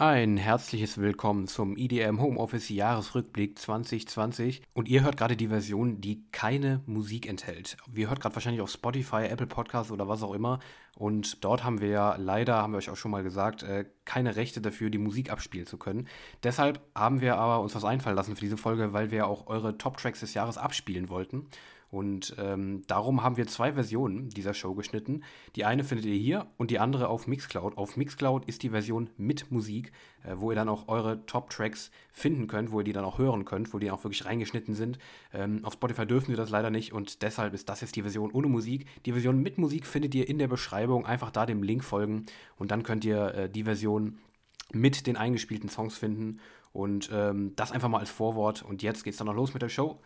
Ein herzliches Willkommen zum IDM Homeoffice Jahresrückblick 2020. Und ihr hört gerade die Version, die keine Musik enthält. Wir hört gerade wahrscheinlich auf Spotify, Apple Podcasts oder was auch immer. Und dort haben wir ja leider, haben wir euch auch schon mal gesagt, äh, keine Rechte dafür, die Musik abspielen zu können. Deshalb haben wir aber uns was einfallen lassen für diese Folge, weil wir auch eure Top-Tracks des Jahres abspielen wollten. Und ähm, darum haben wir zwei Versionen dieser Show geschnitten. Die eine findet ihr hier und die andere auf Mixcloud. Auf Mixcloud ist die Version mit Musik, äh, wo ihr dann auch eure Top-Tracks finden könnt, wo ihr die dann auch hören könnt, wo die auch wirklich reingeschnitten sind. Ähm, auf Spotify dürfen wir das leider nicht und deshalb ist das jetzt die Version ohne Musik. Die Version mit Musik findet ihr in der Beschreibung. Einfach da dem Link folgen und dann könnt ihr äh, die Version mit den eingespielten Songs finden. Und ähm, das einfach mal als Vorwort. Und jetzt geht's dann noch los mit der Show.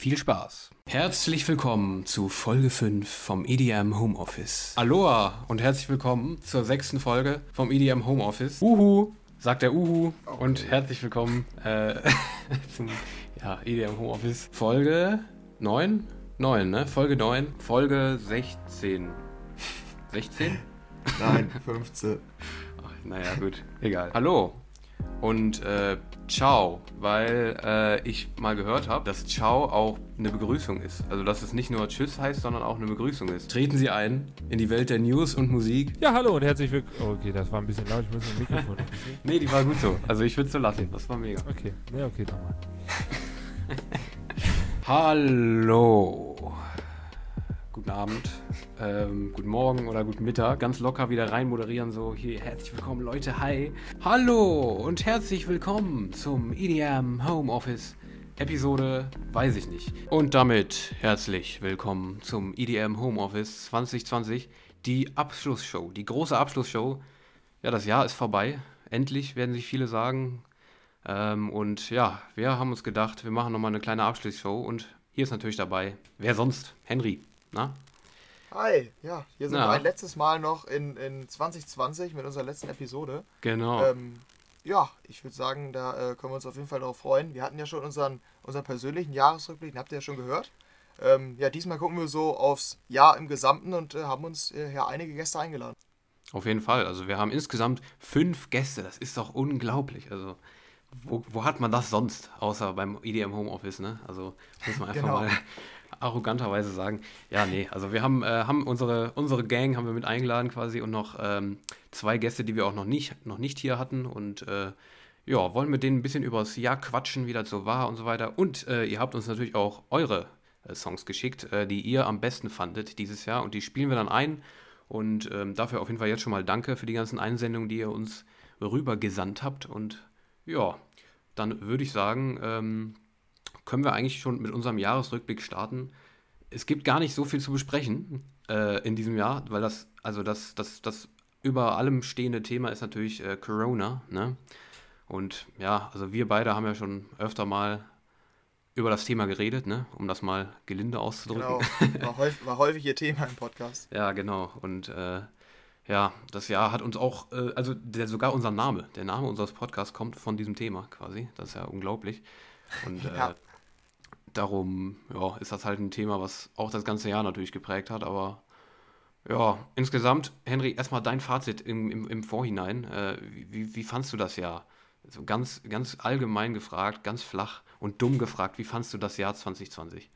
Viel Spaß. Herzlich willkommen zu Folge 5 vom EDM Homeoffice. Aloha und herzlich willkommen zur sechsten Folge vom EDM Homeoffice. Uhu, sagt der Uhu. Okay. Und herzlich willkommen äh, zum ja, EDM Homeoffice. Folge 9? 9, ne? Folge 9. Folge 16. 16? Nein, 15. Ach, naja, gut. Egal. Hallo und äh, Ciao, weil äh, ich mal gehört habe, dass Ciao auch eine Begrüßung ist. Also dass es nicht nur Tschüss heißt, sondern auch eine Begrüßung ist. Treten Sie ein in die Welt der News und Musik. Ja, hallo und herzlich willkommen. Oh, okay, das war ein bisschen laut, ich muss ein Mikrofon Nee, die war gut so. Also ich würde es so lassen. Das war mega. Okay, ja, okay, nochmal. hallo. Guten Abend ähm, guten Morgen oder guten Mittag ganz locker wieder rein moderieren. So, hier, herzlich willkommen, Leute, hi. Hallo und herzlich willkommen zum EDM Homeoffice Episode, weiß ich nicht. Und damit herzlich willkommen zum EDM Homeoffice 2020, die Abschlussshow, die große Abschlussshow. Ja, das Jahr ist vorbei. Endlich werden sich viele sagen. Ähm, und ja, wir haben uns gedacht, wir machen nochmal eine kleine Abschlussshow und hier ist natürlich dabei, wer sonst? Henry. Na? Hi, ja, hier sind ja. wir ein letztes Mal noch in, in 2020 mit unserer letzten Episode. Genau. Ähm, ja, ich würde sagen, da äh, können wir uns auf jeden Fall darauf freuen. Wir hatten ja schon unseren, unseren persönlichen Jahresrückblick, den habt ihr ja schon gehört. Ähm, ja, diesmal gucken wir so aufs Jahr im Gesamten und äh, haben uns äh, ja einige Gäste eingeladen. Auf jeden Fall. Also wir haben insgesamt fünf Gäste. Das ist doch unglaublich. Also wo, wo hat man das sonst, außer beim EDM Homeoffice, ne? Also muss man einfach genau. mal arroganterweise sagen, ja, nee, also wir haben, äh, haben unsere, unsere Gang haben wir mit eingeladen quasi und noch ähm, zwei Gäste, die wir auch noch nicht, noch nicht hier hatten und äh, ja, wollen mit denen ein bisschen über das Jahr quatschen, wie das so war und so weiter. Und äh, ihr habt uns natürlich auch eure äh, Songs geschickt, äh, die ihr am besten fandet dieses Jahr und die spielen wir dann ein und ähm, dafür auf jeden Fall jetzt schon mal danke für die ganzen Einsendungen, die ihr uns rübergesandt habt und ja, dann würde ich sagen, ähm, können wir eigentlich schon mit unserem Jahresrückblick starten. Es gibt gar nicht so viel zu besprechen äh, in diesem Jahr, weil das, also das, das, das über allem stehende Thema ist natürlich äh, Corona, ne? Und ja, also wir beide haben ja schon öfter mal über das Thema geredet, ne? um das mal gelinde auszudrücken. Genau, war häufig, war häufig ihr Thema im Podcast. ja, genau. Und äh, ja, das Jahr hat uns auch, äh, also der, sogar unser Name, der Name unseres Podcasts kommt von diesem Thema quasi. Das ist ja unglaublich. Und ja. Äh, darum ja, ist das halt ein Thema, was auch das ganze Jahr natürlich geprägt hat. Aber ja, insgesamt, Henry, erstmal dein Fazit im, im, im Vorhinein. Äh, wie, wie fandst du das Jahr? So ganz, ganz allgemein gefragt, ganz flach und dumm gefragt, wie fandst du das Jahr 2020?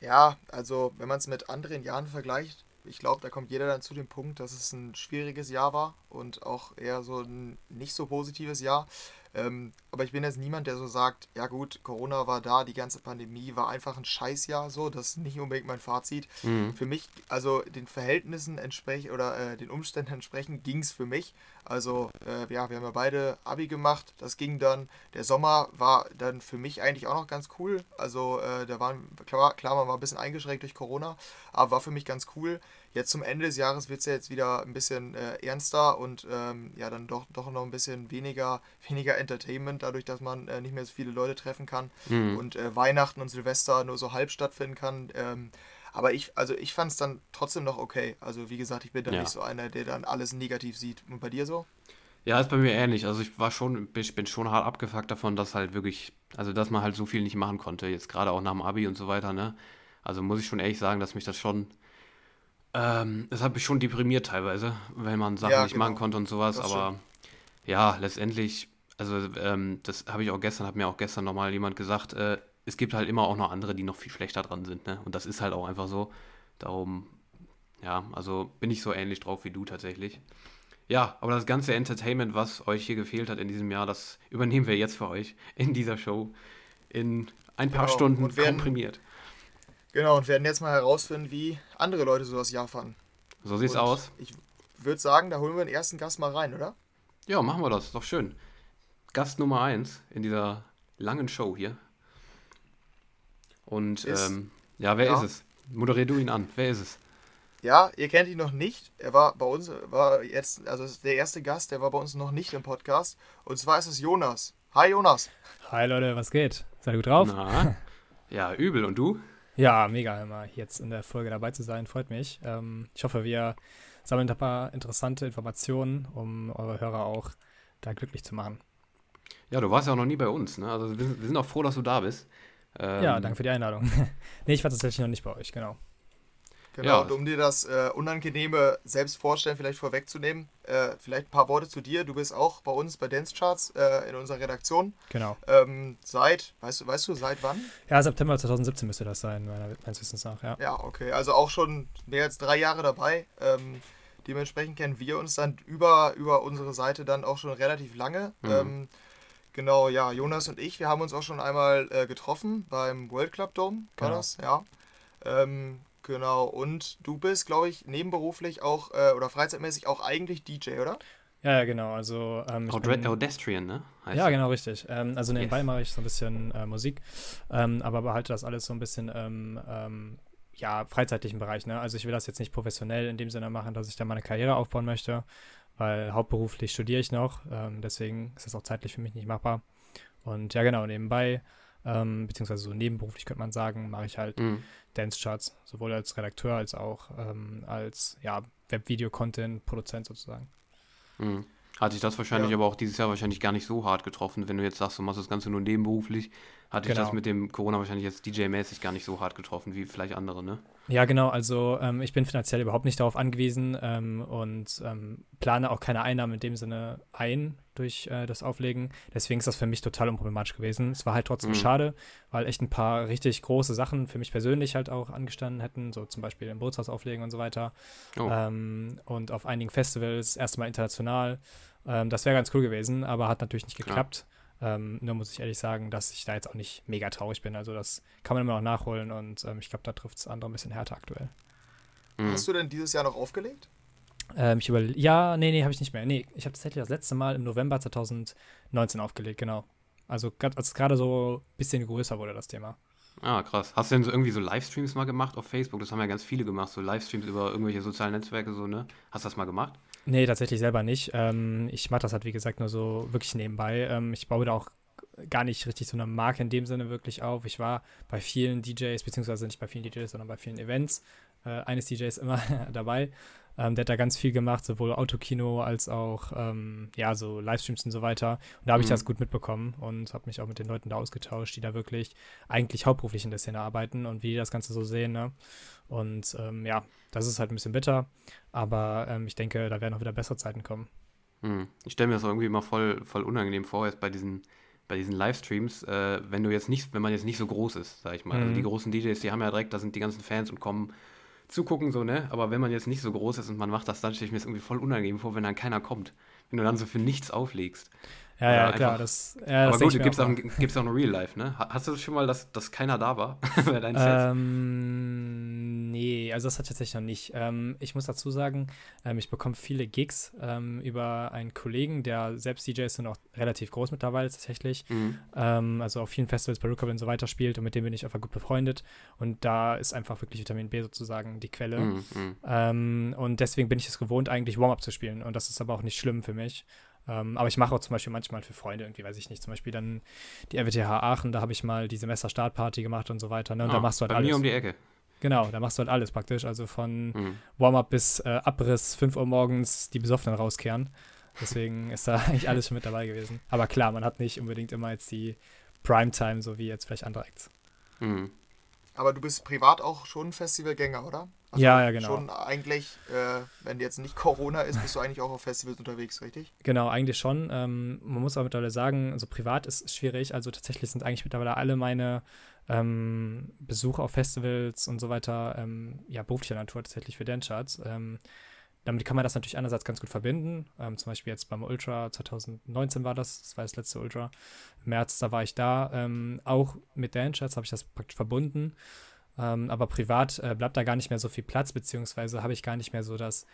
Ja, also wenn man es mit anderen Jahren vergleicht, ich glaube, da kommt jeder dann zu dem Punkt, dass es ein schwieriges Jahr war und auch eher so ein nicht so positives Jahr. Ähm, aber ich bin jetzt niemand, der so sagt, ja gut, Corona war da, die ganze Pandemie war einfach ein Scheißjahr, so, das ist nicht unbedingt mein Fazit. Mhm. Für mich, also den Verhältnissen entsprechend oder äh, den Umständen entsprechend ging es für mich. Also äh, ja, wir haben ja beide Abi gemacht, das ging dann. Der Sommer war dann für mich eigentlich auch noch ganz cool. Also äh, da waren, klar, klar, man war ein bisschen eingeschränkt durch Corona, aber war für mich ganz cool. Jetzt zum Ende des Jahres wird es ja jetzt wieder ein bisschen äh, ernster und ähm, ja, dann doch, doch noch ein bisschen weniger, weniger Entertainment, dadurch, dass man äh, nicht mehr so viele Leute treffen kann mhm. und äh, Weihnachten und Silvester nur so halb stattfinden kann. Ähm, aber ich, also ich fand es dann trotzdem noch okay. Also wie gesagt, ich bin dann ja. nicht so einer, der dann alles negativ sieht. Und bei dir so? Ja, ist bei mir ähnlich. Also ich war schon, ich bin schon hart abgefuckt davon, dass halt wirklich, also dass man halt so viel nicht machen konnte, jetzt gerade auch nach dem Abi und so weiter, ne? Also muss ich schon ehrlich sagen, dass mich das schon ähm, es hat mich schon deprimiert teilweise, wenn man Sachen ja, nicht genau. machen konnte und sowas, aber ja, letztendlich, also ähm, das habe ich auch gestern, hat mir auch gestern nochmal jemand gesagt, äh, es gibt halt immer auch noch andere, die noch viel schlechter dran sind, ne? Und das ist halt auch einfach so. Darum, ja, also bin ich so ähnlich drauf wie du tatsächlich. Ja, aber das ganze Entertainment, was euch hier gefehlt hat in diesem Jahr, das übernehmen wir jetzt für euch in dieser Show in ein paar Genau, Stunden und werden- komprimiert. Genau, und werden jetzt mal herausfinden, wie andere Leute so das Jahr fanden. So sieht's und aus. Ich würde sagen, da holen wir den ersten Gast mal rein, oder? Ja, machen wir das. Doch schön. Gast Nummer 1 in dieser langen Show hier. Und Ist- ähm, ja, wer ja. ist es? Moderier du ihn an. Wer ist es? Ja, ihr kennt ihn noch nicht. Er war bei uns, war jetzt, also ist der erste Gast, der war bei uns noch nicht im Podcast. Und zwar ist es Jonas. Hi Jonas. Hi Leute, was geht? Seid ihr gut drauf? Na? Ja, übel. Und du? Ja, mega immer jetzt in der Folge dabei zu sein, freut mich. Ähm, ich hoffe, wir sammeln ein paar interessante Informationen, um eure Hörer auch da glücklich zu machen. Ja, du warst ja auch noch nie bei uns, ne? Also wir sind, wir sind auch froh, dass du da bist. Ähm, ja, danke für die Einladung. nee, ich war tatsächlich noch nicht bei euch, genau. Genau, Ja. und um dir das äh, unangenehme Selbstvorstellen vielleicht vorwegzunehmen, äh, vielleicht ein paar Worte zu dir. Du bist auch bei uns bei Dance Charts äh, in unserer Redaktion. Genau. Ähm, seit, weißt du, weißt du, seit wann? Ja, September 2017 müsste das sein, meiner, meines Wissens nach, ja. Ja, okay. Also auch schon mehr als drei Jahre dabei. Ähm, dementsprechend kennen wir uns dann über, über unsere Seite dann auch schon relativ lange. Mhm. Ähm, genau, ja, Jonas und ich, wir haben uns auch schon einmal äh, getroffen beim World Club Dome, war Genau. das? Ja. Ähm, genau, und du bist, glaube ich, nebenberuflich auch äh, oder freizeitmäßig auch eigentlich DJ, oder? Ja, ja, genau. Also, ähm, ich Audre bin- Audestrian, ne? Heißt Ja, genau, richtig. Ähm, also nebenbei Yes. mache ich so ein bisschen äh, Musik, ähm, aber behalte das alles so ein bisschen ähm, ähm, ja, freizeitlichen Bereich. Ne? Also ich will das jetzt nicht professionell in dem Sinne machen, dass ich da meine Karriere aufbauen möchte, weil hauptberuflich studiere ich noch, ähm, deswegen ist das auch zeitlich für mich nicht machbar. Und ja, genau, nebenbei, ähm, beziehungsweise so nebenberuflich könnte man sagen, mache ich halt Mhm. Dance-Charts, sowohl als Redakteur als auch ähm, als ja, Webvideo-Content-Produzent sozusagen. Mhm. Hat sich das wahrscheinlich Ja. aber auch dieses Jahr wahrscheinlich gar nicht so hart getroffen, wenn du jetzt sagst, du machst das Ganze nur nebenberuflich. Hat dich Genau. das mit dem Corona wahrscheinlich jetzt DJ-mäßig gar nicht so hart getroffen wie vielleicht andere, ne? Ja, genau. Also ähm, ich bin finanziell überhaupt nicht darauf angewiesen ähm, und ähm, plane auch keine Einnahmen in dem Sinne ein durch äh, das Auflegen. Deswegen ist das für mich total unproblematisch gewesen. Es war halt trotzdem Mhm. schade, weil echt ein paar richtig große Sachen für mich persönlich halt auch angestanden hätten, so zum Beispiel im Bootshaus auflegen und so weiter. Oh. Ähm, und auf einigen Festivals, erstmal international. Ähm, das wäre ganz cool gewesen, aber hat natürlich nicht geklappt. Ähm, nur muss ich ehrlich sagen, dass ich da jetzt auch nicht mega traurig bin. Also das kann man immer noch nachholen und ähm, ich glaube, da trifft es andere ein bisschen härter aktuell. Mhm. Hast du denn dieses Jahr noch aufgelegt? Ähm, ich über ja, nee, nee, habe ich nicht mehr. Nee, ich habe tatsächlich das letzte Mal im November 2019 aufgelegt, genau. Also als es gerade so ein bisschen größer wurde, das Thema. Ah, krass. Hast du denn so irgendwie so Livestreams mal gemacht auf Facebook? Das haben ja ganz viele gemacht, so Livestreams über irgendwelche sozialen Netzwerke, so, ne? Hast du das mal gemacht? Nee, tatsächlich selber nicht. Ähm, ich mache das halt, wie gesagt, nur so wirklich nebenbei. Ähm, ich baue da auch gar nicht richtig so eine Marke in dem Sinne wirklich auf. Ich war bei vielen DJs, beziehungsweise nicht bei vielen DJs, sondern bei vielen Events äh, eines DJs immer dabei. Ähm, der hat da ganz viel gemacht, sowohl Autokino als auch ähm, ja, so Livestreams und so weiter. Und da habe ich Mhm. das gut mitbekommen und habe mich auch mit den Leuten da ausgetauscht, die da wirklich eigentlich hauptberuflich in der Szene arbeiten und wie die das Ganze so sehen. Ne? Und ähm, ja, das ist halt ein bisschen bitter, aber ähm, ich denke, da werden auch wieder bessere Zeiten kommen. Hm. Ich stelle mir das auch irgendwie immer voll, voll unangenehm vor, jetzt bei diesen, bei diesen Livestreams, äh, wenn du jetzt nicht, wenn man jetzt nicht so groß ist, sag ich mal. Also Mhm. die großen DJs, die haben ja direkt, da sind die ganzen Fans und kommen zugucken, so, ne? Aber wenn man jetzt nicht so groß ist und man macht das, dann stelle ich mir das irgendwie voll unangenehm vor, wenn dann keiner kommt. Wenn du dann so für nichts auflegst. Ja, ja, klar, einfach- das, ja, Aber das denk gut, mir gibt's auch gibt's auch noch Real Life, ne? Ha- Hast du das schon mal, dass, dass keiner da war bei deinen Sets? Ähm, nee, also das hat tatsächlich noch nicht. Ähm, ich muss dazu sagen, ähm, ich bekomme viele Gigs ähm, über einen Kollegen, der selbst DJ ist und auch relativ groß mittlerweile tatsächlich. Mhm. Ähm, also auf vielen Festivals bei Rooker und so weiter spielt und mit dem bin ich einfach gut befreundet. Und da ist einfach wirklich Vitamin B sozusagen die Quelle. Mhm. Mhm. Ähm, und deswegen bin ich es gewohnt, eigentlich Warm-up zu spielen. Und das ist aber auch nicht schlimm für mich. Ähm, aber ich mache auch zum Beispiel manchmal für Freunde irgendwie, weiß ich nicht, zum Beispiel dann die RWTH Aachen, da habe ich mal die Semesterstartparty gemacht und so weiter. Ne? Und Ah, da machst du halt bei alles. mir um die Ecke. Genau, da machst du halt alles praktisch. Also von Mhm. Warm-up bis äh, Abriss, 5 Uhr morgens, die Besoffenen rauskehren. Deswegen ist da eigentlich alles schon mit dabei gewesen. Aber klar, man hat nicht unbedingt immer jetzt die Primetime, so wie jetzt vielleicht andere Acts. Mhm. Aber du bist privat auch schon Festivalgänger, oder? Also ja, ja, genau. Schon eigentlich, äh, wenn jetzt nicht Corona ist, bist du eigentlich auch auf Festivals unterwegs, richtig? Genau, eigentlich schon. Ähm, man muss aber mittlerweile sagen, also privat ist schwierig. Also tatsächlich sind eigentlich mittlerweile alle meine ähm, Besuche auf Festivals und so weiter ähm, ja beruflicher Natur tatsächlich für Dancecharts. Ähm, damit kann man das natürlich einerseits ganz gut verbinden. Ähm, zum Beispiel jetzt beim Ultra 2019 war das, das war das letzte Ultra. Im März, da war ich da. Ähm, auch mit Dancecharts habe ich das praktisch verbunden. Ähm, aber privat äh, bleibt da gar nicht mehr so viel Platz, beziehungsweise habe ich gar nicht mehr so das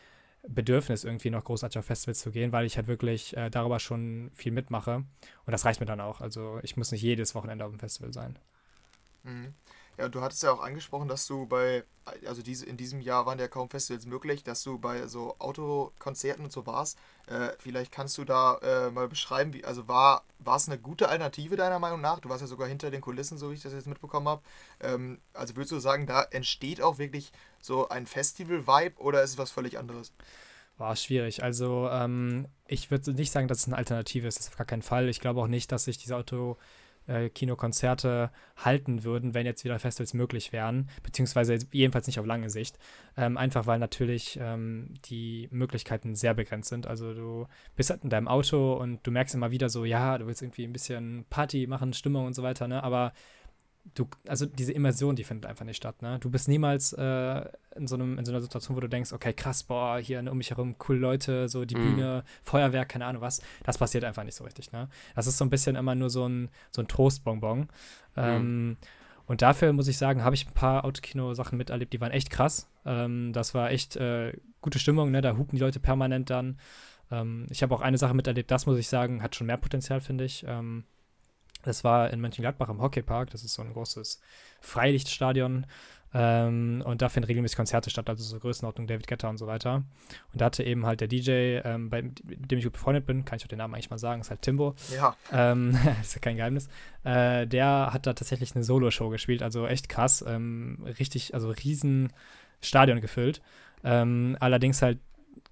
Bedürfnis, irgendwie noch großartig auf Festivals zu gehen, weil ich halt wirklich äh, darüber schon viel mitmache. Und das reicht mir dann auch. Also ich muss nicht jedes Wochenende auf dem Festival sein. Mhm. Ja, du hattest ja auch angesprochen, dass du bei, also diese, in diesem Jahr waren ja kaum Festivals möglich, dass du bei so Autokonzerten und so warst. Äh, vielleicht kannst du da äh, mal beschreiben, wie, also war, war es eine gute Alternative deiner Meinung nach? Du warst ja sogar hinter den Kulissen, so wie ich das jetzt mitbekommen habe. Ähm, also würdest du sagen, da entsteht auch wirklich so ein Festival-Vibe oder ist es was völlig anderes? War schwierig. Also ähm, ich würde nicht sagen, dass es eine Alternative ist. Das ist auf gar keinen Fall. Ich glaube auch nicht, dass sich diese Auto äh, Kinokonzerte halten würden, wenn jetzt wieder Festivals möglich wären, beziehungsweise jedenfalls nicht auf lange Sicht. Ähm, einfach weil natürlich ähm, die Möglichkeiten sehr begrenzt sind. Also du bist halt in deinem Auto und du merkst immer wieder so, ja, du willst irgendwie ein bisschen Party machen, Stimmung und so weiter, ne? Aber du, also diese Immersion, die findet einfach nicht statt, ne? Du bist niemals äh, in, so einem, in so einer Situation, wo du denkst, okay, krass, boah, hier um mich herum coole Leute, so die mhm. Bühne, Feuerwerk, keine Ahnung was. Das passiert einfach nicht so richtig, ne? Das ist so ein bisschen immer nur so ein, so ein Trostbonbon. Mhm. Ähm, und dafür muss ich sagen, habe ich ein paar Autokino-Sachen miterlebt, die waren echt krass. Ähm, das war echt äh, gute Stimmung, ne? Da hupen die Leute permanent dann. Ähm, ich habe auch eine Sache miterlebt, das muss ich sagen, hat schon mehr Potenzial, finde ich. Ähm, das war in Mönchengladbach im Hockeypark. Das ist so ein großes Freilichtstadion. Ähm, und da finden regelmäßig Konzerte statt, also so Größenordnung David Guetta und so weiter. Und da hatte eben halt der DJ, ähm, bei, mit dem ich gut befreundet bin, kann ich auch den Namen eigentlich mal sagen, ist halt Timbo. Ja. Ähm, ist ja kein Geheimnis. Äh, der hat da tatsächlich eine Solo-Show gespielt, also echt krass. Ähm, richtig, also riesen Stadion gefüllt. Ähm, allerdings halt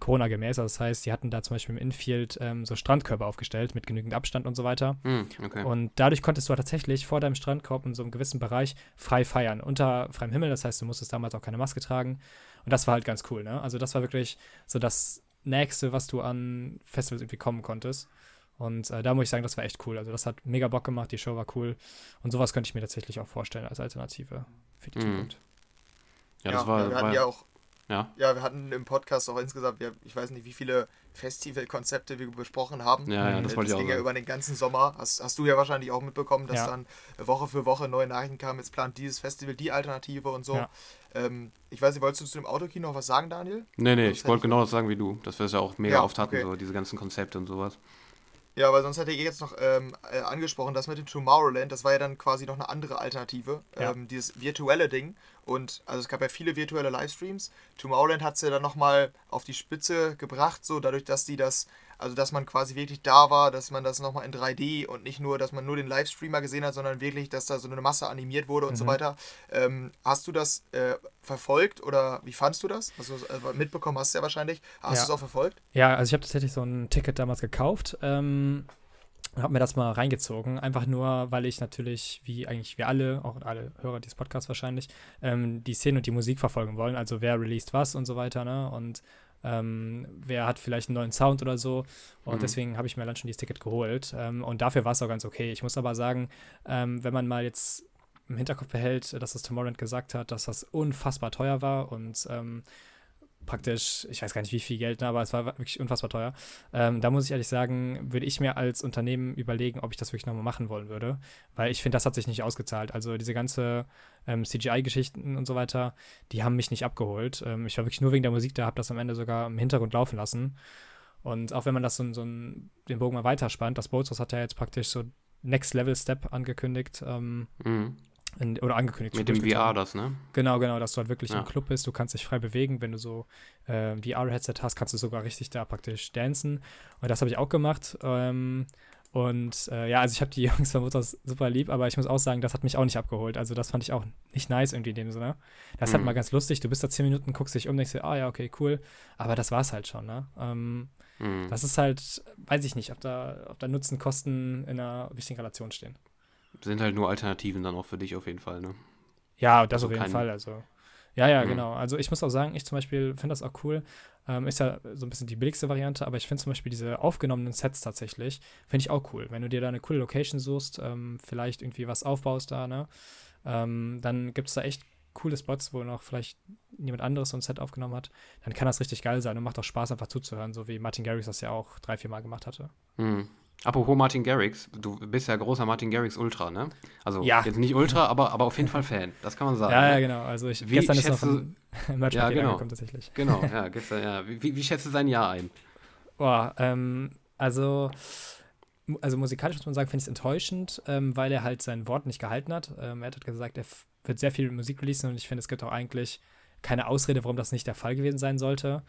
Corona-gemäß. Also das heißt, die hatten da zum Beispiel im Infield ähm, so Strandkörper aufgestellt mit genügend Abstand und so weiter. Mm, okay. Und dadurch konntest du tatsächlich vor deinem Strandkorb in so einem gewissen Bereich frei feiern, unter freiem Himmel. Das heißt, du musstest damals auch keine Maske tragen. Und das war halt ganz cool, ne? Also das war wirklich so das Nächste, was du an Festivals irgendwie kommen konntest. Und äh, da muss ich sagen, das war echt cool. Also das hat mega Bock gemacht, die Show war cool. Und sowas könnte ich mir tatsächlich auch vorstellen als Alternative für die mm. Zukunft. Ja, das ja, war, wir hatten war, ja auch ja. Ja, wir hatten im Podcast auch insgesamt, ja, ich weiß nicht, wie viele Festivalkonzepte wir besprochen haben. Ja, ja das, wollte ich auch. ging ja über den ganzen Sommer. Hast, hast du ja wahrscheinlich auch mitbekommen, dass ja. dann Woche für Woche neue Nachrichten kamen. Jetzt plant dieses Festival die Alternative und so. Ja. Ähm, ich weiß nicht, wolltest du zu dem Autokino noch was sagen, Daniel? Nee, nee, ich wollte genau das sagen wie du. Dass wir es ja auch mega oft hatten, okay. so diese ganzen Konzepte und sowas. Ja, weil sonst hätte ich jetzt noch ähm, äh, angesprochen, das mit dem Tomorrowland, das war ja dann quasi noch eine andere Alternative, ja. ähm, dieses virtuelle Ding. Und also es gab ja viele virtuelle Livestreams. Tomorrowland hat es ja dann nochmal auf die Spitze gebracht, so dadurch, dass die das also, dass man quasi wirklich da war, dass man das nochmal in 3D und nicht nur, dass man nur den Livestreamer gesehen hat, sondern wirklich, dass da so eine Masse animiert wurde und mhm. so weiter. Ähm, hast du das äh, verfolgt oder wie fandst du das? Also äh, mitbekommen hast du ja wahrscheinlich. Hast ja. du es auch verfolgt? Ja, also ich habe tatsächlich so ein Ticket damals gekauft. Ähm habe mir das mal reingezogen, einfach nur, weil ich natürlich, wie eigentlich wir alle, auch alle Hörer dieses Podcasts wahrscheinlich, ähm, die Szene und die Musik verfolgen wollen. Also wer released was und so weiter, ne? Und ähm, wer hat vielleicht einen neuen Sound oder so. Und mhm. deswegen habe ich mir dann schon dieses Ticket geholt. Ähm, und dafür war es auch ganz okay. Ich muss aber sagen, ähm, wenn man mal jetzt im Hinterkopf behält, dass das Tomorrowland gesagt hat, dass das unfassbar teuer war und ähm, praktisch, ich weiß gar nicht wie viel Geld, ne, aber es war wirklich unfassbar teuer. Ähm, da muss ich ehrlich sagen, würde ich mir als Unternehmen überlegen, ob ich das wirklich nochmal machen wollen würde, weil ich finde, das hat sich nicht ausgezahlt. Also diese ganze ähm, CGI-Geschichten und so weiter, die haben mich nicht abgeholt. Ähm, ich war wirklich nur wegen der Musik da, habe das am Ende sogar im Hintergrund laufen lassen. Und auch wenn man das so, so den Bogen mal weiterspannt, das Bolzos hat ja jetzt praktisch so Next Level Step angekündigt. Ähm, mhm. In, oder angekündigt. Mit dem VR das, ne? Genau, genau, dass du halt wirklich ja. im Club bist. Du kannst dich frei bewegen. Wenn du so äh, VR-Headset hast, kannst du sogar richtig da praktisch dancen. Und das habe ich auch gemacht. Ähm, und äh, ja, also ich habe die Jungs von Mutters super lieb, aber ich muss auch sagen, das hat mich auch nicht abgeholt. Also das fand ich auch nicht nice irgendwie in dem Sinne. Das ist halt mhm. halt mal ganz lustig. Du bist da zehn Minuten, guckst dich um, denkst dir, ah ja, okay, cool. Aber das war's halt schon, ne? Ähm, mhm. Das ist halt, weiß ich nicht, ob da, ob da Nutzen, Kosten in einer richtigen Relation stehen sind halt nur Alternativen dann auch für dich auf jeden Fall, ne? Ja, das also auf jeden Fall. Also Ja, ja, Mhm. genau. Also ich muss auch sagen, ich zum Beispiel finde das auch cool. Ähm, ist ja so ein bisschen die billigste Variante, aber ich finde zum Beispiel diese aufgenommenen Sets tatsächlich, finde ich auch cool. Wenn du dir da eine coole Location suchst, ähm, vielleicht irgendwie was aufbaust da, ne? Ähm, dann gibt es da echt coole Spots, wo noch vielleicht jemand anderes so ein Set aufgenommen hat. Dann kann das richtig geil sein und macht auch Spaß, einfach zuzuhören, so wie Martin Garrix das ja auch drei, vier Mal gemacht hatte. Mhm. Apropos Martin Garrix, du bist ja großer Martin Garrix Ultra, ne? Also Ja. jetzt nicht Ultra, aber, aber auf jeden Fall Fan. Das kann man sagen. Ja, ne? ja, genau. Also ich, Wie gestern ist noch ein Merch Ja, genau. angekommen tatsächlich. Genau, ja, gestern, ja. Wie, wie schätzt du sein Jahr ein? Boah, ähm, also, also musikalisch muss man sagen, finde ich es enttäuschend, ähm, weil er halt sein Wort nicht gehalten hat. Ähm, er hat gesagt, er wird sehr viel Musik releasen und ich finde, es gibt auch eigentlich keine Ausrede, warum das nicht der Fall gewesen sein sollte.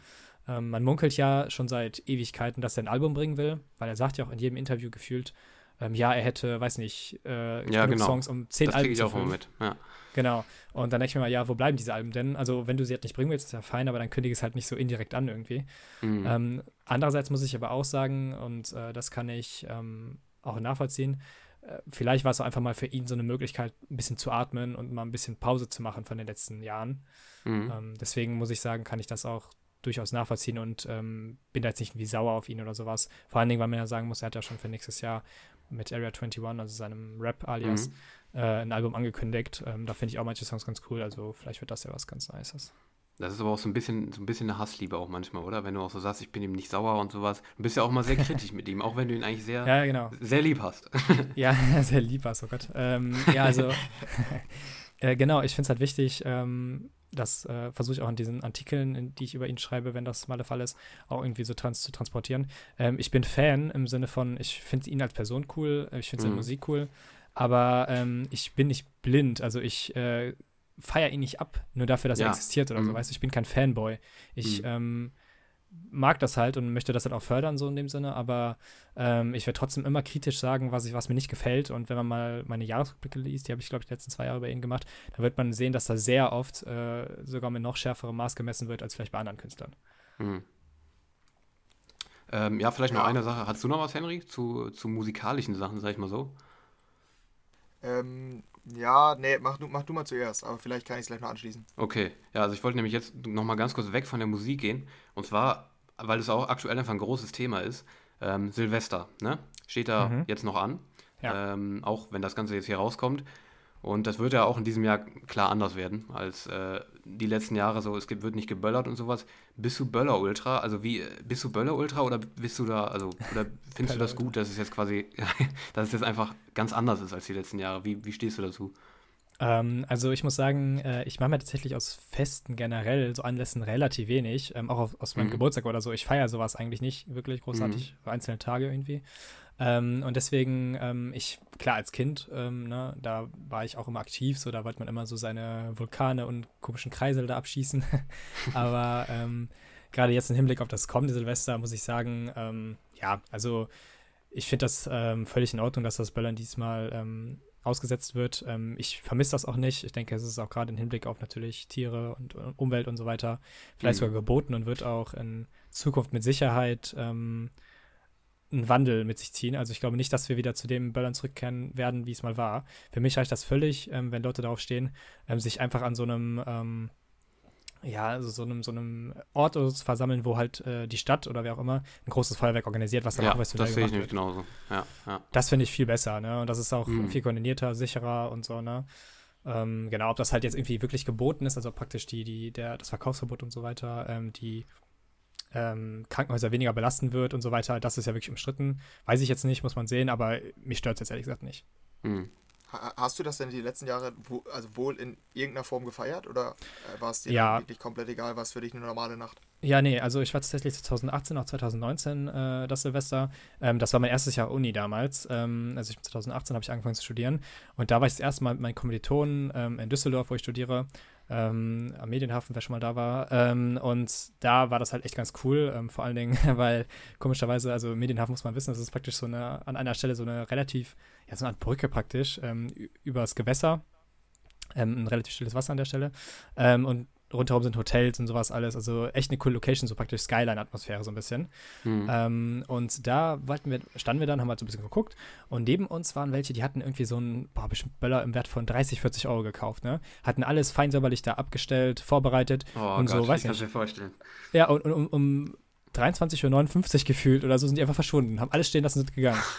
Ähm, man munkelt ja schon seit Ewigkeiten, dass er ein Album bringen will, weil er sagt ja auch in jedem Interview gefühlt, ähm, ja, er hätte, weiß nicht, äh, Ja, genau. Songs, um zehn Das Alben ich zu auch immer füllen. mit. Ja. Genau. Und dann denke ich mir mal, ja, wo bleiben diese Alben denn? Also, wenn du sie halt nicht bringen willst, ist ja fein, aber dann kündige es halt nicht so indirekt an irgendwie. Mhm. Ähm, andererseits muss ich aber auch sagen, und äh, das kann ich ähm, auch nachvollziehen, äh, vielleicht war es auch einfach mal für ihn so eine Möglichkeit, ein bisschen zu atmen und mal ein bisschen Pause zu machen von den letzten Jahren. Mhm. Ähm, deswegen muss ich sagen, kann ich das auch durchaus nachvollziehen und ähm, bin da jetzt nicht wie sauer auf ihn oder sowas. Vor allen Dingen, weil man ja sagen muss, er hat ja schon für nächstes Jahr mit Area 21, also seinem Rap-Alias, Mhm. äh, ein Album angekündigt. Ähm, da finde ich auch manche Songs ganz cool, also vielleicht wird das ja was ganz Nices. Das ist aber auch so ein bisschen, so ein bisschen eine Hassliebe auch manchmal, oder? Wenn du auch so sagst, ich bin ihm nicht sauer und sowas. Du bist ja auch mal sehr kritisch mit ihm, auch wenn du ihn eigentlich sehr, Ja, genau. sehr lieb hast. Ja, sehr lieb war's, oh Gott. Ähm, ja, also, äh, genau, ich finde es halt wichtig, ähm, das äh, versuche ich auch in diesen Artikeln, in die ich über ihn schreibe, wenn das mal der Fall ist, auch irgendwie so trans zu transportieren. Ähm, ich bin Fan im Sinne von, ich finde ihn als Person cool, äh, ich finde seine Mhm. Musik cool, aber ähm, ich bin nicht blind, also ich äh, feiere ihn nicht ab, nur dafür, dass er Ja. existiert oder so, Mhm. weißt du, ich bin kein Fanboy. Ich Mhm. ähm, mag das halt und möchte das halt auch fördern, so in dem Sinne, aber ähm, ich werde trotzdem immer kritisch sagen, was, ich, was mir nicht gefällt. Und wenn man mal meine Jahresrückblicke liest, die habe ich, glaube ich, die letzten zwei Jahre bei ihnen gemacht, da wird man sehen, dass da sehr oft äh, sogar mit noch schärferem Maß gemessen wird, als vielleicht bei anderen Künstlern. Mhm. Ähm, ja, vielleicht noch Ja. eine Sache. Hast du noch was, Henry, zu, zu musikalischen Sachen, sag ich mal so? Ähm, ja, nee, mach du, mach du mal zuerst, aber vielleicht kann ich es gleich noch anschließen. Okay, ja, also ich wollte nämlich jetzt noch mal ganz kurz weg von der Musik gehen. Und zwar, weil es auch aktuell einfach ein großes Thema ist, ähm, Silvester, ne? Steht da Mhm. jetzt noch an, Ja. ähm, auch wenn das Ganze jetzt hier rauskommt. Und das wird ja auch in diesem Jahr klar anders werden als äh, die letzten Jahre so. Es gibt, wird nicht geböllert und sowas. Bist du Böller-Ultra? Also wie, bist du Böller-Ultra oder bist du da, also, oder findest du das gut, dass es jetzt quasi, dass es jetzt einfach ganz anders ist als die letzten Jahre? Wie, wie stehst du dazu? Ähm, also ich muss sagen, äh, ich mache mir tatsächlich aus Festen generell so Anlässen relativ wenig, ähm, auch auf, aus meinem Mhm. Geburtstag oder so. Ich feiere sowas eigentlich nicht wirklich großartig, für einzelne Tage irgendwie. Ähm, und deswegen, ähm, ich, klar, als Kind, ähm, ne, da war ich auch immer aktiv, so da wollte man immer so seine Vulkane und komischen Kreisel da abschießen. Aber ähm, gerade jetzt im Hinblick auf das kommende Silvester muss ich sagen, ähm, ja, also ich finde das ähm, völlig in Ordnung, dass das Böllern diesmal ausgesetzt wird. Ich vermisse das auch nicht. Ich denke, es ist auch gerade im Hinblick auf natürlich Tiere und, Umwelt und so weiter vielleicht Mhm. sogar geboten und wird auch in Zukunft mit Sicherheit einen Wandel mit sich ziehen. Also ich glaube nicht, dass wir wieder zu dem Böllern zurückkehren werden, wie es mal war. Für mich reicht das völlig, ähm, wenn Leute darauf stehen, ähm, sich einfach an so einem ähm, ja, also so einem, so einem Ort zu versammeln, wo halt äh, die Stadt oder wer auch immer ein großes Feuerwerk organisiert, was dann Ja, auch professionell das sehe ich nämlich genauso. Ja, ja. Das finde ich viel besser, ne? Und das ist auch Mhm. viel koordinierter, sicherer und so, ne? Ähm, genau, ob das halt jetzt irgendwie wirklich geboten ist, also praktisch die, die, der, das Verkaufsverbot und so weiter, ähm, die ähm, Krankenhäuser weniger belasten wird und so weiter, das ist ja wirklich umstritten. Weiß ich jetzt nicht, muss man sehen, aber mich stört es jetzt ehrlich gesagt nicht. Mhm. Ha- Hast du das denn die letzten Jahre wo, also wohl in irgendeiner Form gefeiert oder äh, war es dir Ja. wirklich komplett egal, was für dich eine normale Nacht? Ja, nee, also ich war tatsächlich 2018, auch 2019 äh, das Silvester. Ähm, das war mein erstes Jahr Uni damals. Ähm, also ich, 2018 habe ich angefangen zu studieren. Und da war ich das erste Mal mit meinen Kommilitonen ähm, in Düsseldorf, wo ich studiere, ähm, am Medienhafen, wer schon mal da war. Ähm, und da war das halt echt ganz cool, ähm, vor allen Dingen, weil komischerweise, also Medienhafen muss man wissen, das ist praktisch so eine, an einer Stelle so eine relativ, ja, so eine Art Brücke praktisch, ähm, übers Gewässer. Ähm, ein relativ stilles Wasser an der Stelle. Ähm, und rundherum sind Hotels und sowas alles. Also echt eine coole Location, so praktisch Skyline-Atmosphäre so ein bisschen. Mhm. Ähm, und da wir, standen wir dann, haben halt so ein bisschen geguckt. Und neben uns waren welche, die hatten irgendwie so einen, boah, bestimmt Böller im Wert von 30, 40 Euro gekauft, ne? Hatten alles fein säuberlich da abgestellt, vorbereitet Oh und Gott, so, weiß ich kann nicht. mir vorstellen. Ja, und, und um, um 23.59 Uhr gefühlt oder so sind die einfach verschwunden, haben alles stehen lassen und sind gegangen.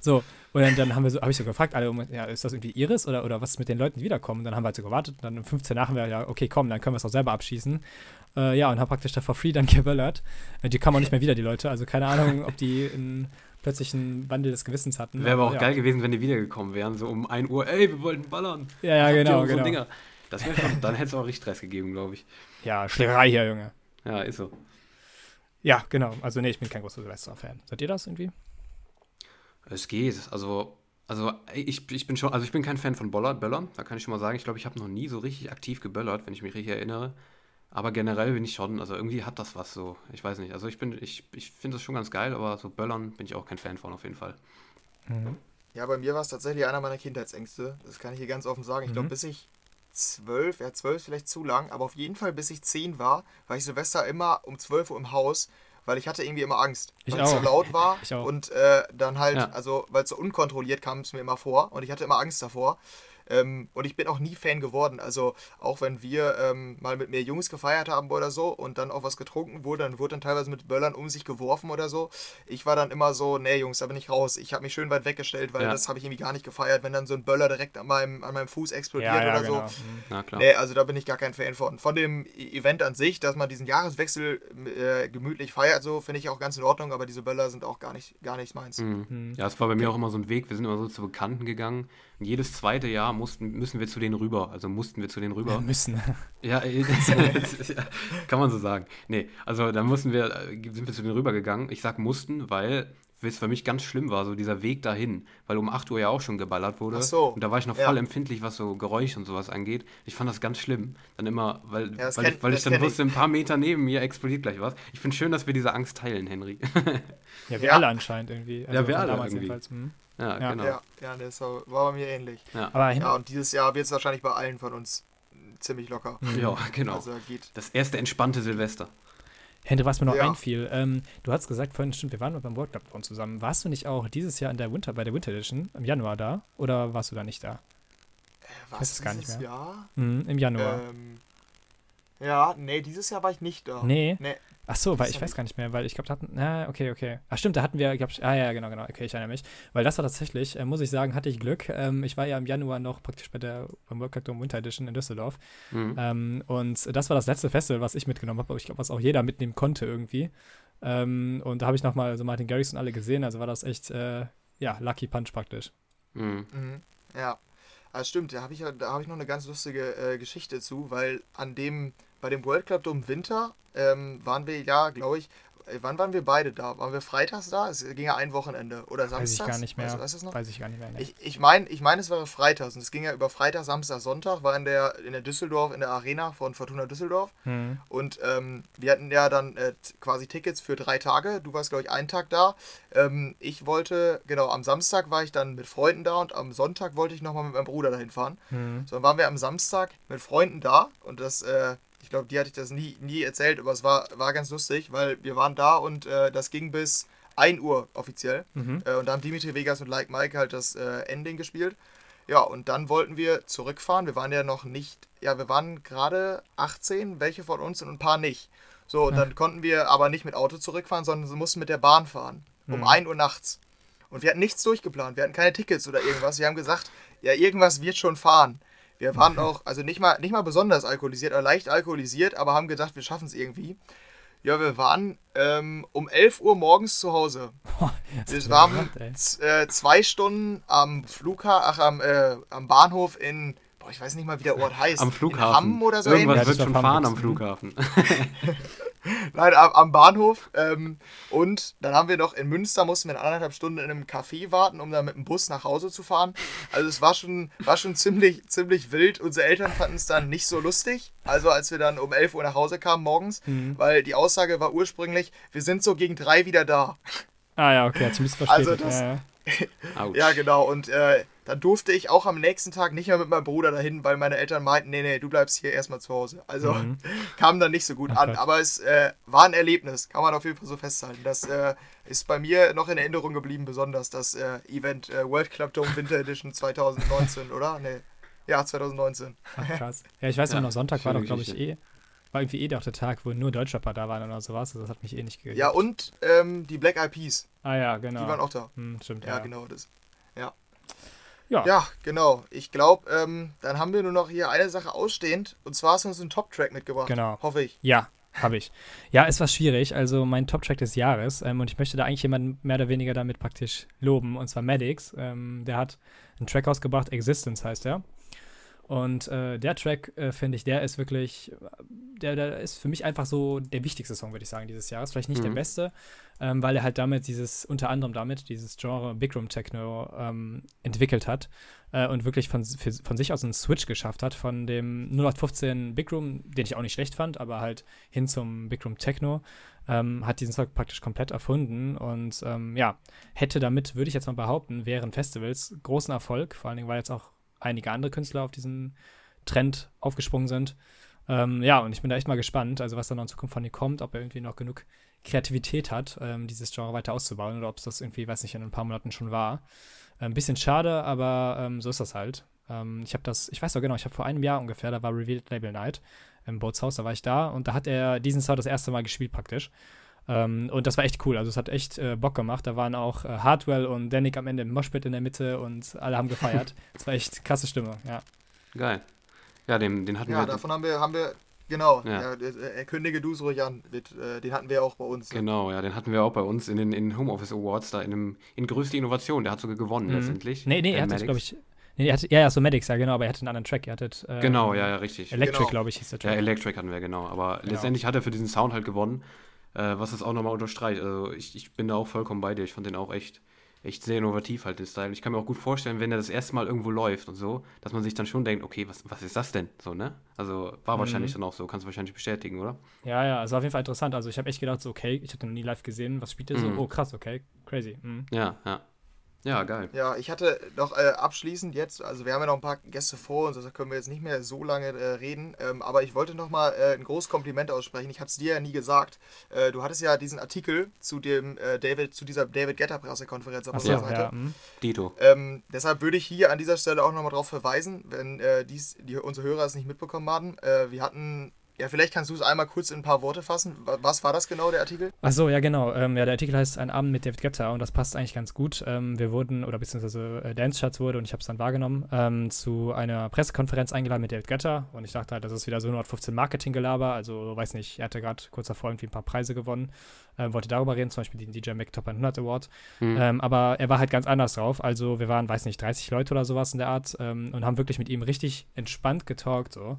So, und dann, dann haben wir so, habe ich so gefragt, alle, ja, ist das irgendwie Iris oder, oder was ist mit den Leuten, die wiederkommen? Und dann haben wir halt so gewartet und dann um 15 nach haben wir, ja, okay, komm, dann können wir es auch selber abschießen. Äh, ja, und haben praktisch da for free dann geböllert. Äh, die kamen auch nicht mehr wieder, die Leute. Also keine Ahnung, ob die plötzlich einen Wandel des Gewissens hatten. Wäre aber auch ja. geil gewesen, wenn die wiedergekommen wären, so um 1 Uhr, ey, wir wollten ballern. Ja, ja, genau, genau. Dinger? Das wäre schon, dann hätte es auch richtig Stress gegeben, glaube ich. Ja, Schlägerei hier, Junge. Ja, ist so. Ja, genau. Also nee, ich bin kein großer Silvester-Fan. Seid ihr das irgendwie? Es geht. Also, also ich, ich bin schon, also ich bin kein Fan von Boller, Böllern. Da kann ich schon mal sagen, ich glaube, ich habe noch nie so richtig aktiv geböllert, wenn ich mich richtig erinnere. Aber generell bin ich schon, also irgendwie hat das was so. Ich weiß nicht. Also ich bin, ich, ich finde das schon ganz geil, aber so Böllern bin ich auch kein Fan von auf jeden Fall. Ja, bei mir war es tatsächlich einer meiner Kindheitsängste. Das kann ich hier ganz offen sagen. Ich glaube, Mhm. bis ich zwölf, ja, zwölf vielleicht zu lang, aber auf jeden Fall bis ich zehn war, war ich Silvester immer um 12 Uhr im Haus, weil ich hatte irgendwie immer Angst. Weil es so auch. laut war und äh, dann halt, Ja. also, weil es so unkontrolliert kam es mir immer vor und ich hatte immer Angst davor. Ähm, und ich bin auch nie Fan geworden. Also auch wenn wir ähm, mal mit mehr Jungs gefeiert haben oder so und dann auch was getrunken wurde, dann wurde dann teilweise mit Böllern um sich geworfen oder so. Ich war dann immer so, nee Jungs, da bin ich raus. Ich habe mich schön weit weggestellt, weil Ja. das habe ich irgendwie gar nicht gefeiert, wenn dann so ein Böller direkt an meinem, an meinem Fuß explodiert Ja, ja, oder genau. so. Na klar. Nee, also da bin ich gar kein Fan von. Von dem E- Event an sich, dass man diesen Jahreswechsel äh, gemütlich feiert, so finde ich auch ganz in Ordnung, aber diese Böller sind auch gar nicht, gar nicht meins. Mhm. Mhm. Ja, es war bei mir auch immer so ein Weg. Wir sind immer so zu Bekannten gegangen. Und jedes zweite Jahr mussten, müssen wir zu denen rüber. Also mussten wir zu denen rüber. Müssen. Ja, äh, ja, kann man so sagen. Nee, also da mussten wir, äh, sind wir zu denen rübergegangen. Ich sag mussten, weil es für mich ganz schlimm war, so dieser Weg dahin, weil um 8 Uhr ja auch schon geballert wurde. Ach so, Und da war ich noch ja. voll empfindlich, was so Geräusche und sowas angeht. Ich fand das ganz schlimm. Dann immer, weil, Ja, weil, kenn- ich, weil ich dann wusste, ein paar Meter neben mir explodiert gleich was. Ich finde schön, dass wir diese Angst teilen, Henry. Ja, wir Ja. alle anscheinend irgendwie. Also Ja, wir alle damals irgendwie. jedenfalls. Ja, Ja. genau. Ja, ja, das war, war bei mir ähnlich. Aber hin, Ja, und dieses Jahr wird es wahrscheinlich bei allen von uns ziemlich locker. Ja, genau. Also geht. Das erste entspannte Silvester. Henry, was mir noch Ja. einfiel, ähm, du hast gesagt vorhin, stimmt, wir waren mal beim World Club zusammen. Warst du nicht auch dieses Jahr in der Winter, bei der Winter Edition im Januar da? Oder warst du da nicht da? Was weiß es gar nicht dieses mehr. Jahr? Mhm, Im Januar. Ähm, ja, nee, dieses Jahr war ich nicht da. Nee. Nee. Ach so, weil das ich weiß gar nicht mehr, weil ich glaube, da hatten, na, okay, okay. Ach stimmt, da hatten wir, glaub ich, ah ja, genau, genau, okay, ich erinnere mich. Weil das war tatsächlich, äh, muss ich sagen, hatte ich Glück. Ähm, ich war ja im Januar noch praktisch bei der beim World Cup Dome Winter Edition in Düsseldorf. Mhm. Ähm, und das war das letzte Festival, was ich mitgenommen habe, aber ich glaube, was auch jeder mitnehmen konnte irgendwie. Ähm, und da habe ich nochmal so Martin Garrix und alle gesehen, also war das echt, äh, ja, Lucky Punch praktisch. Mhm. Mhm. Ja. Ah, stimmt, da habe ich, da hab ich noch eine ganz lustige äh, Geschichte zu, weil an dem, bei dem World Club Dome Winter ähm, waren wir ja, glaube ich, äh, wann waren wir beide da? Waren wir freitags da? Es ging ja ein Wochenende. Oder samstags? Weiß ich gar nicht mehr. Weißt, weißt du? Weiß ich gar nicht mehr. Nee. Ich, ich meine, ich mein, es war freitags und es ging ja über Freitag, Samstag, Sonntag, war in der, in der Düsseldorf, in der Arena von Fortuna Düsseldorf. Hm. Und ähm, wir hatten ja dann äh, quasi Tickets für drei Tage. Du warst, glaube ich, einen Tag da. Ähm, ich wollte, genau, am Samstag war ich dann mit Freunden da und am Sonntag wollte ich nochmal mit meinem Bruder dahin fahren. Hm. So, dann waren wir am Samstag mit Freunden da und das, äh, ich glaube, die hatte ich das nie, nie erzählt, aber es war, war ganz lustig, weil wir waren da und äh, das ging bis 1 Uhr offiziell. Mhm. Äh, und da haben Dimitri Vegas und Like Mike halt das äh, Ending gespielt. Ja, und dann wollten wir zurückfahren. Wir waren ja noch nicht, ja, wir waren gerade 18, welche von uns und ein paar nicht. So, und dann konnten wir aber nicht mit Auto zurückfahren, sondern mussten mit der Bahn fahren. Um Mhm. 1 Uhr nachts. Und wir hatten nichts durchgeplant. Wir hatten keine Tickets oder irgendwas. Wir haben gesagt, ja, irgendwas wird schon fahren. Wir waren auch, also nicht mal, nicht mal besonders alkoholisiert, aber leicht alkoholisiert, aber haben gedacht, wir schaffen es irgendwie. Ja, wir waren ähm, um 11 Uhr morgens zu Hause. Wir waren gemacht, äh, zwei Stunden am Flughafen, ach, am, äh, am Bahnhof in, boah, ich weiß nicht mal, wie der Ort heißt. Am In Flughafen. Hamm oder so Irgendwas wird schon fahren am. Flughafen. Nein, am, am Bahnhof. Ähm, und dann haben wir noch in Münster, mussten wir anderthalb Stunden in einem Café warten, um dann mit dem Bus nach Hause zu fahren. Also es war schon, war schon ziemlich, ziemlich wild. Unsere Eltern fanden es dann nicht so lustig. Also als wir dann um 11 Uhr nach Hause kamen morgens, Mhm. weil die Aussage war ursprünglich, wir sind so gegen drei wieder da. Ah ja, okay, hat sich ein bisschen Also verspätet. das- ja, ja. Ja, genau. Und äh, dann durfte ich auch am nächsten Tag nicht mehr mit meinem Bruder dahin, weil meine Eltern meinten, nee, nee, du bleibst hier erstmal zu Hause. Also mhm. kam dann nicht so gut an. Aber es äh, war ein Erlebnis, kann man auf jeden Fall so festhalten. Das äh, ist bei mir noch in Erinnerung geblieben, besonders das äh, Event äh, World Club Dome Winter Edition 2019, oder? Nee. Ja, 2019. Ach, krass. Ja, ich weiß ja, noch, Sonntag war doch, glaube ich, eh war irgendwie eh auch der Tag, wo nur Deutschrapper da waren oder sowas. Also das hat mich eh nicht gegeben. Ja, und ähm, die Black Eyed Peas. Ah ja, genau. Die waren auch da. Hm, stimmt, ja, ja. genau das. Ja. Ja. Genau. Ich glaube, ähm, dann haben wir nur noch hier eine Sache ausstehend. Und zwar hast du uns einen Top-Track mitgebracht. Genau. Hoffe ich. Ja, habe ich. Ja, es war schwierig. Also mein Top-Track des Jahres. Ähm, und ich möchte da eigentlich jemanden mehr oder weniger damit praktisch loben. Und zwar Maddox. Ähm, der hat einen Track ausgebracht. Existence heißt er. Und äh, der Track, äh, finde ich, der ist wirklich, der, der ist für mich einfach so der wichtigste Song, würde ich sagen, dieses Jahres. Vielleicht nicht mhm. der beste, ähm, weil er halt damit dieses, unter anderem damit, dieses Genre Big Room Techno ähm, entwickelt hat äh, und wirklich von, für, von sich aus einen Switch geschafft hat, von dem 0815 Big Room, den ich auch nicht schlecht fand, aber halt hin zum Big Room Techno. Ähm, hat diesen Song praktisch komplett erfunden und ähm, ja, hätte damit, würde ich jetzt mal behaupten, während Festivals großen Erfolg, vor allen Dingen, weil jetzt auch einige andere Künstler auf diesen Trend aufgesprungen sind. Ähm, ja, und ich bin da echt mal gespannt, also was da noch in Zukunft von ihm kommt, ob er irgendwie noch genug Kreativität hat, ähm, dieses Genre weiter auszubauen oder ob es das irgendwie, weiß nicht, in ein paar Monaten schon war. Ein bisschen schade, aber ähm, so ist das halt. Ähm, ich habe das, ich weiß doch genau, ich habe vor einem Jahr ungefähr, da war Revealed Label Night im Bootshaus, da war ich da und da hat er diesen Sound das erste Mal gespielt praktisch. Ähm, und das war echt cool. Also es hat echt äh, Bock gemacht. Da waren auch äh, Hardwell und Danik am Ende im Moshpit in der Mitte und alle haben gefeiert. Es war echt krasse Stimme, ja. Geil. Ja, den, den hatten ja, wir. Ja, davon haben wir, haben wir Genau, ja. ja erkündige du es ruhig an. Äh, den hatten wir auch bei uns. Ne? Genau, ja, den hatten wir auch bei uns in den in Homeoffice Awards, da in, dem, in größte Innovation. Der hat sogar gewonnen mhm. letztendlich. Nee, nee, er hat glaube ich. Nee, er hatte, ja, ja, so Medics, ja, genau, aber er hatte einen anderen Track. Er hatte, ähm, genau, ja, ja, richtig. Electric, genau. glaube ich, hieß der Track. Ja, Electric hatten wir, genau. Aber genau. letztendlich hat er für diesen Sound halt gewonnen äh, was das auch nochmal unterstreicht. Also ich, ich bin da auch vollkommen bei dir. Ich fand den auch echt, echt sehr innovativ halt, den Style. Ich kann mir auch gut vorstellen, wenn er das erste Mal irgendwo läuft und so, dass man sich dann schon denkt, okay, was, was ist das denn? So, ne? Also war mhm. wahrscheinlich dann auch so, kannst du wahrscheinlich bestätigen, oder? Ja, ja, also auf jeden Fall interessant. Also ich habe echt gedacht, so, okay, ich habe den noch nie live gesehen, was spielt der mhm. so? Oh, krass, okay, crazy. Mhm. Ja, ja. Ja, geil. Ja, ich hatte noch äh, abschließend jetzt, also wir haben ja noch ein paar Gäste vor uns, also können wir jetzt nicht mehr so lange äh, reden, ähm, aber ich wollte noch mal äh, ein großes Kompliment aussprechen. Ich habe es dir ja nie gesagt. Äh, du hattest ja diesen Artikel zu dem äh, David, zu dieser David Getter Pressekonferenz auf Ach unserer Seite. Ja, hm. Dito. Ähm, deshalb würde ich hier an dieser Stelle auch noch mal darauf verweisen, wenn äh, dies, die, unsere Hörer es nicht mitbekommen haben. wir hatten ja, vielleicht kannst du es einmal kurz in ein paar Worte fassen. Was war das genau, der Artikel? Ach so, ja, genau. Ähm, ja, der Artikel heißt Ein Abend mit David Guetta und das passt eigentlich ganz gut. Ähm, wir wurden, oder beziehungsweise äh, Dance Schatz wurde, und ich habe es dann wahrgenommen, ähm, zu einer Pressekonferenz eingeladen mit David Guetta und ich dachte halt, das ist wieder so 115 Marketing-Gelaber. Also, weiß nicht, er hatte gerade kurz davor irgendwie ein paar Preise gewonnen, äh, wollte darüber reden, zum Beispiel den DJ Mac Top 100 Award. Mhm. Ähm, aber er war halt ganz anders drauf. Also, wir waren, weiß nicht, 30 Leute oder sowas in der Art ähm, und haben wirklich mit ihm richtig entspannt getalkt, so.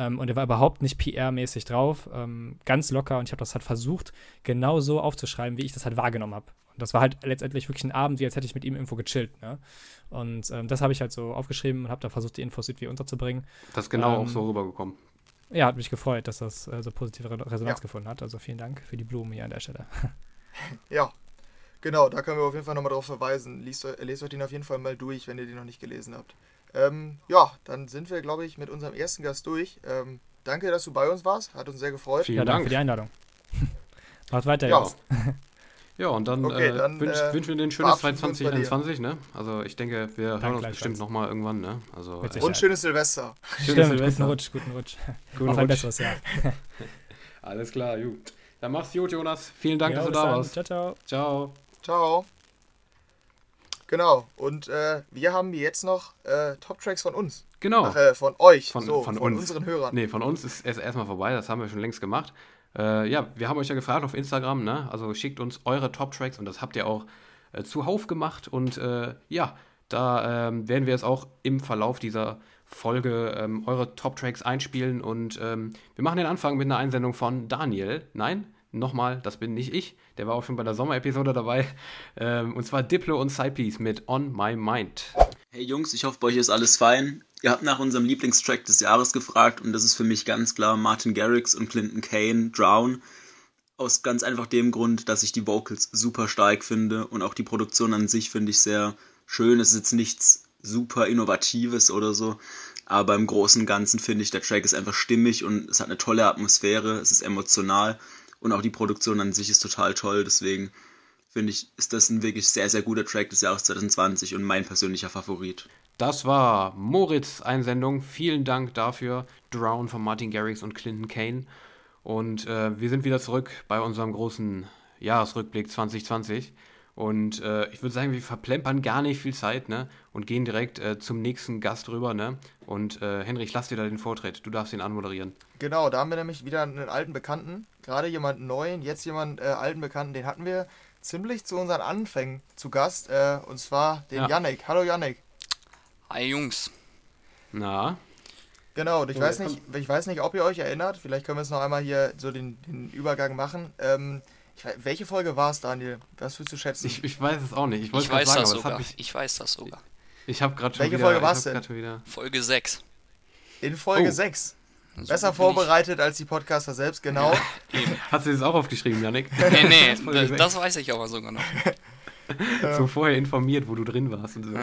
Ähm, und er war überhaupt nicht PR-mäßig drauf, ähm, ganz locker. Und ich habe das halt versucht, genau so aufzuschreiben, wie ich das halt wahrgenommen habe. Und das war halt letztendlich wirklich ein Abend, wie als hätte ich mit ihm irgendwo gechillt. Ne? Und ähm, das habe ich halt so aufgeschrieben und habe da versucht, die Infos irgendwie unterzubringen. Das ist genau auch so rübergekommen. Ja, hat mich gefreut, dass das äh, so positive Resonanz ja. gefunden hat. Also vielen Dank für die Blumen hier an der Stelle. ja, genau, da können wir auf jeden Fall nochmal drauf verweisen. Lest, lest euch den auf jeden Fall mal durch, wenn ihr den noch nicht gelesen habt. Ähm, ja, dann sind wir, glaube ich, mit unserem ersten Gast durch. Ähm, danke, dass du bei uns warst. Hat uns sehr gefreut. Vielen ja, Dank für die Einladung. Macht weiter, ja. Jungs. Ja, und dann, okay, äh, dann wünsch, äh, wünschen wir den ein schönes 2021, ne? Also ich denke, wir Dank hören uns bestimmt nochmal irgendwann, ne? Also, äh, und schönes Silvester. Schönes Silvester. Guten Rutsch, guten Rutsch. Guten Auf ein besseres Jahr. Alles klar, gut. Dann mach's gut, Jonas. Vielen Dank, ja, dass du da warst. Ciao, ciao. Ciao. Ciao. Genau, und äh, wir haben jetzt noch äh, Top-Tracks von uns. Genau. Ach, äh, von euch, von, so, von, von uns. unseren Hörern. Nee, von uns ist es erstmal vorbei, das haben wir schon längst gemacht. Äh, ja, wir haben euch ja gefragt auf Instagram, ne? Also schickt uns eure Top-Tracks und das habt ihr auch äh, zuhauf gemacht. Und äh, ja, da ähm, werden wir jetzt auch im Verlauf dieser Folge ähm, eure Top-Tracks einspielen. Und ähm, wir machen den Anfang mit einer Einsendung von Daniel. Nein? Nochmal, das bin nicht ich. Der war auch schon bei der Sommerepisode dabei. Ähm, und zwar Diplo und Cypeace mit On My Mind. Hey Jungs, ich hoffe, bei euch ist alles fein. Ihr habt nach unserem Lieblingstrack des Jahres gefragt und das ist für mich ganz klar Martin Garrix und Clinton Kane, Drown. Aus ganz einfach dem Grund, dass ich die Vocals super stark finde und auch die Produktion an sich finde ich sehr schön. Es ist jetzt nichts super Innovatives oder so. Aber im Großen und Ganzen finde ich, der Track ist einfach stimmig und es hat eine tolle Atmosphäre, es ist emotional und auch die Produktion an sich ist total toll. Deswegen finde ich, ist das ein wirklich sehr, sehr guter Track des Jahres 2020 und mein persönlicher Favorit. Das war Moritz Einsendung. Vielen Dank dafür. Drown von Martin Garrix und Clinton Kane. Und äh, wir sind wieder zurück bei unserem großen Jahresrückblick 2020. Und äh, ich würde sagen, wir verplempern gar nicht viel Zeit, ne? Und gehen direkt äh, zum nächsten Gast rüber, ne? Und äh, Henry, ich lass dir da den Vortritt. Du darfst ihn anmoderieren. Genau, da haben wir nämlich wieder einen alten Bekannten. Gerade jemanden neuen, jetzt jemanden äh, alten Bekannten. Den hatten wir ziemlich zu unseren Anfängen zu Gast. Äh, und zwar den Ja. Yannick. Hallo Yannick. Hi Jungs. Na, Genau, und ich weiß nicht, ich weiß nicht, ob ihr euch erinnert. Vielleicht können wir es noch einmal hier so den, den Übergang machen. Ähm, ich, wei- welche Folge war es, Daniel? Was würdest du schätzen? ich, ich weiß es auch nicht. Ich wollte Ich gerade weiß sagen, das aber das hat sogar. mich. Ich weiß das sogar. Ich habe gerade schon Welche wieder. Folge ich war's hab denn? wieder. Folge 6. In Folge Oh. 6. So Besser bin ich- vorbereitet als die Podcaster selbst, genau. Eben. Hast du das auch aufgeschrieben, Janik? Nee, nee, das weiß ich aber sogar noch. so vorher informiert, wo du drin warst und so.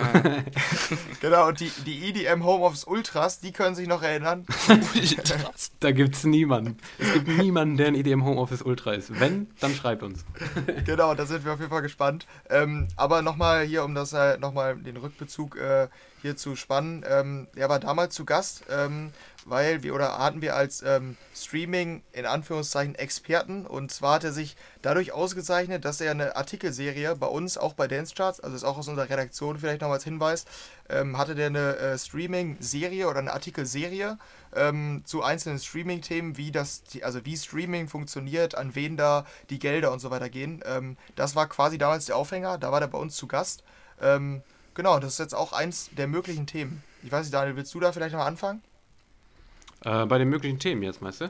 Genau, und die, die EDM Homeoffice Ultras, die können sich noch erinnern. Da gibt's niemanden. Es gibt niemanden, der ein EDM Homeoffice Ultra ist. Wenn, dann schreibt uns. genau, da sind wir auf jeden Fall gespannt. Ähm, aber nochmal hier, um das äh, nochmal den Rückbezug äh, hier zu spannen. Ähm, er war damals zu Gast, ähm, weil wir oder hatten wir als ähm, Streaming in Anführungszeichen Experten und zwar hat er sich dadurch ausgezeichnet, dass er eine Artikelserie bei uns auch bei Dance Charts, also ist auch aus unserer Redaktion vielleicht noch als Hinweis, ähm, hatte der eine äh, Streaming-Serie oder eine Artikelserie ähm, zu einzelnen Streaming-Themen, wie das, also wie Streaming funktioniert, an wen da die Gelder und so weiter gehen. Ähm, das war quasi damals der Aufhänger, da war der bei uns zu Gast. Ähm, genau, das ist jetzt auch eins der möglichen Themen. Ich weiß nicht, Daniel, willst du da vielleicht noch anfangen? Äh, bei den möglichen Themen jetzt, meinst du?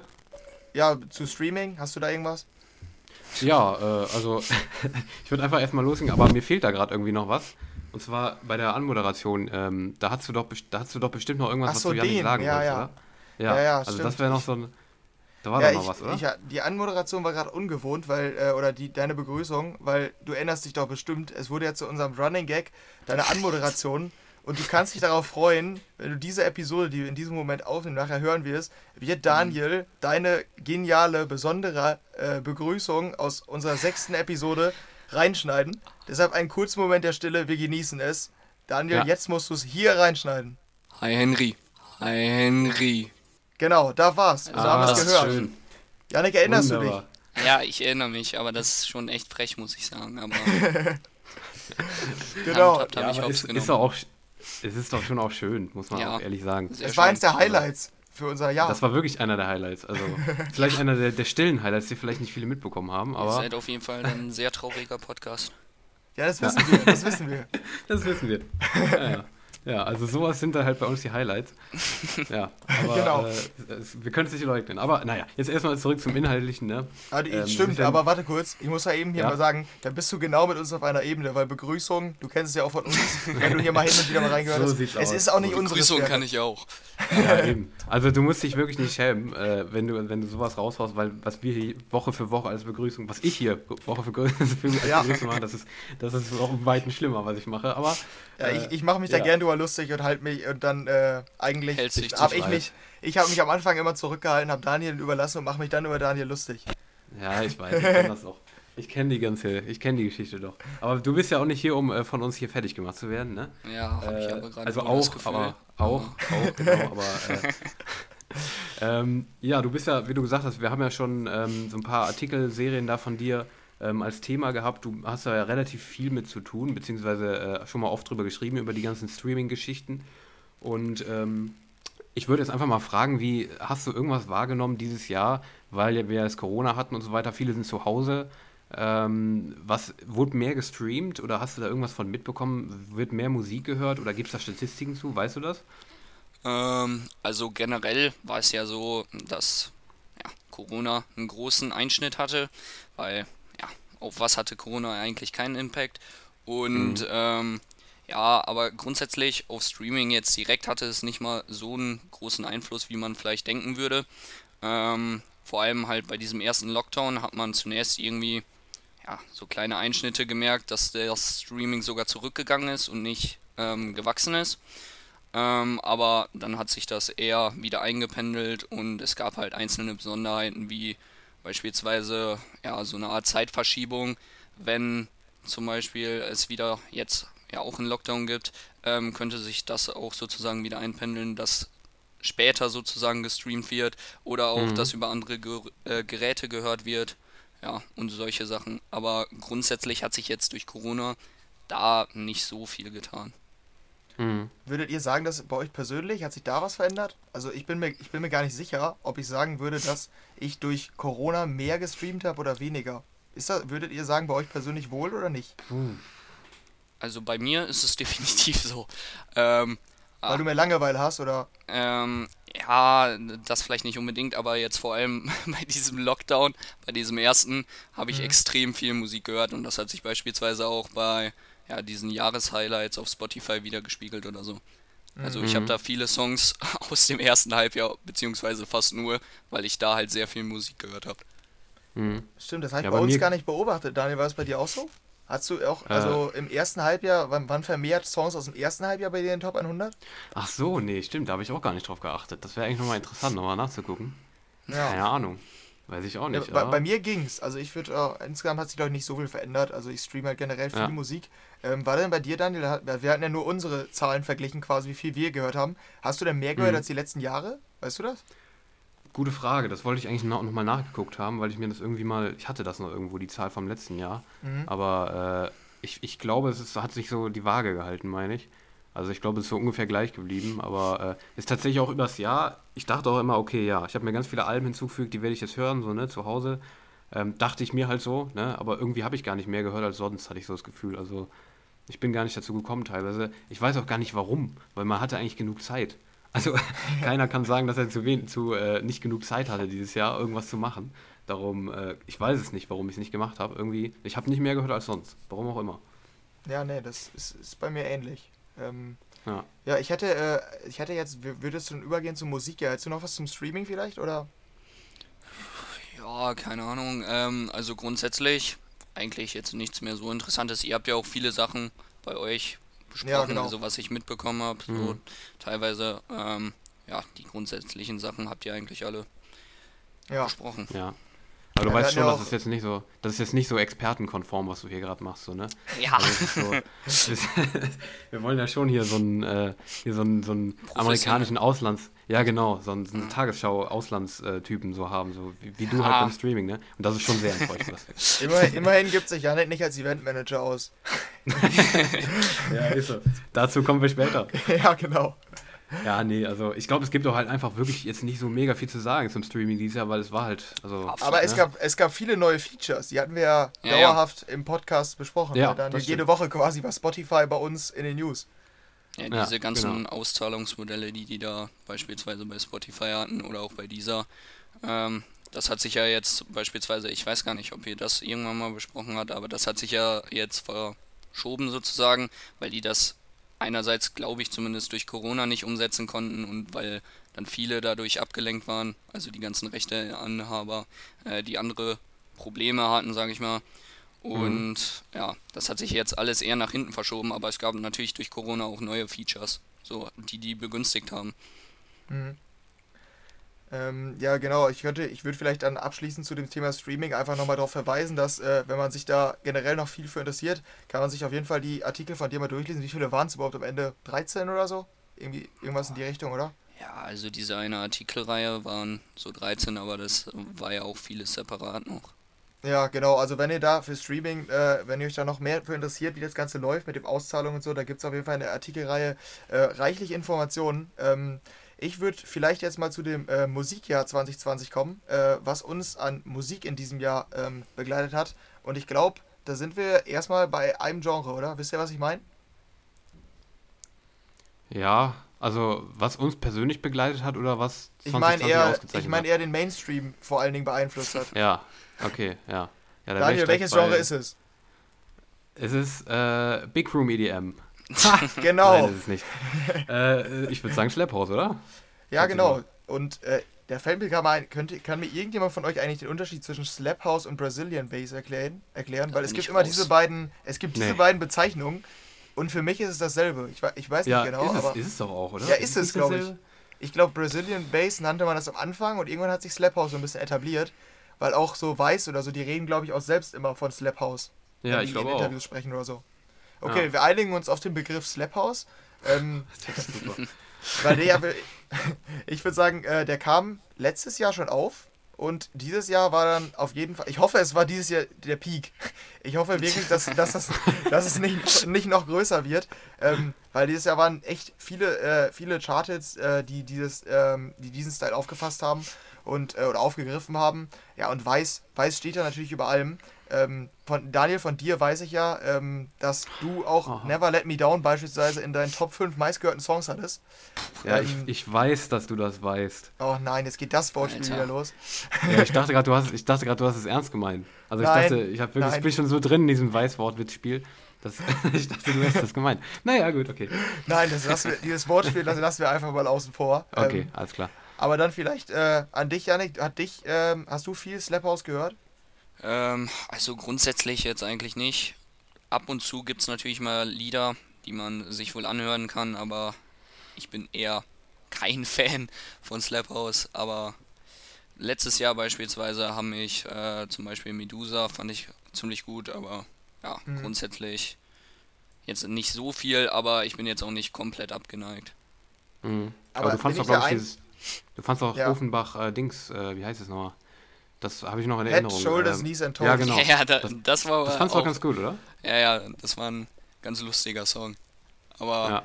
Ja, zu Streaming, hast du da irgendwas? Ja, äh, also ich würde einfach erstmal loslegen, aber mir fehlt da gerade irgendwie noch was. Und zwar bei der Anmoderation, ähm, da hast du doch da hast du doch bestimmt noch irgendwas, Ach was so, du den, sagen ja, wolltest, ja. oder? Ja, Ja, ja, also stimmt. das wäre noch so ein. Da war ja, doch noch was, oder? Ich, die Anmoderation war gerade ungewohnt, weil, äh, oder die, deine Begrüßung, weil du erinnerst dich doch bestimmt, es wurde ja zu unserem Running Gag deine Anmoderation und du kannst dich darauf freuen, wenn du diese Episode, die wir in diesem Moment aufnehmen, nachher hören wirst, wird Daniel deine geniale, besondere äh, Begrüßung aus unserer sechsten Episode reinschneiden. Deshalb einen kurzen Moment der Stille, wir genießen es. Daniel, Ja. jetzt musst du es hier reinschneiden. Hi Henry. Hi Henry. Genau, da war's. So haben wir das es ist gehört. schön. Janik, erinnerst du Wunderbar. dich? Ja, ich erinnere mich, aber das ist schon echt frech, muss ich sagen. Aber Genau. habt, habt, Ja, habt mich aber es ist doch auch, es ist doch schon auch schön, muss man Ja. auch ehrlich sagen. Es war eins der Highlights für unser Jahr. Das war wirklich einer der Highlights. Also vielleicht einer der, der stillen Highlights, die vielleicht nicht viele mitbekommen haben, Ihr aber seid auf jeden Fall ein sehr trauriger Podcast. ja, das wissen wir, das wissen wir. das wissen wir. Ja, ja. Ja, also sowas sind da halt bei uns die Highlights. Ja, aber Genau. äh, wir können es nicht leugnen. Aber naja, jetzt erstmal zurück zum Inhaltlichen. Ne? Die, Ähm, stimmt, aber warte kurz, ich muss ja eben hier Ja. mal sagen, da bist du genau mit uns auf einer Ebene, weil Begrüßung, du kennst es ja auch von uns, wenn du hier mal hin und wieder mal reingehört So hast, es aus. ist auch nicht unsere Begrüßung kann ich auch. Ja, eben. Also du musst dich wirklich nicht schämen, äh, wenn, du, wenn du sowas raushaust, weil was wir hier Woche für Woche als Begrüßung, was ich hier Woche für, für als Ja. Begrüßung mache, das ist, das ist auch um Weiten schlimmer, was ich mache. Aber Ja, äh, ich, ich mache mich da ja. gern drüber lustig und halt mich und dann äh, eigentlich habe ich frei. mich, ich habe mich am Anfang immer zurückgehalten, habe Daniel überlassen und mache mich dann über Daniel lustig. Ja, ich weiß, ich kenne das auch. Ich kenne die ganze, ich kenne die Geschichte doch. Aber du bist ja auch nicht hier, um äh, von uns hier fertig gemacht zu werden, ne? Ja, habe ich Äh, aber gerade also auch, aber auch, auch, genau, aber äh, ähm, ja, du bist ja, wie du gesagt hast, wir haben ja schon ähm, so ein paar Artikelserien da von dir ähm, als Thema gehabt. Du hast da ja relativ viel mit zu tun, beziehungsweise äh, schon mal oft drüber geschrieben, über die ganzen Streaming-Geschichten. Und ähm, ich würde jetzt einfach mal fragen, wie hast du irgendwas wahrgenommen dieses Jahr, weil wir jetzt Corona hatten und so weiter, viele sind zu Hause. Ähm, was wurde mehr gestreamt oder hast du da irgendwas von mitbekommen? Wird mehr Musik gehört oder gibt es da Statistiken zu? Weißt du das? Ähm, also generell war es ja so, dass ja, Corona einen großen Einschnitt hatte, weil auf was hatte Corona eigentlich keinen Impact. Und ähm, ja, aber grundsätzlich auf Streaming jetzt direkt hatte es nicht mal so einen großen Einfluss, wie man vielleicht denken würde. Ähm, vor allem halt bei diesem ersten Lockdown hat man zunächst irgendwie ja, so kleine Einschnitte gemerkt, dass das Streaming sogar zurückgegangen ist und nicht ähm, gewachsen ist. Ähm, aber dann hat sich das eher wieder eingependelt und es gab halt einzelne Besonderheiten wie beispielsweise ja, so eine Art Zeitverschiebung, wenn zum Beispiel es wieder jetzt ja auch einen Lockdown gibt, ähm, könnte sich das auch sozusagen wieder einpendeln, dass später sozusagen gestreamt wird oder auch, Mhm. dass über andere Ger äh, Geräte gehört wird. Ja, und solche Sachen. Aber grundsätzlich hat sich jetzt durch Corona da nicht so viel getan. Mhm. Würdet ihr sagen, dass bei euch persönlich hat sich da was verändert? Also ich bin mir, ich bin mir gar nicht sicher, ob ich sagen würde, dass ich durch Corona mehr gestreamt habe oder weniger. Ist das, würdet ihr sagen, bei euch persönlich wohl oder nicht? Also bei mir ist es definitiv so. Ähm, Weil Ah. du mehr Langeweile hast oder? Ähm, ja, das vielleicht nicht unbedingt, aber jetzt vor allem bei diesem Lockdown, bei diesem ersten, habe ich Mhm. extrem viel Musik gehört und das hat sich beispielsweise auch bei ja, diesen Jahreshighlights auf Spotify wieder gespiegelt oder so. Also ich habe Mhm. da viele Songs aus dem ersten Halbjahr, beziehungsweise fast nur, weil ich da halt sehr viel Musik gehört habe. Mhm. Stimmt, das habe ich Ja, bei bei uns gar nicht beobachtet. Daniel, war es bei dir auch so? Hast du auch, Äh. also im ersten Halbjahr, wann, wann vermehrt Songs aus dem ersten Halbjahr bei dir in den Top 100? Ach so, nee, stimmt, da habe ich auch gar nicht drauf geachtet. Das wäre eigentlich nochmal interessant, nochmal nachzugucken. Keine Ahnung. Weiß ich auch Ja, nicht. bei, aber- bei mir ging's. Also ich würde auch, insgesamt hat sich glaube ich nicht so viel verändert. Also ich streame halt generell viel Ja. Musik. Ähm, war denn bei dir, Daniel? Wir hatten ja nur unsere Zahlen verglichen, quasi wie viel wir gehört haben. Hast du denn mehr gehört Mhm. als die letzten Jahre? Weißt du das? Gute Frage, das wollte ich eigentlich noch, noch mal nachgeguckt haben, weil ich mir das irgendwie mal, ich hatte das noch irgendwo, die Zahl vom letzten Jahr, Mhm. aber äh, ich, ich glaube, es ist, hat sich so die Waage gehalten, meine ich. Also ich glaube, es ist so ungefähr gleich geblieben, aber äh, ist tatsächlich auch übers Jahr, ich dachte auch immer, okay, ja, ich habe mir ganz viele Alben hinzugefügt, die werde ich jetzt hören, so, ne, zu Hause. Ähm, dachte ich mir halt so, ne, aber irgendwie habe ich gar nicht mehr gehört als sonst, hatte ich so das Gefühl. Also ich bin gar nicht dazu gekommen teilweise. Ich weiß auch gar nicht warum, weil man hatte eigentlich genug Zeit. Also keiner kann sagen, dass er zu, wen, zu äh, nicht genug Zeit hatte dieses Jahr, irgendwas zu machen. Darum, äh, ich weiß es nicht, warum ich es nicht gemacht habe. Irgendwie, ich habe nicht mehr gehört als sonst. Warum auch immer. Ja, nee, das ist, ist bei mir ähnlich. Ähm, Ja. ja, ich hätte, äh, ich hätte jetzt, würdest du denn übergehen zur Musik? Ja, hättest du noch was zum Streaming vielleicht? Oder? Ja, keine Ahnung. Ähm, also grundsätzlich eigentlich jetzt nichts mehr so Interessantes. Ihr habt ja auch viele Sachen bei euch besprochen, Ja, genau. also was ich mitbekommen habe. So Mhm. teilweise, ähm, ja, die grundsätzlichen Sachen habt ihr eigentlich alle Ja. besprochen. Ja. Aber du Ja, weißt schon, ja das ist jetzt nicht so, das ist jetzt nicht so expertenkonform, was du hier gerade machst, so, ne? Ja, Also so, wir wollen ja schon hier so einen, äh, hier so einen, so einen amerikanischen Auslands, ja genau, so einen, so einen Tagesschau-Auslandstypen so haben, so wie, wie du halt Ah. beim Streaming, ne? Und das ist schon sehr enttäuschend. Immer, immerhin gibt sich Janet nicht als Eventmanager aus. ja, ist so. Dazu kommen wir später. ja, genau. Ja, nee, also ich glaube, es gibt auch halt einfach wirklich jetzt nicht so mega viel zu sagen zum Streaming dieses Jahr, weil es war halt, also. Aber es ne? gab, es gab viele neue Features. Die hatten wir ja, Ja, ja. dauerhaft im Podcast besprochen. Ja, Daniel das jede stimmt. Woche quasi war Spotify bei uns in den News. Ja, Ja, diese ganzen genau. Auszahlungsmodelle, die die da beispielsweise bei Spotify hatten oder auch bei dieser, ähm, das hat sich ja jetzt beispielsweise, ich weiß gar nicht, ob ihr das irgendwann mal besprochen habt, aber das hat sich ja jetzt verschoben sozusagen, weil die das einerseits, glaube ich, zumindest durch Corona nicht umsetzen konnten und weil dann viele dadurch abgelenkt waren, also die ganzen Rechteanhaber, äh, die andere Probleme hatten, sage ich mal. Und ja, das hat sich jetzt alles eher nach hinten verschoben, aber es gab natürlich durch Corona auch neue Features, so die die begünstigt haben. Mhm. Ähm, ja, genau. Ich könnte, ich würde vielleicht dann abschließend zu dem Thema Streaming einfach nochmal darauf verweisen, dass, äh, wenn man sich da generell noch viel für interessiert, kann man sich auf jeden Fall die Artikel von dir mal durchlesen. Wie viele waren es überhaupt am Ende? 13 oder so? Irgendwie, irgendwas in die Richtung, oder? Ja, also diese eine Artikelreihe waren so 13, aber das war ja auch vieles separat noch. Ja, genau. Also wenn ihr da für Streaming, äh, wenn ihr euch da noch mehr für interessiert, wie das Ganze läuft mit dem Auszahlung und so, da gibt es auf jeden Fall in der Artikelreihe äh, reichlich Informationen. Ähm, ich würde vielleicht jetzt mal zu dem äh, Musikjahr 2020 kommen, äh, was uns an Musik in diesem Jahr ähm, begleitet hat. Und ich glaube, da sind wir erstmal bei einem Genre, oder? Wisst ihr, was ich meine? Ja, also was uns persönlich begleitet hat oder was Ich meine eher, ich mein hat? eher den Mainstream vor allen Dingen beeinflusst hat. Ja, okay, ja. ja Daniel, welches Genre ist es? Es ist äh, Big Room EDM. Genau. Nein, ist es nicht. äh, ich würde sagen Schlepphaus, oder? Ja, Ganz genau. Und äh, der fällt mir gerade mal ein, könnte, kann mir irgendjemand von euch eigentlich den Unterschied zwischen Slap House und Brazilian Bass erklären? erklären? Weil es gibt immer raus. diese beiden, es gibt diese Nee. beiden Bezeichnungen und für mich ist es dasselbe. Ich, ich weiß nicht Ja, genau, ist, aber es, ist es doch auch, oder? Ja, ist es, nicht glaub ich. ich glaube Brazilian Bass nannte man das am Anfang und irgendwann hat sich Slap House so ein bisschen etabliert, weil auch so Weiß oder so, die reden glaube ich auch selbst immer von Slap House. Ja, wenn ich die glaube in auch. Interviews sprechen oder so. Okay, Ja. wir einigen uns auf den Begriff Slap House. Ähm, Das ist super. weil der, ja- ich würde sagen, äh, der kam letztes Jahr schon auf und dieses Jahr war dann auf jeden Fall, ich hoffe, es war dieses Jahr der Peak. Ich hoffe wirklich, dass, dass, das, dass es nicht, nicht noch größer wird, ähm, weil dieses Jahr waren echt viele, äh, viele Charthits, äh, die, dieses, ähm, die diesen Style aufgefasst haben und, äh, oder aufgegriffen haben. Ja, und Weiß, Weiß steht da natürlich über allem. Ähm, von Daniel, von dir weiß ich ja, ähm, dass du auch Aha. Never Let Me Down beispielsweise in deinen Top 5 meistgehörten Songs hattest. Ja, ich, Ähm, ich weiß, dass du das weißt. Oh nein, jetzt geht das Wortspiel Alter. wieder los. Ja, ich dachte gerade, du hast, ich dachte gerade, du hast es ernst gemeint. Also ich Nein, dachte, ich habe wirklich, ich bin schon so drin in diesem Weißwortwitzspiel. Das, ich dachte, du hast das gemeint. Naja, gut, okay. Nein, das lassen wir, dieses Wortspiel das lassen wir einfach mal außen vor. Okay, Ähm, alles klar. aber dann vielleicht äh, an dich, Janik. Hat dich, ähm, hast du viel Slap House gehört? Ähm, also grundsätzlich jetzt eigentlich nicht. Ab und zu gibt es natürlich mal Lieder, die man sich wohl anhören kann, aber ich bin eher kein Fan von Slap House. Aber letztes Jahr beispielsweise haben mich äh, zum Beispiel Medusa, fand ich ziemlich gut, aber ja, Mhm. grundsätzlich jetzt nicht so viel, aber ich bin jetzt auch nicht komplett abgeneigt. Mhm. aber Aber, du fandst doch, ich glaube ich, dieses, du fandst auch Ja. Offenbach äh, Dings, äh, wie heißt es nochmal? Das habe ich noch in Head, Erinnerung. Shoulders, Ähm, Knees and Toes. ja, genau. Ja, da, Das- das, war Das fandst du auch, ganz gut, oder? ja, ja, das war ein ganz lustiger Song. Aber Ja.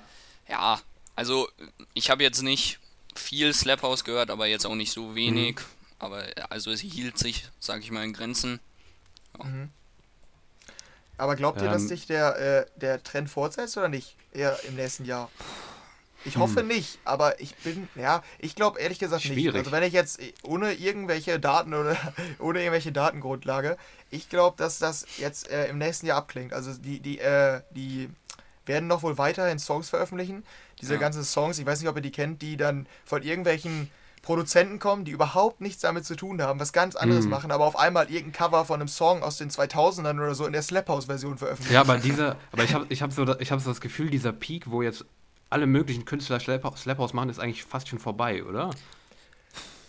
Ja, also ich habe jetzt nicht viel Slap House gehört, aber jetzt auch nicht so wenig. Mhm. Aber also es hielt sich, sag ich mal, in Grenzen. Mhm. Aber glaubt ihr, dass Ähm. sich der, äh, der Trend fortsetzt oder nicht? Eher im nächsten Jahr? Ich hoffe Hm. nicht, aber ich bin, ja, ich glaube ehrlich gesagt nicht. Schwierig. Also wenn ich jetzt ohne irgendwelche Daten oder ohne irgendwelche Datengrundlage, ich glaube, dass das jetzt äh, im nächsten Jahr abklingt. Also die, die, äh, die werden noch wohl weiterhin Songs veröffentlichen. Diese Ja. ganzen Songs, ich weiß nicht, ob ihr die kennt, die dann von irgendwelchen Produzenten kommen, die überhaupt nichts damit zu tun haben, was ganz anderes Mhm. machen, aber auf einmal irgendein Cover von einem Song aus den 2000ern oder so in der Slap House Version veröffentlichen. Ja, aber dieser, aber ich habe ich hab so, ich hab so das Gefühl, dieser Peak, wo jetzt alle möglichen Künstler Slap House machen, ist eigentlich fast schon vorbei, oder?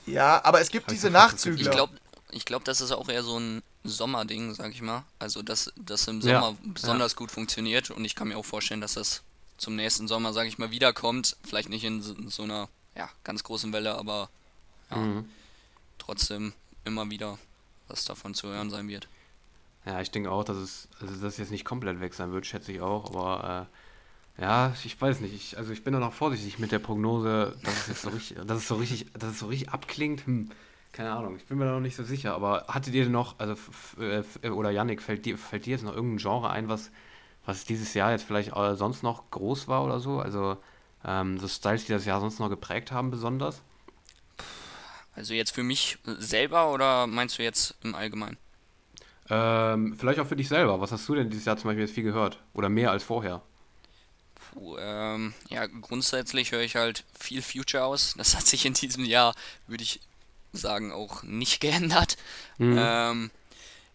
Ja, aber es gibt diese Nachzügler. Ich glaube, ich glaub, das ist auch eher so ein Sommerding, sag ich mal. Also dass das im Ja, Sommer besonders gut funktioniert und ich kann mir auch vorstellen, dass das zum nächsten Sommer, sag ich mal, wiederkommt. Vielleicht nicht in so, so einer ja, ganz großen Welle, aber ja, Mhm. trotzdem immer wieder was davon zu hören sein wird. Ja, ich denke auch, dass es, also dass es jetzt nicht komplett weg sein wird, schätze ich auch, aber äh, ja, ich weiß nicht. Ich, also ich bin da noch vorsichtig mit der Prognose, dass es jetzt so richtig, dass es so richtig, dass es so richtig abklingt. Hm, keine Ahnung, ich bin mir da noch nicht so sicher. Aber hattet ihr denn noch, also äh, f- oder Yannick, fällt dir, fällt dir jetzt noch irgendein Genre ein, was, was dieses Jahr jetzt vielleicht äh, sonst noch groß war oder so? Also ähm, so Styles, die das Jahr sonst noch geprägt haben, besonders? Also jetzt für mich selber oder meinst du jetzt im Allgemeinen? Ähm, vielleicht auch für dich selber. Was hast du denn dieses Jahr zum Beispiel jetzt viel gehört? Oder mehr als vorher? Puh, ähm, ja, grundsätzlich höre ich halt viel Future aus. Das hat sich in diesem Jahr, würde ich sagen, auch nicht geändert. Mhm. Ähm,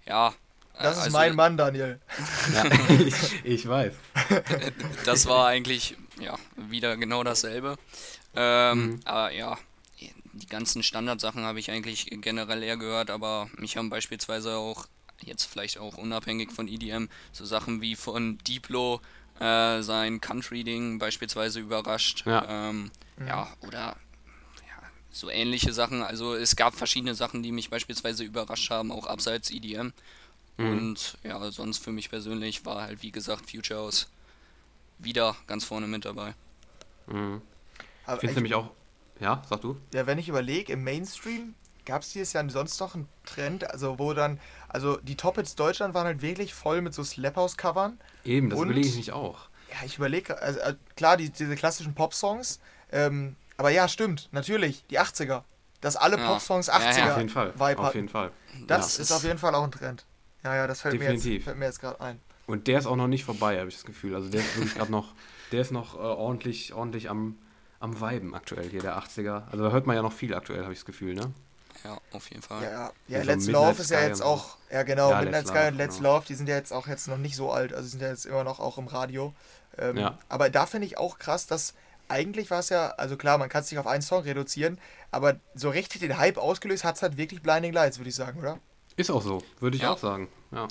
ja. äh, Das ist also, mein Mann, Daniel. Ja, ich, ich weiß. Das war eigentlich, ja, wieder genau dasselbe. Ähm, Mhm. Aber ja, die ganzen Standardsachen habe ich eigentlich generell eher gehört, aber mich haben beispielsweise auch, jetzt vielleicht auch unabhängig von EDM, so Sachen wie von Diplo äh, sein Country-Ding beispielsweise überrascht. Ja. Ähm, Mhm. ja, oder ja, so ähnliche Sachen. Also es gab verschiedene Sachen, die mich beispielsweise überrascht haben, auch abseits EDM. Mhm. Und ja, sonst für mich persönlich war halt, wie gesagt, Future House wieder ganz vorne mit dabei. Mhm. Aber Ich finde ich, nämlich auch. Ja, sag du? ja, wenn ich überlege, im Mainstream gab es dieses Jahr sonst noch einen Trend, also wo dann, also die Top-Hits Deutschland waren halt wirklich voll mit so Slap House-Covern. Eben, das überlege ich nicht auch. Ja, ich überlege, also äh, klar, die, diese klassischen Pop-Songs, ähm, aber ja, stimmt, natürlich, die 80er. Dass alle Ja. Pop-Songs Ja, ja. 80er Auf jeden Fall. Vibe Auf jeden Fall. Das ja. ist auf jeden Fall auch ein Trend. Ja, ja, das fällt, mir jetzt, Definitiv. fällt mir jetzt gerade ein. Und der ist auch noch nicht vorbei, habe ich das Gefühl. Also der ist wirklich gerade noch, der ist noch äh, ordentlich, ordentlich am, am Viben aktuell hier, der 80er. Also da hört man ja noch viel aktuell, habe ich das Gefühl, ne? Ja, auf jeden Fall. Ja, ja. Ja, ja so Let's Midnight Love ist ja jetzt auch, ja genau, Ja, Midnight Let's Sky Love, und Let's genau. Love, die sind ja jetzt auch jetzt noch nicht so alt, also sind ja jetzt immer noch auch im Radio. Ähm, Ja. Aber da finde ich auch krass, dass eigentlich war es ja, also klar, man kann es nicht auf einen Song reduzieren, aber so richtig den Hype ausgelöst hat es halt wirklich Blinding Lights, würde ich sagen, oder? Ist auch so, würde ich Ja. auch sagen. Ja,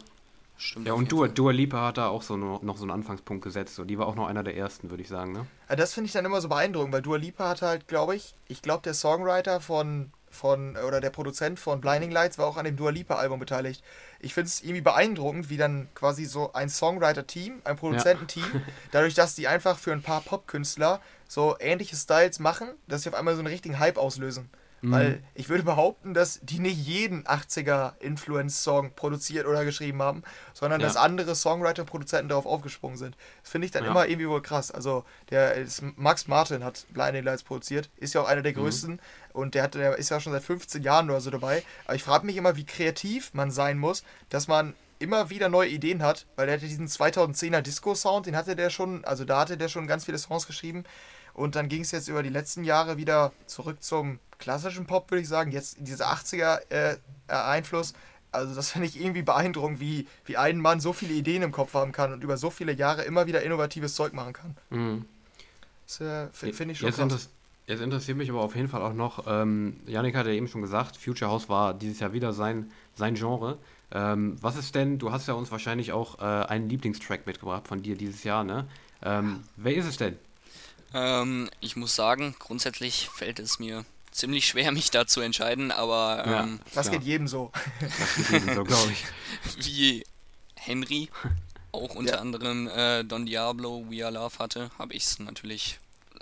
Stimmt. ja und Dua. Dua Lipa hat da auch so noch, noch so einen Anfangspunkt gesetzt. So. Die war auch noch einer der ersten, würde ich sagen, ne? Ja, Das finde ich dann immer so beeindruckend, weil Dua Lipa hat halt, glaube ich, ich glaube, der Songwriter von, von, oder der Produzent von Blinding Lights war auch an dem Dua Lipa-Album beteiligt. Ich finde es irgendwie beeindruckend, wie dann quasi so ein Songwriter-Team, ein Produzententeam, dadurch, dass die einfach für ein paar Popkünstler so ähnliche Styles machen, dass sie auf einmal so einen richtigen Hype auslösen. Mhm. Weil ich würde behaupten, dass die nicht jeden 80er-Influence-Song produziert oder geschrieben haben, sondern Ja. dass andere Songwriter und Produzenten darauf aufgesprungen sind. Das finde ich dann Ja. immer irgendwie wohl krass. Also der ist, Max Martin hat Blinding Lights produziert, ist ja auch einer der Mhm. Und der, hat, der ist ja schon seit 15 Jahren oder so dabei. Aber ich frage mich immer, wie kreativ man sein muss, dass man immer wieder neue Ideen hat, weil der hatte diesen 2010er Disco-Sound, den hatte der schon, also da hatte der schon ganz viele Songs geschrieben und dann ging es jetzt über die letzten Jahre wieder zurück zum klassischen Pop, würde ich sagen. Jetzt dieser 80er äh, äh, Einfluss. Also das finde ich irgendwie beeindruckend, wie, wie ein Mann so viele Ideen im Kopf haben kann und über so viele Jahre immer wieder innovatives Zeug machen kann. Mhm. Das äh, fi- finde ich schon Jetzt, krass. Jetzt interessiert mich aber auf jeden Fall auch noch, ähm, Yannick hat ja eben schon gesagt, Future House war dieses Jahr wieder sein, sein Genre. Ähm, was ist denn, du hast ja uns wahrscheinlich auch äh, einen Lieblingstrack mitgebracht von dir dieses Jahr, ne? Ähm, wer ist es denn? Ähm, ich muss sagen, grundsätzlich fällt es mir ziemlich schwer, mich da zu entscheiden, aber Ja. ähm, Das geht jedem so. Das geht so, glaube ich. wie Henry auch unter Ja. anderem äh, Don Diablo, We Are Love hatte, habe ich es natürlich,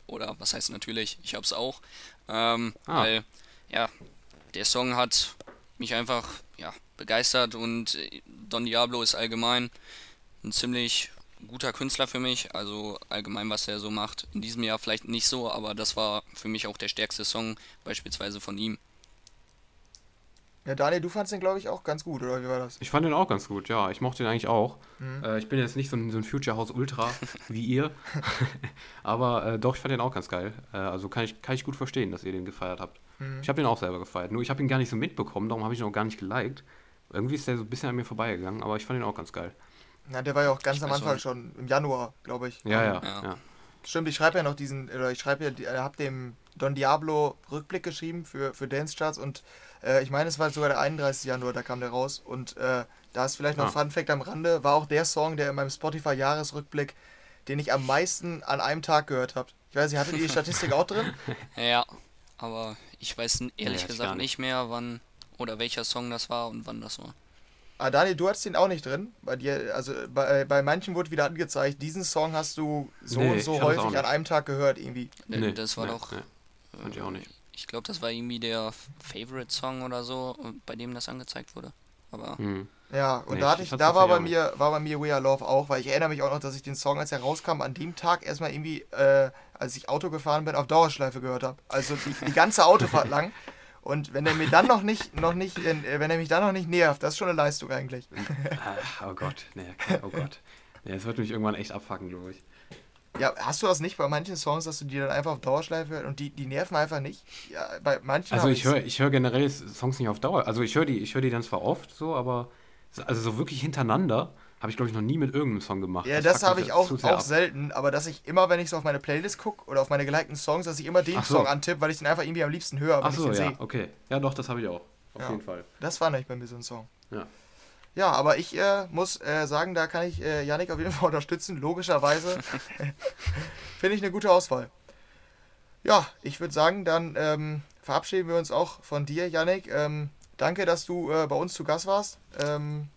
oder was heißt natürlich, ich habe es auch, ähm, Ah. weil, ja, der Song hat mich einfach, ja, begeistert und äh, Don Diablo ist allgemein ein ziemlich guter Künstler für mich, also allgemein, was er so macht. In diesem Jahr vielleicht nicht so, aber das war für mich auch der stärkste Song, beispielsweise von ihm. Ja, Daniel, du fandst den, glaube ich, auch ganz gut, oder wie war das? Ich fand den auch ganz gut, ja. Ich mochte den eigentlich auch. Mhm. Äh, ich bin jetzt nicht so ein, so ein Future House Ultra wie ihr, aber äh, doch, ich fand den auch ganz geil. Äh, also kann ich, kann ich gut verstehen, dass ihr den gefeiert habt. Mhm. Ich habe den auch selber gefeiert. Nur ich habe ihn gar nicht so mitbekommen, darum habe ich ihn auch gar nicht geliked. Irgendwie ist der so ein bisschen an mir vorbeigegangen, aber ich fand ihn auch ganz geil. Na, der war ja auch ganz Ich am Anfang schon, im Januar, glaube ich. Ja, ja, Ja. ja. Stimmt, ich schreibe ja noch diesen, oder ich schreibe ja, hab dem Don Diablo Rückblick geschrieben für, für Dance Charts und äh, ich meine, es war sogar der 31. Januar, da kam der raus und äh, da ist vielleicht noch Ah. Fun Fact am Rande, war auch der Song, der in meinem Spotify-Jahresrückblick, den ich am meisten an einem Tag gehört habe. Ich weiß nicht, hattet ihr die Statistik auch drin? Ja, aber ich weiß ehrlich ich gesagt nicht mehr, wann oder welcher Song das war und wann das war. Ah, Daniel, du hattest den auch nicht drin. Bei dir, also bei, äh, bei manchen wurde wieder angezeigt, diesen Song hast du so Nee, und so häufig an einem Tag gehört irgendwie. Nee, Äh, das war nee, doch. nee, fand ich auch nicht. Ich glaube, das war irgendwie der Favorite Song oder so, bei dem das angezeigt wurde. Aber Hm. Ja, und Nee, da, hatte ich da war bei mir, war bei mir We Are Love auch, weil ich erinnere mich auch noch, dass ich den Song, als er rauskam, an dem Tag erstmal irgendwie, äh, als ich Auto gefahren bin, auf Dauerschleife gehört habe. Also die, die ganze Autofahrt lang. Und wenn er mir dann noch nicht, noch nicht, äh, wenn er mich dann noch nicht nervt, das ist schon eine Leistung eigentlich. Ah, oh Gott, nee, oh Gott. Nee, das wird mich irgendwann echt abfacken, glaube ich. Ja, hast du das nicht bei manchen Songs, dass du die dann einfach auf Dauerschleife hörst und die, die nerven einfach nicht? Ja, bei manchen Also ich höre ich hör generell Songs nicht auf Dauer. Also ich höre die, ich höre die dann zwar oft so, aber so- also so wirklich hintereinander habe ich glaube ich noch nie mit irgendeinem Song gemacht. Ja, das fuckt habe ich auch, auch ab. selten, aber dass ich immer, wenn ich so auf meine Playlist gucke oder auf meine gelikten Songs, dass ich immer den so. Song antippe, weil ich den einfach irgendwie am liebsten höre, wenn Ach ich so, den ja, sehe. okay. Ja, doch, das habe ich auch. Auf Ja. jeden Fall. Das war nämlich bei mir so ein Song. Ja. Ja, aber ich äh, muss äh, sagen, da kann ich äh, Yannick auf jeden Fall unterstützen. Logischerweise finde ich eine gute Auswahl. Ja, ich würde sagen, dann ähm, verabschieden wir uns auch von dir, Yannick. Ähm, danke, dass du äh, bei uns zu Gast warst. Ähm,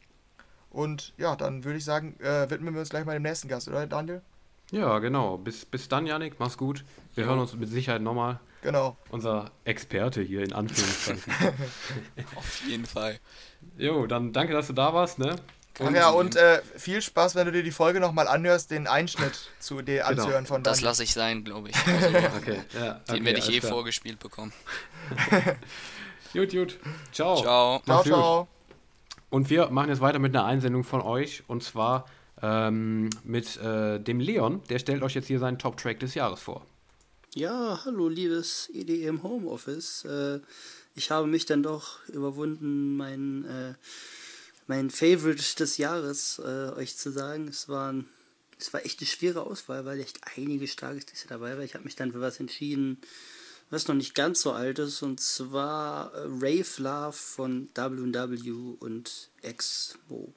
und ja, dann würde ich sagen, äh, widmen wir uns gleich mal dem nächsten Gast, oder Daniel? Ja, genau. Bis, bis dann, Janik. Mach's gut. Wir hören uns mit Sicherheit nochmal. Genau. Unser Experte hier in Anführungszeichen. auf jeden Fall. jo, dann danke, dass du da warst, ne? Ach ja, und äh, viel Spaß, wenn du dir die Folge nochmal anhörst, den Einschnitt zu dir Genau. anzuhören von Das lasse ich sein, glaube ich. Also, Okay, ja. den okay, werde ich eh klar. vorgespielt bekommen. Gut, gut. Ciao. Ciao. Ciao, ciao. Und wir machen jetzt weiter mit einer Einsendung von euch. Und zwar ähm, mit äh, dem Leon. Der stellt euch jetzt hier seinen Top-Track des Jahres vor. Ja, hallo liebes EDM Homeoffice. Äh, ich habe mich dann doch überwunden, mein, äh, mein Favorite des Jahres äh, euch zu sagen. Es war, ein, es war echt eine schwere Auswahl, weil echt einige starke Sticks dabei waren. Ich habe mich dann für was entschieden, was noch nicht ganz so alt ist, und zwar Rave Love von W&W und Exmo.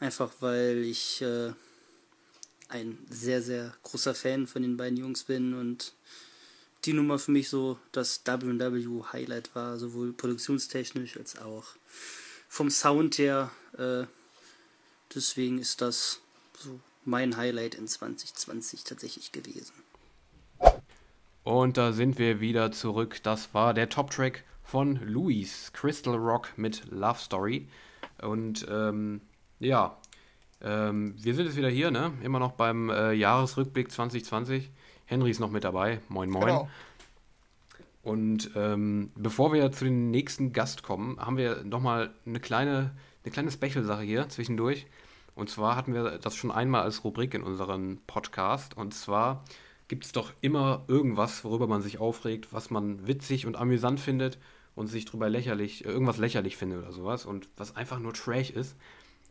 Einfach weil ich ein sehr, sehr großer Fan von den beiden Jungs bin und die Nummer für mich so das W&W Highlight war, sowohl produktionstechnisch als auch vom Sound her. Äh, deswegen ist das so mein Highlight in 2020 tatsächlich gewesen. Und da sind wir wieder zurück. Das war der Top-Track von Luis, Crystal Rock mit Love Story. Und ähm, ja, ähm, wir sind jetzt wieder hier, ne? Immer noch beim äh, Jahresrückblick 2020. Henry ist noch mit dabei. Moin, moin. Genau. Und ähm, bevor wir zu dem nächsten Gast kommen, haben wir nochmal eine kleine, eine kleine Special-Sache hier zwischendurch. Und zwar hatten wir das schon einmal als Rubrik in unserem Podcast. Und zwar gibt es doch immer irgendwas, worüber man sich aufregt, was man witzig und amüsant findet und sich drüber lächerlich, äh, irgendwas lächerlich findet oder sowas und was einfach nur Trash ist.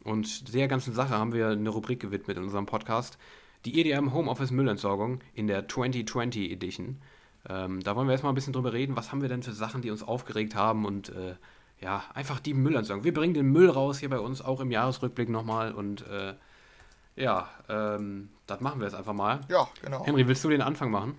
Und der ganzen Sache haben wir eine Rubrik gewidmet in unserem Podcast. Die EDM Homeoffice Müllentsorgung in der 2020 Edition. Ähm, da wollen wir erstmal ein bisschen drüber reden. Was haben wir denn für Sachen, die uns aufgeregt haben und äh, ja, einfach die Müllentsorgung. Wir bringen den Müll raus hier bei uns, auch im Jahresrückblick nochmal und äh, ja, ähm, das machen wir jetzt einfach mal. Ja, genau. Henry, willst du den Anfang machen?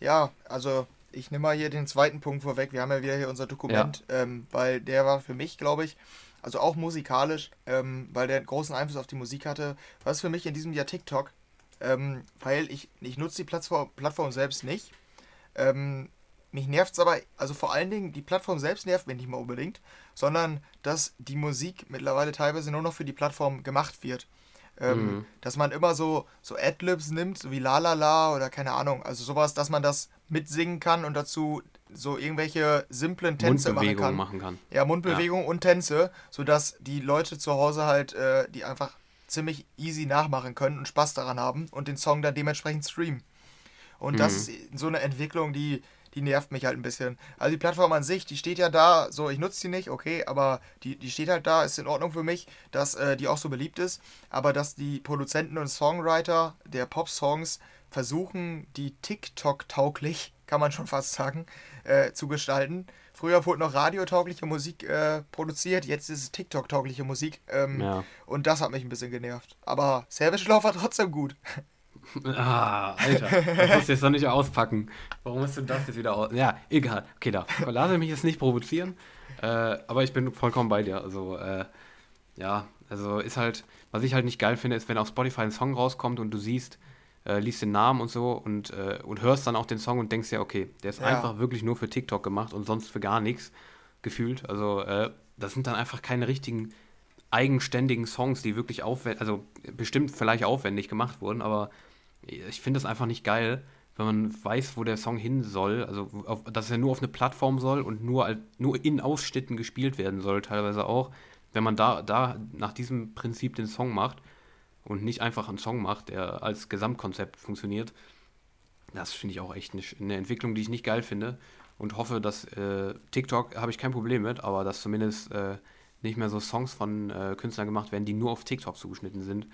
Ja, also ich nehme mal hier den zweiten Punkt vorweg. Wir haben ja wieder hier unser Dokument, ja. ähm, weil der war für mich, glaube ich, also auch musikalisch, ähm, weil der großen Einfluss auf die Musik hatte, war es für mich in diesem Jahr TikTok, ähm, weil ich, ich nutze die Plattform, Plattform selbst nicht. Ähm, mich nervt es aber, also vor allen Dingen, die Plattform selbst nervt mich nicht mal unbedingt, sondern dass die Musik mittlerweile teilweise nur noch für die Plattform gemacht wird. Ähm, mhm. Dass man immer so, so Adlibs nimmt, so wie La La La oder keine Ahnung. Also sowas, dass man das mitsingen kann und dazu so irgendwelche simplen Tänze machen kann. machen kann. Ja, Mundbewegung ja. und Tänze, sodass die Leute zu Hause halt äh, die einfach ziemlich easy nachmachen können und Spaß daran haben und den Song dann dementsprechend streamen. Und mhm. das ist so eine Entwicklung, die die nervt mich halt ein bisschen. Also die Plattform an sich, die steht ja da, so ich nutze die nicht, okay, aber die, die steht halt da, ist in Ordnung für mich, dass äh, die auch so beliebt ist, aber dass die Produzenten und Songwriter der Pop-Songs versuchen, die TikTok-tauglich, kann man schon fast sagen, äh, zu gestalten. Früher wurde noch radiotaugliche Musik äh, produziert, jetzt ist es TikTok-taugliche Musik. Ähm, ja. Und das hat mich ein bisschen genervt. Aber Savage Love war trotzdem gut. Ah, Alter, das musst du jetzt doch nicht auspacken. Warum musst du das jetzt wieder aus... Ja, egal. Okay, da. Lasse mich jetzt nicht provozieren. Äh, aber ich bin vollkommen bei dir. Also, äh, ja, also ist halt... Was ich halt nicht geil finde, ist, wenn auf Spotify ein Song rauskommt und du siehst, äh, liest den Namen und so und, äh, und hörst dann auch den Song und denkst ja, okay, der ist ja. einfach wirklich nur für TikTok gemacht und sonst für gar nichts gefühlt. Also, äh, das sind dann einfach keine richtigen eigenständigen Songs, die wirklich aufwendig, also bestimmt vielleicht aufwendig gemacht wurden, aber ich finde das einfach nicht geil, wenn man weiß, wo der Song hin soll, also auf, dass er nur auf eine Plattform soll und nur, nur in Ausschnitten gespielt werden soll, teilweise auch. Wenn man da, da nach diesem Prinzip den Song macht und nicht einfach einen Song macht, der als Gesamtkonzept funktioniert, das finde ich auch echt eine, eine, Entwicklung, die ich nicht geil finde und hoffe, dass äh, TikTok habe ich kein Problem mit, aber dass zumindest äh, nicht mehr so Songs von äh, Künstlern gemacht werden, die nur auf TikTok zugeschnitten sind.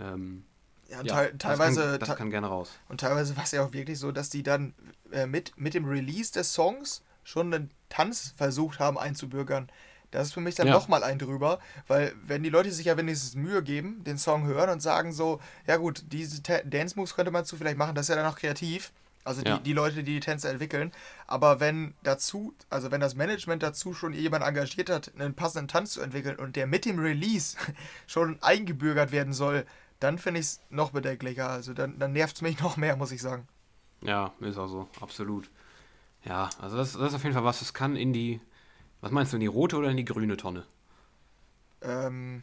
Ähm, ja, ja te teilweise. Das kann, das kann, gerne raus. Und teilweise war es ja auch wirklich so, dass die dann äh, mit, mit dem Release des Songs schon einen Tanz versucht haben einzubürgern. Das ist für mich dann ja. nochmal ein drüber, weil wenn die Leute sich ja wenigstens Mühe geben, den Song hören und sagen so, ja gut, diese Dance Moves könnte man zu vielleicht machen, das ist ja dann auch kreativ. Also die, ja. die Leute, die die Tänze entwickeln. Aber wenn dazu, also wenn das Management dazu schon jemand engagiert hat, einen passenden Tanz zu entwickeln und der mit dem Release schon eingebürgert werden soll, dann finde ich es noch bedenklicher. Also dann, dann nervt es mich noch mehr, muss ich sagen. Ja, ist auch so, absolut. Ja, also das, das ist auf jeden Fall was, das kann in die, was meinst du, in die rote oder in die grüne Tonne? Ähm,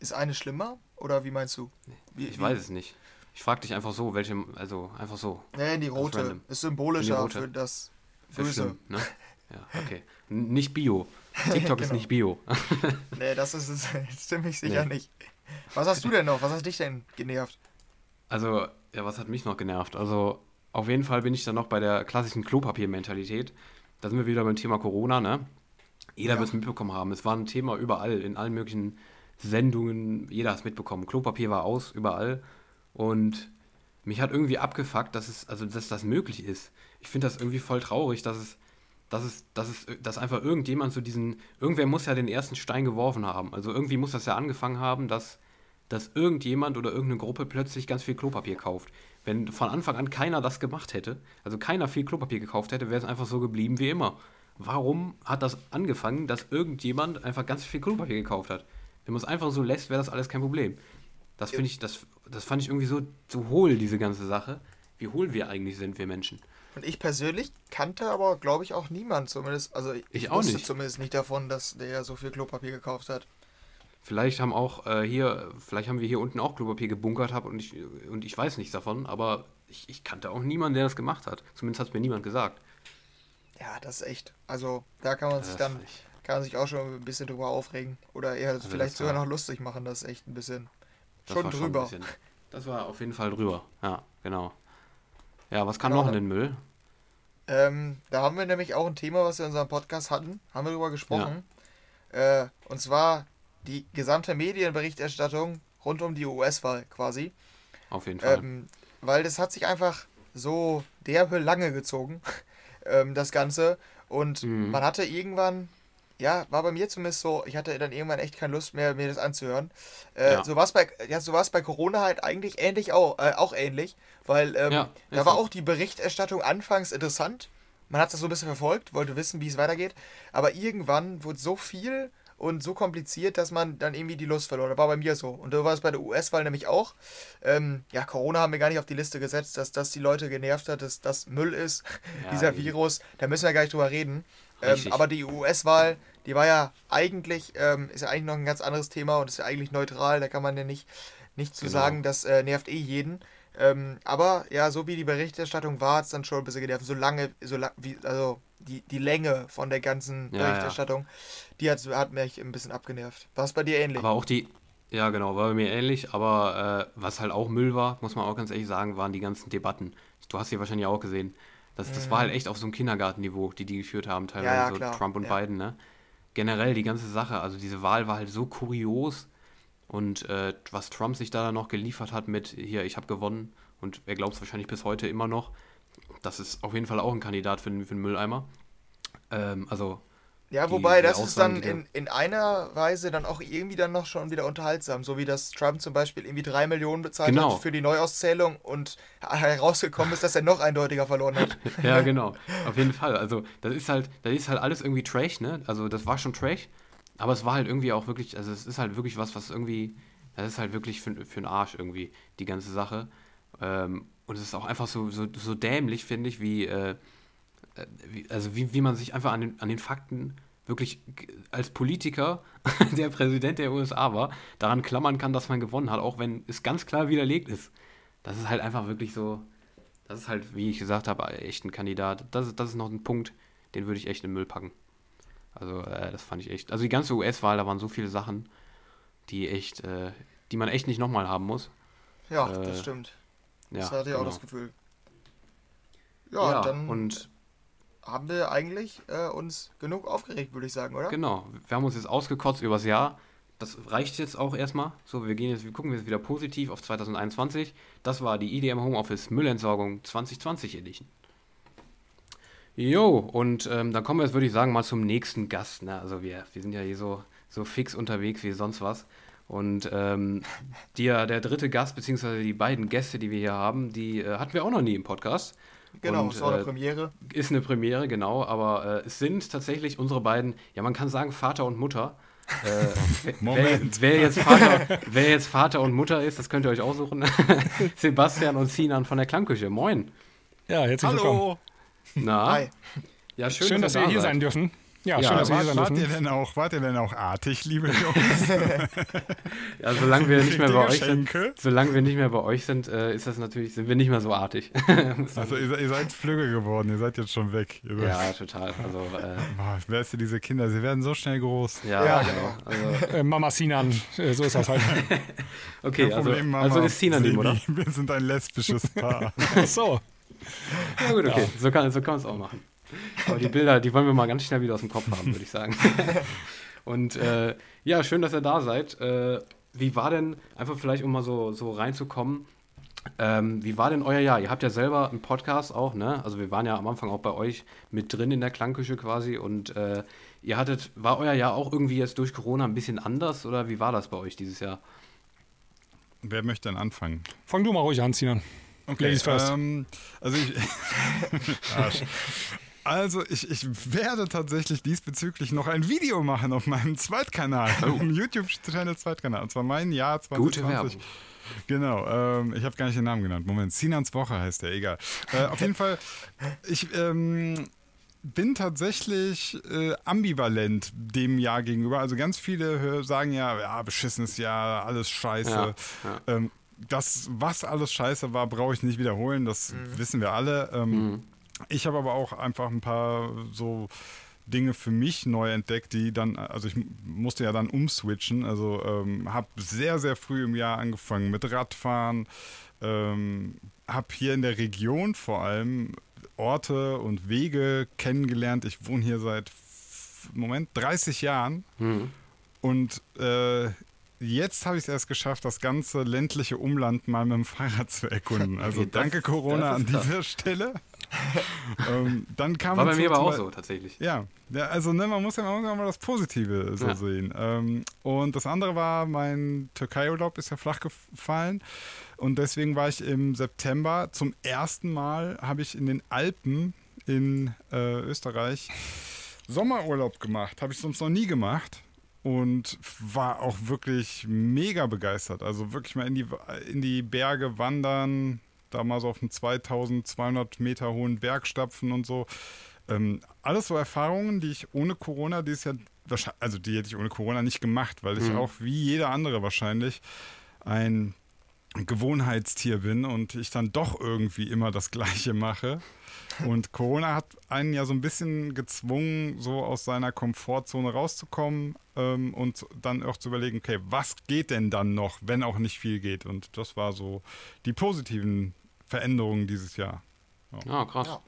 ist eine schlimmer oder wie meinst du? Wie, ich wie? weiß es nicht. Ich frage dich einfach so, welche, also einfach so. Nee, die rote. Ist symbolischer rote. für das Böse. Schlimm, ne? Ja, okay. Nicht Bio. TikTok genau. ist nicht Bio. nee, das ist es ziemlich sicher nee. nicht. Was hast du denn noch? Was hat dich denn genervt? Also, ja, was hat mich noch genervt? Also, auf jeden Fall bin ich dann noch bei der klassischen Klopapiermentalität. Da sind wir wieder beim Thema Corona, ne? Jeder Ja. wird es mitbekommen haben. Es war ein Thema überall, in allen möglichen Sendungen. Jeder hat es mitbekommen. Klopapier war aus, überall. Und mich hat irgendwie abgefuckt, dass es, also dass das möglich ist. Ich finde das irgendwie voll traurig, dass es, dass es, dass es, dass einfach irgendjemand so diesen, irgendwer muss ja den ersten Stein geworfen haben. Also irgendwie muss das ja angefangen haben, dass, dass irgendjemand oder irgendeine Gruppe plötzlich ganz viel Klopapier kauft. Wenn von Anfang an keiner das gemacht hätte, also keiner viel Klopapier gekauft hätte, wäre es einfach so geblieben wie immer. Warum hat das angefangen, dass irgendjemand einfach ganz viel Klopapier gekauft hat? Wenn man es einfach so lässt, wäre das alles kein Problem. Das finde ich, das, das fand ich irgendwie so, so hohl, diese ganze Sache. Wie hohl wir eigentlich sind, wir Menschen. Und ich persönlich kannte aber, glaube ich, auch niemand zumindest. Also ich, Ich wusste nicht. zumindest nicht davon, dass der so viel Klopapier gekauft hat. Vielleicht haben auch äh, hier, vielleicht haben wir hier unten auch Klopapier gebunkert hab und ich, und ich weiß nichts davon, aber ich, ich kannte auch niemanden, der das gemacht hat. Zumindest hat es mir niemand gesagt. Ja, das ist echt. Also da kann man sich Das dann, fand ich- kann man sich auch schon ein bisschen drüber aufregen. Oder eher vielleicht Also das sogar war- noch lustig machen. Das ist echt ein bisschen schon drüber. ein bisschen- das war auf jeden Fall drüber. Ja, genau. Ja, was kann Genau, noch in den Müll? Ähm, da haben wir nämlich auch ein Thema, was wir in unserem Podcast hatten, haben wir darüber gesprochen. Äh, und zwar die gesamte Medienberichterstattung rund um die US-Wahl quasi. Auf jeden Fall. Ähm, weil das hat sich einfach so derbe lange gezogen, ähm, das Ganze. Und Mhm. man hatte irgendwann, ja, war bei mir zumindest so, ich hatte dann irgendwann echt keine Lust mehr, mir das anzuhören. Äh, Ja. So war es bei, ja, so bei Corona halt eigentlich ähnlich auch, äh, auch ähnlich, weil ähm, Ja, da war so. auch die Berichterstattung anfangs interessant. Man hat das so ein bisschen verfolgt, wollte wissen, wie es weitergeht. Aber irgendwann wurde so viel und so kompliziert, dass man dann irgendwie die Lust verlor. Das war bei mir so. Und so war es bei der US-Wahl nämlich auch. Ähm, ja, Corona haben wir gar nicht auf die Liste gesetzt, dass das die Leute genervt hat, dass das Müll ist, Ja, dieser eben. Virus. Da müssen wir gar nicht drüber reden. Ähm, aber die US-Wahl, die war ja eigentlich, ähm, ist ja eigentlich noch ein ganz anderes Thema und ist ja eigentlich neutral. Da kann man ja nicht, nicht zu Genau. sagen, das äh, nervt eh jeden. Ähm, aber ja, so wie die Berichterstattung war, hat es dann schon ein bisschen genervt. So lange, so lang, wie, also die, die Länge von der ganzen Ja, ja. Berichterstattung, die hat, hat mich ein bisschen abgenervt. War es bei dir ähnlich? Aber auch die, ja genau, war bei mir ähnlich, aber äh, was halt auch Müll war, muss man auch ganz ehrlich sagen, waren die ganzen Debatten. Du hast sie wahrscheinlich auch gesehen. Das, das war halt echt auf so einem Kindergartenniveau, die die geführt haben, teilweise Mhm. Ja, ja, so klar, Trump und ja. Biden, ne? Generell die ganze Sache, also diese Wahl war halt so kurios und äh, was Trump sich da dann noch geliefert hat mit, hier, ich habe gewonnen und er glaubt es wahrscheinlich bis heute immer noch, das ist auf jeden Fall auch ein Kandidat für, den- für den Mülleimer. Ähm, also, Ja, wobei, die das ist Aussagen, dann die der- in, in einer Weise dann auch irgendwie dann noch schon wieder unterhaltsam. So wie das Trump zum Beispiel irgendwie drei Millionen bezahlt Genau. hat für die Neuauszählung und herausgekommen ist, dass er noch eindeutiger verloren hat. Ja, genau. Auf jeden Fall. Also, das ist halt, das ist halt alles irgendwie Trash, ne? Also, das war schon Trash, aber es war halt irgendwie auch wirklich, also es ist halt wirklich was, was irgendwie, das ist halt wirklich für, für den Arsch irgendwie, die ganze Sache. Ähm, und es ist auch einfach so, so, so dämlich, finde ich, wie, äh, äh, wie, also wie, wie man sich einfach an den, an den Fakten wirklich als Politiker, der Präsident der USA war, daran klammern kann, dass man gewonnen hat, auch wenn es ganz klar widerlegt ist. Das ist halt einfach wirklich so, das ist halt, wie ich gesagt habe, echt ein Kandidat. Das ist, das ist noch ein Punkt, den würde ich echt in den Müll packen. Also, äh, das fand ich echt. Also, die ganze US-Wahl, da waren so viele Sachen, die echt, äh, die man echt nicht nochmal haben muss. Ja, Äh, das stimmt. Ja, das hatte ich auch genau. das Gefühl. Ja, Ja, dann und haben wir eigentlich äh, uns genug aufgeregt, würde ich sagen, oder? genau, wir haben uns jetzt ausgekotzt übers Jahr. Das reicht jetzt auch erstmal. So, wir gehen jetzt, wir gucken jetzt wieder positiv auf 2021. Das war die IDM Homeoffice Müllentsorgung 2020 Edition. Jo, und ähm, dann kommen wir jetzt, würde ich sagen, mal zum nächsten Gast. Ne? Also wir, wir sind ja hier so, so fix unterwegs wie sonst was. Und ähm, der, der dritte Gast, beziehungsweise die beiden Gäste, die wir hier haben, die äh, hatten wir auch noch nie im Podcast. Genau, Und, es war eine äh, Premiere. Ist eine Premiere, genau, aber äh, es sind tatsächlich unsere beiden, ja man kann sagen Vater und Mutter. Äh, wer- Moment. Wer, wer, jetzt Vater, wer jetzt Vater und Mutter ist, das könnt ihr euch aussuchen. Sebastian und Sinan von der Klangküche. Moin. Ja, herzlich willkommen. Hallo! Na? Hi. Ja, schön, Schön, dass ihr wir da hier seid. sein dürfen. Ja, Ja, schön, dass wir hier Wart, sein wart, ihr denn auch, wart ihr denn auch artig, liebe Jungs? Ja, solange wir nicht mehr bei euch sind, solange wir nicht mehr bei euch sind, äh, ist das natürlich, sind wir nicht mehr so artig. Also ihr, ihr seid flügge geworden, ihr seid jetzt schon weg. Ja, total. Also, äh, Boah, wer ist denn diese Kinder? Sie werden so schnell groß. ja, Ja. genau. Also, Äh, Mama Sinan, äh, so ist das halt. okay, also, Problem, Mama. also ist Sinan die Sebi, Mutter. Wir sind ein lesbisches Paar. Ach so. Ja gut, okay, so kann, so kann man es auch machen. Aber die Bilder, die wollen wir mal ganz schnell wieder aus dem Kopf haben, würde ich sagen. Und äh, ja, schön, dass ihr da seid. Äh, wie war denn, einfach vielleicht um mal so, so reinzukommen, ähm, wie war denn euer Jahr? Ihr habt ja selber einen Podcast auch, ne? Also wir waren ja am Anfang auch bei euch mit drin in der Klangküche quasi und äh, ihr hattet, war euer Jahr auch irgendwie jetzt durch Corona ein bisschen anders oder wie war das bei euch dieses Jahr? Wer möchte denn anfangen? Fang du mal ruhig an, Sinan. Okay, Ladies first. Ähm, also ich, Arsch. Also ich, ich werde tatsächlich diesbezüglich noch ein Video machen auf meinem Zweitkanal, auf dem YouTube-Channel Zweitkanal. Und zwar mein Jahr 2020. Gute Werbung. Genau, ähm, ich habe gar nicht den Namen genannt. Moment, Sinans Woche heißt der, egal. Äh, auf jeden Fall, ich ähm, bin tatsächlich äh, ambivalent dem Jahr gegenüber. Also ganz viele sagen ja, ja, beschissenes Jahr, alles scheiße. Ja, ja. Ähm, das, was alles scheiße war, brauche ich nicht wiederholen, das wissen wir alle. Ähm, Ich habe aber auch einfach ein paar so Dinge für mich neu entdeckt, die dann, also ich musste ja dann umswitchen, also ähm, habe sehr, sehr früh im Jahr angefangen mit Radfahren, ähm, habe hier in der Region vor allem Orte und Wege kennengelernt. Ich wohne hier seit, Moment, 30 Jahren Mhm. und äh, jetzt habe ich es erst geschafft, das ganze ländliche Umland mal mit dem Fahrrad zu erkunden. Also danke Corona an dieser Stelle. ähm, dann kam War bei mir aber auch so tatsächlich. Ja, ja also ne, man muss ja man mal das Positive so Ja. sehen. Ähm, und das andere war, mein Türkei-Urlaub ist ja flach gefallen. Und deswegen war ich im September zum ersten Mal, habe ich in den Alpen in äh, Österreich Sommerurlaub gemacht. Habe ich sonst noch nie gemacht. Und war auch wirklich mega begeistert. Also wirklich mal in die, in die Berge wandern, da mal so auf einen 2200 Meter hohen Berg stapfen und so. Ähm, alles so Erfahrungen, die ich ohne Corona dieses Jahr, wahrscheinlich- also die hätte ich ohne Corona nicht gemacht, weil ich Mhm. auch wie jeder andere wahrscheinlich ein Gewohnheitstier bin und ich dann doch irgendwie immer das Gleiche mache. Und Corona hat einen ja so ein bisschen gezwungen, so aus seiner Komfortzone rauszukommen ähm, und dann auch zu überlegen, okay, was geht denn dann noch, wenn auch nicht viel geht? Und das war so die positiven Veränderungen dieses Jahr. Ah, krass. Ja.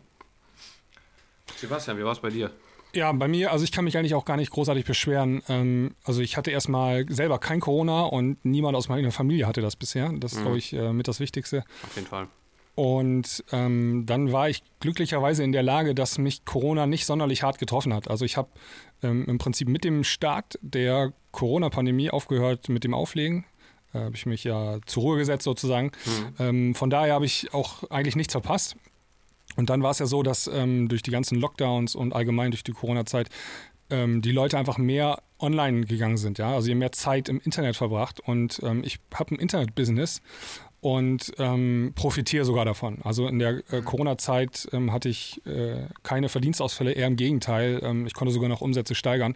Sebastian, wie war es bei dir? Ja, bei mir, also ich kann mich eigentlich auch gar nicht großartig beschweren. Ähm, also ich hatte erstmal selber kein Corona und niemand aus meiner Familie hatte das bisher. Das ist, Mhm. glaube ich, äh, mit das Wichtigste. Auf jeden Fall. Und ähm, dann war ich glücklicherweise in der Lage, dass mich Corona nicht sonderlich hart getroffen hat. Also ich habe ähm, im Prinzip mit dem Start der Corona-Pandemie aufgehört mit dem Auflegen. Habe ich mich ja zur Ruhe gesetzt sozusagen. Ähm, von daher habe ich auch eigentlich nichts verpasst. Und dann war es ja so, dass ähm, durch die ganzen Lockdowns und allgemein durch die Corona-Zeit ähm, die Leute einfach mehr online gegangen sind. Ja? Also haben mehr Zeit im Internet verbracht. Und ähm, ich habe ein Internet-Business und ähm, profitiere sogar davon. Also in der äh, Corona-Zeit ähm, hatte ich äh, keine Verdienstausfälle, eher im Gegenteil. Ähm, ich konnte sogar noch Umsätze steigern.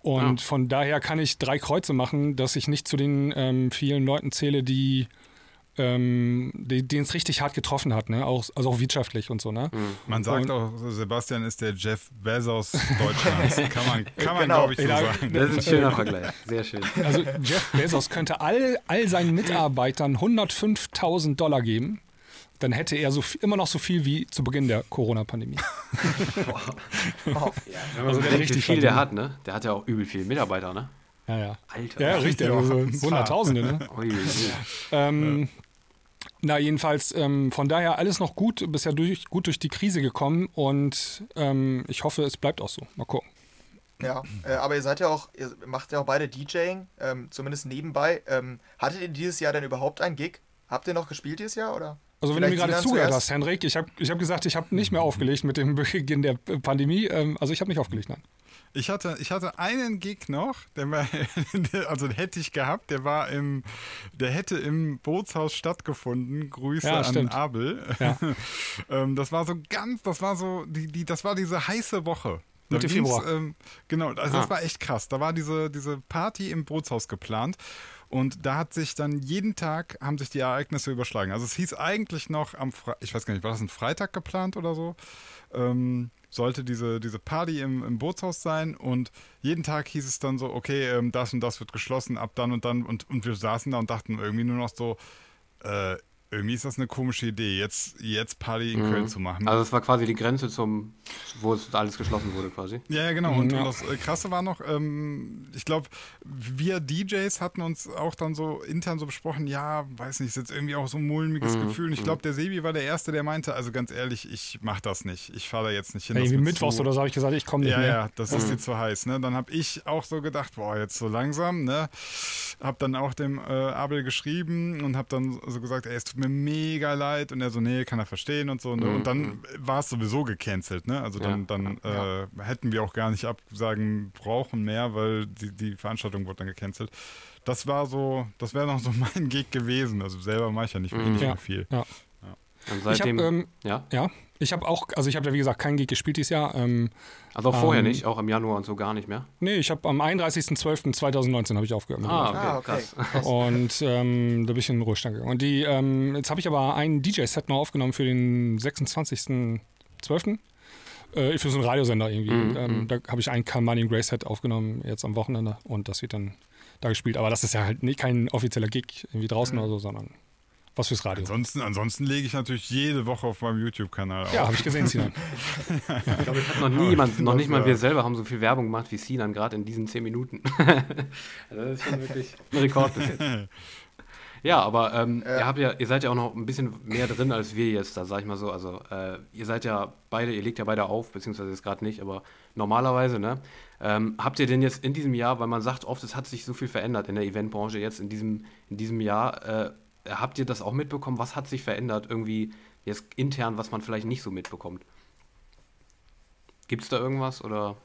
Und von daher kann ich drei Kreuze machen, dass ich nicht zu den ähm, vielen Leuten zähle, die ähm, die- denen es richtig hart getroffen hat, ne? auch, also auch wirtschaftlich und so. Ne? Man sagt Und- auch, Sebastian ist der Jeff Bezos Deutschlands. kann man, kann man Genau. glaube ich, so Ja, sagen. Das ist ein schöner Vergleich. Sehr schön. Also Jeff Bezos könnte all, all seinen Mitarbeitern 105.000 Dollar geben. Dann hätte er so, viel- immer noch so viel wie zu Beginn der Corona-Pandemie. Wenn man Also so der wie richtig viel der hat, ne? Der hat ja auch übel viele Mitarbeiter, ne? Ja, ja. Alter. Ja, richtig. Also Hunderttausende, ne? Ui, ui. Ähm, Na, jedenfalls, ähm, von daher alles noch gut, bisher durch, gut durch die Krise gekommen und ähm, ich hoffe, es bleibt auch so. Mal gucken. Ja, äh, aber ihr seid ja auch, ihr macht ja auch beide DJing, ähm, zumindest nebenbei. Ähm, hattet ihr dieses Jahr denn überhaupt einen Gig? Habt ihr noch gespielt dieses Jahr oder? Also wenn du mir Vielleicht gerade zugehört hast, Henrik, ich habe ich hab gesagt, ich habe nicht mehr aufgelegt mit dem Beginn der Pandemie. Ähm, also ich habe nicht aufgelegt, nein. Ich hatte, ich hatte einen Gig noch, der war, also den hätte ich gehabt, der war im, der hätte im Bootshaus stattgefunden. Grüße Ja, an stimmt. Abel. Ja. ähm, das war so ganz, das war so, die, die, das war diese heiße Woche. Da Mitte Februar. Ähm, genau, also Ah. das war echt krass. Da war diese, diese Party im Bootshaus geplant. Und da hat sich dann jeden Tag, haben sich die Ereignisse überschlagen. Also es hieß eigentlich noch am, Fre ich weiß gar nicht, war das ein Freitag geplant oder so? Ähm, sollte diese, diese Party im, im Bootshaus sein. Und jeden Tag hieß es dann so, okay, ähm, das und das wird geschlossen ab dann und dann. Und, und wir saßen da und dachten irgendwie nur noch so, äh, irgendwie ist das eine komische Idee, jetzt, jetzt Party in mhm. Köln zu machen. Also es war quasi die Grenze zum, wo es alles geschlossen wurde quasi. Ja, ja genau. Und, ja. und das äh, Krasse war noch, ähm, ich glaube, wir DJs hatten uns auch dann so intern so besprochen, ja, weiß nicht, ist jetzt irgendwie auch so ein mulmiges mhm. Gefühl. Und ich glaube, mhm. der Sebi war der Erste, der meinte, also ganz ehrlich, ich mach das nicht. Ich fahre da jetzt nicht hin. Ja, irgendwie Mittwochs zu. oder so habe ich gesagt, ich komme nicht ja, mehr. Ja, das mhm. ist dir zu heiß. Ne? Dann habe ich auch so gedacht, boah, jetzt so langsam, ne? Hab dann auch dem äh, Abel geschrieben und habe dann so gesagt, ey, es tut mir mega leid. Und er so, nee, kann er verstehen und so. Ne? Mhm. Und dann war es sowieso gecancelt. Ne? Also dann, ja. dann äh, hätten wir auch gar nicht absagen brauchen mehr, weil die, die Veranstaltung wurde dann gecancelt. Das war so, das wäre noch so mein Gig gewesen. Also selber mache ich ja nicht, mhm. nicht ja. viel. Ja. Und seitdem, ich hab, ähm, ja? ja, ich habe auch, also ich habe ja wie gesagt kein Gig gespielt dieses Jahr. Ähm, also auch vorher ähm, nicht, auch im Januar und so gar nicht mehr? Nee, ich habe am 31.12.2019 habe ich aufgehört. Ah, okay, ah, okay. krass. Und ähm, da bin ich in den Ruhestand gegangen. Und die, ähm, jetzt habe ich aber ein DJ-Set noch aufgenommen für den 26.12. Äh, für so einen Radiosender irgendwie. Mm, ähm, mm. Da habe ich ein Money Grace Set aufgenommen jetzt am Wochenende und das wird dann da gespielt. Aber das ist ja halt nicht kein offizieller Gig irgendwie draußen mm. oder so, sondern was fürs Radio. Ansonsten, ansonsten lege ich natürlich jede Woche auf meinem YouTube-Kanal auf. Ja, habe ich gesehen, Sinan. ich glaube, es hat noch niemand, noch nicht mal wir selber haben so viel Werbung gemacht wie Sinan, gerade in diesen zehn Minuten. Also das ist schon wirklich ein Rekord bis jetzt. Ja, aber ähm, äh. ihr, habt ja, ihr seid ja auch noch ein bisschen mehr drin als wir jetzt, da sag ich mal so. Also äh, ihr seid ja beide, ihr legt ja beide auf, beziehungsweise jetzt gerade nicht, aber normalerweise, ne? Ähm, habt ihr denn jetzt in diesem Jahr, weil man sagt oft, es hat sich so viel verändert in der Eventbranche jetzt in diesem, in diesem Jahr, äh, habt ihr das auch mitbekommen? Was hat sich verändert irgendwie jetzt intern, was man vielleicht nicht so mitbekommt? Gibt es da irgendwas oder?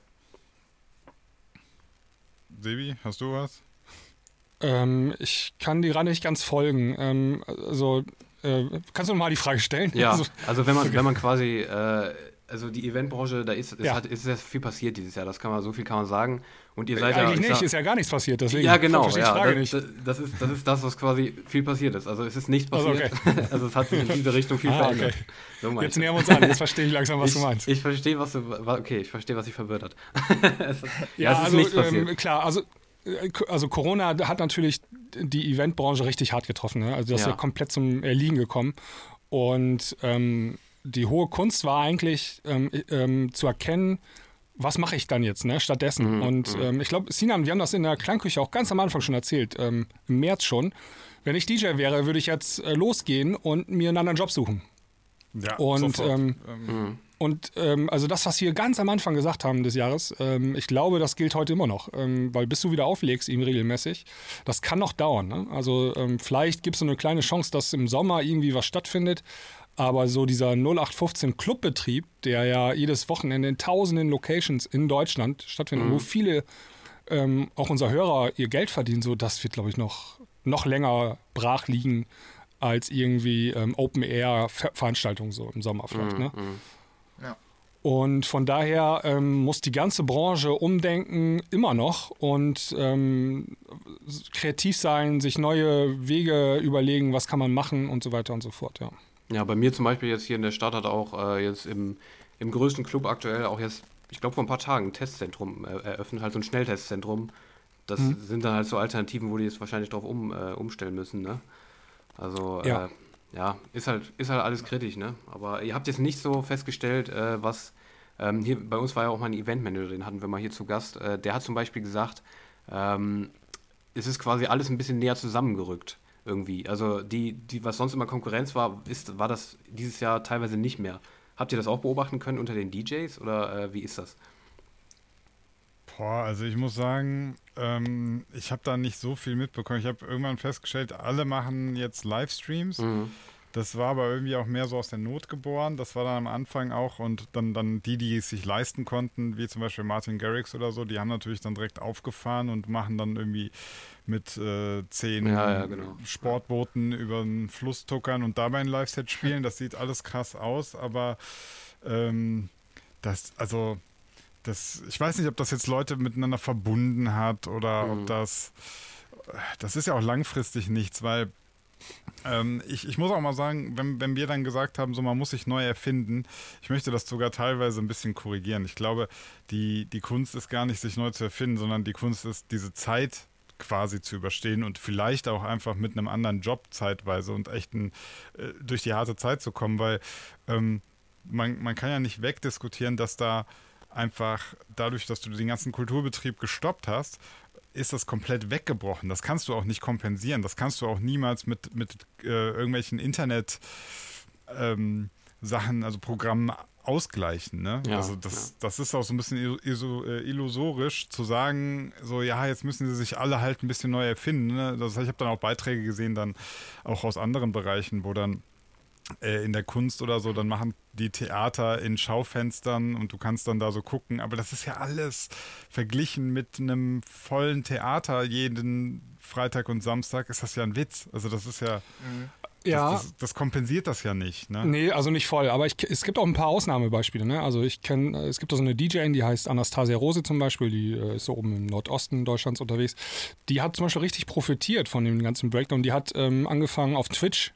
Sebi, hast du was? Ähm, ich kann die Rande nicht ganz folgen. Ähm, also, äh, kannst du mal die Frage stellen? Ja, also, also wenn man, wenn man quasi äh, also die Eventbranche, da ist, ja. hat, ist sehr viel passiert dieses Jahr, das kann man, so viel kann man sagen. Und ihr seid Eigentlich ja, nicht, sag, ist ja gar nichts passiert, deswegen ja, genau, ja, das, nicht. Das, ist, das ist das, was quasi viel passiert ist. Also es ist nichts passiert, also, okay. also es hat sich in diese Richtung viel ah, verändert. Okay. So jetzt nähern wir uns an, jetzt verstehe ich langsam, was ich, du meinst. Ich verstehe, was du, okay, ich verstehe, was dich verwirrt hat. es, ja, es ist also, nichts passiert. Ähm, klar, also äh, also Corona hat natürlich die Eventbranche richtig hart getroffen. Ne? Also das ist ja komplett zum Erliegen gekommen. Und ähm, die hohe Kunst war eigentlich ähm, ähm, zu erkennen, was mache ich dann jetzt, ne, stattdessen. Mhm, und mhm. ähm, ich glaube, Sinan, wir haben das in der Klangküche auch ganz am Anfang schon erzählt, ähm, im März schon. Wenn ich DJ wäre, würde ich jetzt äh, losgehen und mir einen anderen Job suchen. Ja, und ähm, ähm, mhm. und ähm, also das, was wir ganz am Anfang gesagt haben des Jahres, ähm, ich glaube, das gilt heute immer noch, ähm, weil bis du wieder auflegst, ihm regelmäßig, das kann noch dauern. Ne? Also ähm, vielleicht gibt es so eine kleine Chance, dass im Sommer irgendwie was stattfindet, aber so dieser 0815 Clubbetrieb, der ja jedes Wochenende in tausenden Locations in Deutschland stattfindet, mhm. wo viele ähm, auch unser Hörer ihr Geld verdienen, so das wird, glaube ich, noch, noch länger brach liegen als irgendwie ähm, Open-Air-Veranstaltungen so im Sommer vielleicht. Mhm. Ne? Mhm. Ja. Und von daher ähm, muss die ganze Branche umdenken, immer noch, und ähm, kreativ sein, sich neue Wege überlegen, was kann man machen und so weiter und so fort, ja. Ja, bei mir zum Beispiel jetzt hier in der Stadt hat auch äh, jetzt im, im größten Club aktuell auch jetzt, ich glaube vor ein paar Tagen, ein Testzentrum äh, eröffnet, halt so ein Schnelltestzentrum. Das mhm. sind dann halt so Alternativen, wo die jetzt wahrscheinlich drauf um, äh, umstellen müssen, ne? Also, ja. Äh, ja, ist halt, ist halt alles kritisch, ne? Aber ihr habt jetzt nicht so festgestellt, äh, was, ähm, hier bei uns war ja auch mal ein Eventmanager, den hatten wir mal hier zu Gast, der hat zum Beispiel gesagt, ähm, es ist quasi alles ein bisschen näher zusammengerückt irgendwie. Also die, die, was sonst immer Konkurrenz war, ist, war das dieses Jahr teilweise nicht mehr. Habt ihr das auch beobachten können unter den DJs oder äh, wie ist das? Boah, also ich muss sagen, ähm, ich habe da nicht so viel mitbekommen. Ich habe irgendwann festgestellt, alle machen jetzt Livestreams. Mhm. Das war aber irgendwie auch mehr so aus der Not geboren. Das war dann am Anfang auch und dann, dann die, die es sich leisten konnten, wie zum Beispiel Martin Garrix oder so, die haben natürlich dann direkt aufgefahren und machen dann irgendwie mit äh, zehn ja, ja, genau. Sportbooten ja. über den Fluss tuckern und dabei ein Live-Set spielen. Das sieht alles krass aus, aber ähm, das, also, das, ich weiß nicht, ob das jetzt Leute miteinander verbunden hat oder mhm. ob das, das ist ja auch langfristig nichts, weil ähm, ich, ich muss auch mal sagen, wenn, wenn wir dann gesagt haben, so man muss sich neu erfinden, ich möchte das sogar teilweise ein bisschen korrigieren. Ich glaube, die, die Kunst ist gar nicht, sich neu zu erfinden, sondern die Kunst ist, diese Zeit quasi zu überstehen und vielleicht auch einfach mit einem anderen Job zeitweise und echt ein, äh, durch die harte Zeit zu kommen, weil ähm, man, man kann ja nicht wegdiskutieren, dass da einfach dadurch, dass du den ganzen Kulturbetrieb gestoppt hast, ist das komplett weggebrochen. Das kannst du auch nicht kompensieren. Das kannst du auch niemals mit, mit äh, irgendwelchen Internet ähm, Sachen, also Programmen ausgleichen. Ne? Ja, also das, ja. das ist auch so ein bisschen äh, illusorisch zu sagen, so ja, jetzt müssen sie sich alle halt ein bisschen neu erfinden. Ne? Das, ich habe dann auch Beiträge gesehen, dann auch aus anderen Bereichen, wo dann äh, in der Kunst oder so, dann machen die Theater in Schaufenstern und du kannst dann da so gucken. Aber das ist ja alles verglichen mit einem vollen Theater jeden Freitag und Samstag, ist das ja ein Witz. Also das ist ja. Mhm. Ja. Das, das, das, kompensiert das ja nicht. Ne? Nee, also nicht voll. Aber ich, es gibt auch ein paar Ausnahmebeispiele. Ne? Also ich kenne, es gibt auch so eine DJ, die heißt Anastasia Rose zum Beispiel, die äh, ist so oben im Nordosten Deutschlands unterwegs. Die hat zum Beispiel richtig profitiert von dem ganzen Breakdown. Die hat ähm, angefangen auf Twitch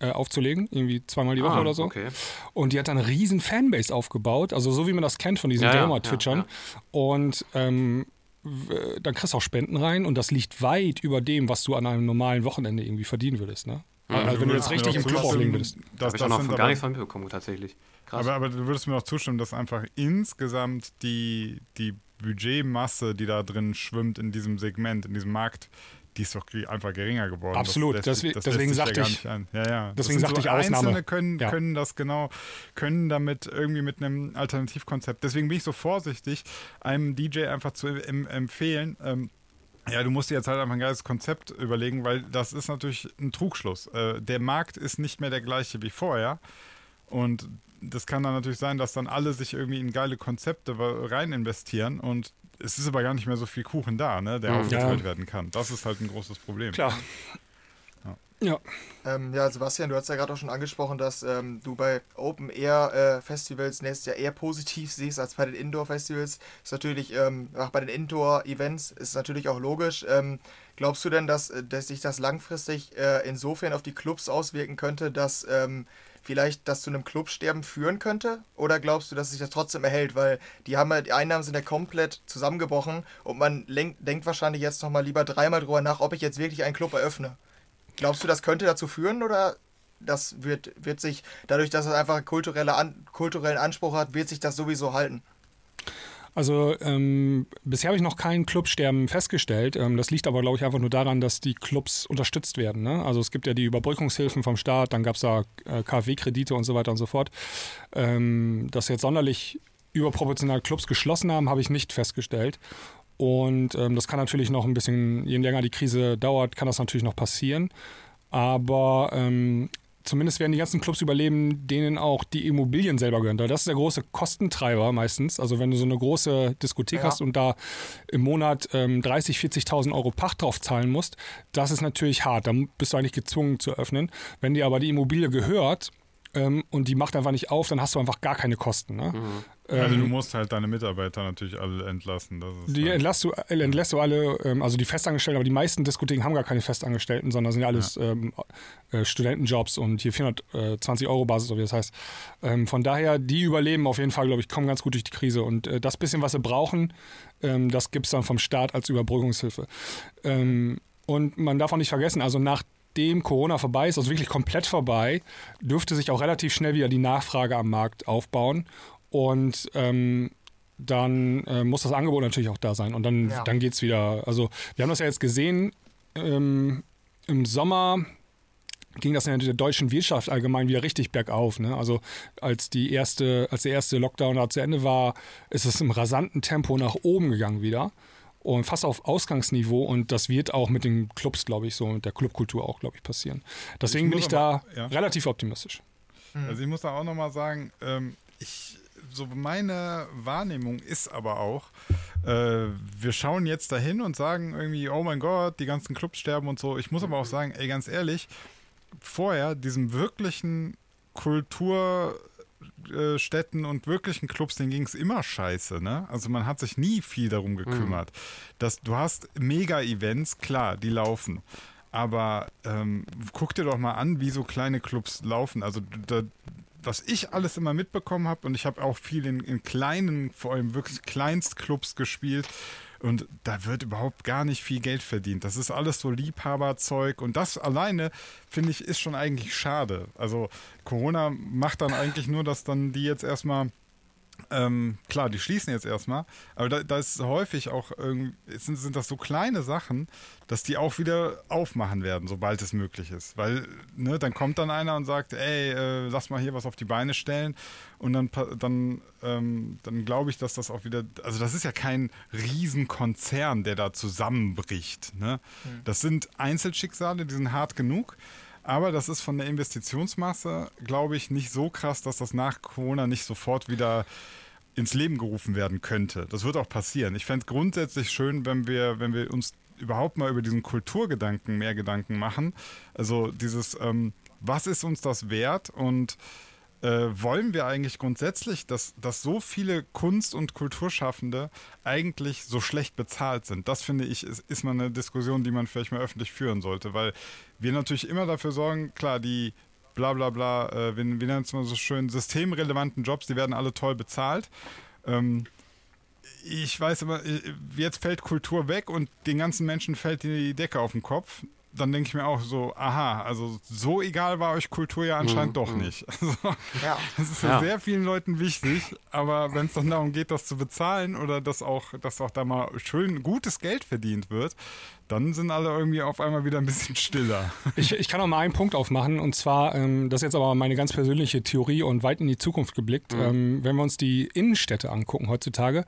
äh, aufzulegen, irgendwie zweimal die Woche Ah, oder so. okay. Und die hat dann eine riesen Fanbase aufgebaut, also so wie man das kennt von diesen Ja, ja, Gamer-Twitchern. ja, Und ähm, dann kriegst du auch Spenden rein und das liegt weit über dem, was du an einem normalen Wochenende irgendwie verdienen würdest. Ne? also wenn du jetzt richtig im Club auflegen würdest. dass Habe ich auch das noch von gar nichts von mitbekommen, tatsächlich. Krass. Aber, aber du würdest mir auch zustimmen, dass einfach insgesamt die, die Budgetmasse, die da drin schwimmt in diesem Segment, in diesem Markt, die ist doch einfach geringer geworden. Absolut. Das Deswe- das deswegen sagte ja ich-. Ja, ja. Das deswegen sagte so ich Ausnahme. Einzelne können, Ja. können das genau, können damit irgendwie mit einem Alternativkonzept. Deswegen bin ich so vorsichtig, einem DJ einfach zu em empfehlen, ähm, ja, du musst dir jetzt halt einfach ein geiles Konzept überlegen, weil das ist natürlich ein Trugschluss. Äh, der Markt ist nicht mehr der gleiche wie vorher. Und das kann dann natürlich sein, dass dann alle sich irgendwie in geile Konzepte rein investieren und es ist aber gar nicht mehr so viel Kuchen da, ne, der Mhm. aufgeteilt Ja. werden kann. Das ist halt ein großes Problem. Klar. Ja. Ähm, ja, Sebastian, du hast ja gerade auch schon angesprochen, dass ähm, du bei Open Air äh, Festivals nächstes Jahr eher positiv siehst als bei den Indoor Festivals. Ist natürlich, ähm, auch bei den Indoor Events ist natürlich auch logisch. Ähm, glaubst du denn, dass, äh, dass sich das langfristig äh, insofern auf die Clubs auswirken könnte, dass ähm, vielleicht das zu einem Clubsterben führen könnte? Oder glaubst du, dass sich das trotzdem erhält? Weil die, haben ja, die Einnahmen sind ja komplett zusammengebrochen und man lenk, denkt wahrscheinlich jetzt nochmal lieber dreimal drüber nach, ob ich jetzt wirklich einen Club eröffne. Glaubst du, das könnte dazu führen oder das wird, wird sich, dadurch, dass es einfach kulturelle An kulturellen Anspruch hat, wird sich das sowieso halten? Also ähm, bisher habe ich noch kein Clubsterben festgestellt. Ähm, das liegt aber, glaube ich, einfach nur daran, dass die Clubs unterstützt werden. Ne? Also es gibt ja die Überbrückungshilfen vom Staat, dann gab es da äh, KfW-Kredite und so weiter und so fort. Ähm, dass jetzt sonderlich überproportional Clubs geschlossen haben, habe ich nicht festgestellt. Und ähm, das kann natürlich noch ein bisschen, je länger die Krise dauert, kann das natürlich noch passieren. Aber ähm, zumindest werden die ganzen Clubs überleben, denen auch die Immobilien selber gehören. Das ist der große Kostentreiber meistens. Also wenn du so eine große Diskothek Ja. hast und da im Monat ähm, 30.000, 40.000 Euro Pacht drauf zahlen musst, das ist natürlich hart. Da bist du eigentlich gezwungen zu öffnen. Wenn dir aber die Immobilie gehört ähm, und die macht einfach nicht auf, dann hast du einfach gar keine Kosten. Ne? Also Ähm, du musst halt deine Mitarbeiter natürlich alle entlassen. Die halt, entlässt du, äh, entlässt du alle, ähm, also die Festangestellten, aber die meisten Diskotheken haben gar keine Festangestellten, sondern sind ja alles ähm, äh, Studentenjobs und hier 420 Euro Basis, oder wie das heißt. Ähm, von daher, die überleben auf jeden Fall, glaube ich, kommen ganz gut durch die Krise. Und äh, das bisschen, was sie brauchen, ähm, das gibt es dann vom Staat als Überbrückungshilfe. Ähm, und man darf auch nicht vergessen, also nachdem Corona vorbei ist, also wirklich komplett vorbei, dürfte sich auch relativ schnell wieder die Nachfrage am Markt aufbauen. Und ähm, dann äh, muss das Angebot natürlich auch da sein. Und dann, Ja. dann geht es wieder. Also, wir haben das ja jetzt gesehen. Ähm, Im Sommer ging das in der deutschen Wirtschaft allgemein wieder richtig bergauf. Ne? Also als die erste, als der erste Lockdown da zu Ende war, ist es im rasanten Tempo nach oben gegangen wieder. Und fast auf Ausgangsniveau und das wird auch mit den Clubs, glaube ich, so mit der Clubkultur auch, glaube ich, passieren. Deswegen Ich bin ich da aber- ja. relativ optimistisch. Also ich muss da auch nochmal sagen, ähm, ich, so meine Wahrnehmung ist aber auch, äh, wir schauen jetzt dahin und sagen irgendwie, oh mein Gott, die ganzen Clubs sterben und so. Ich muss aber auch sagen, ey, ganz ehrlich, vorher diesem wirklichen Kulturstätten und wirklichen Clubs, denen ging es immer scheiße, ne? Also man hat sich nie viel darum gekümmert. Das, du hast Mega-Events, klar, die laufen. Aber ähm, guck dir doch mal an, wie so kleine Clubs laufen. Also da, was ich alles immer mitbekommen habe, und ich habe auch viel in, in kleinen, vor allem wirklich Kleinstclubs gespielt, Und da wird überhaupt gar nicht viel Geld verdient. Das ist alles so Liebhaberzeug und das alleine, finde ich, ist schon eigentlich schade. Also Corona macht dann eigentlich nur, dass dann die jetzt erstmal ähm, klar, die schließen jetzt erstmal, aber da, da ist häufig auch irgendwie, sind, sind das so kleine Sachen, dass die auch wieder aufmachen werden, sobald es möglich ist. Weil, ne, dann kommt dann einer und sagt, ey, äh, lass mal hier was auf die Beine stellen und dann, dann, ähm, dann glaube ich, dass das auch wieder, also das ist ja kein Riesenkonzern, der da zusammenbricht. Ne? Mhm. Das sind Einzelschicksale, die sind hart genug. Aber das ist von der Investitionsmasse, glaube ich, nicht so krass, dass das nach Corona nicht sofort wieder ins Leben gerufen werden könnte. Das wird auch passieren. Ich fände es grundsätzlich schön, wenn wir, wenn wir uns überhaupt mal über diesen Kulturgedanken mehr Gedanken machen. Also dieses, ähm, was ist uns das wert und äh, wollen wir eigentlich grundsätzlich, dass, dass so viele Kunst- und Kulturschaffende eigentlich so schlecht bezahlt sind? Das finde ich, ist, ist mal eine Diskussion, die man vielleicht mal öffentlich führen sollte, weil wir natürlich immer dafür sorgen, klar, die bla bla bla, äh, wir, wir nennen es mal so schön, systemrelevanten Jobs, die werden alle toll bezahlt. Ähm, ich weiß immer, äh, jetzt fällt Kultur weg und den ganzen Menschen fällt die Decke auf den Kopf dann denke ich mir auch so, aha, also so egal war euch Kultur ja anscheinend mhm, doch mhm. nicht. Also, ja. Das ist ja, ja, sehr vielen Leuten wichtig, aber wenn es dann darum geht, das zu bezahlen oder dass auch, dass auch da mal schön gutes Geld verdient wird, dann sind alle irgendwie auf einmal wieder ein bisschen stiller. Ich, ich kann auch mal einen Punkt aufmachen und zwar, ähm, das ist jetzt aber meine ganz persönliche Theorie und weit in die Zukunft geblickt. Mhm. Ähm, wenn wir uns die Innenstädte angucken heutzutage,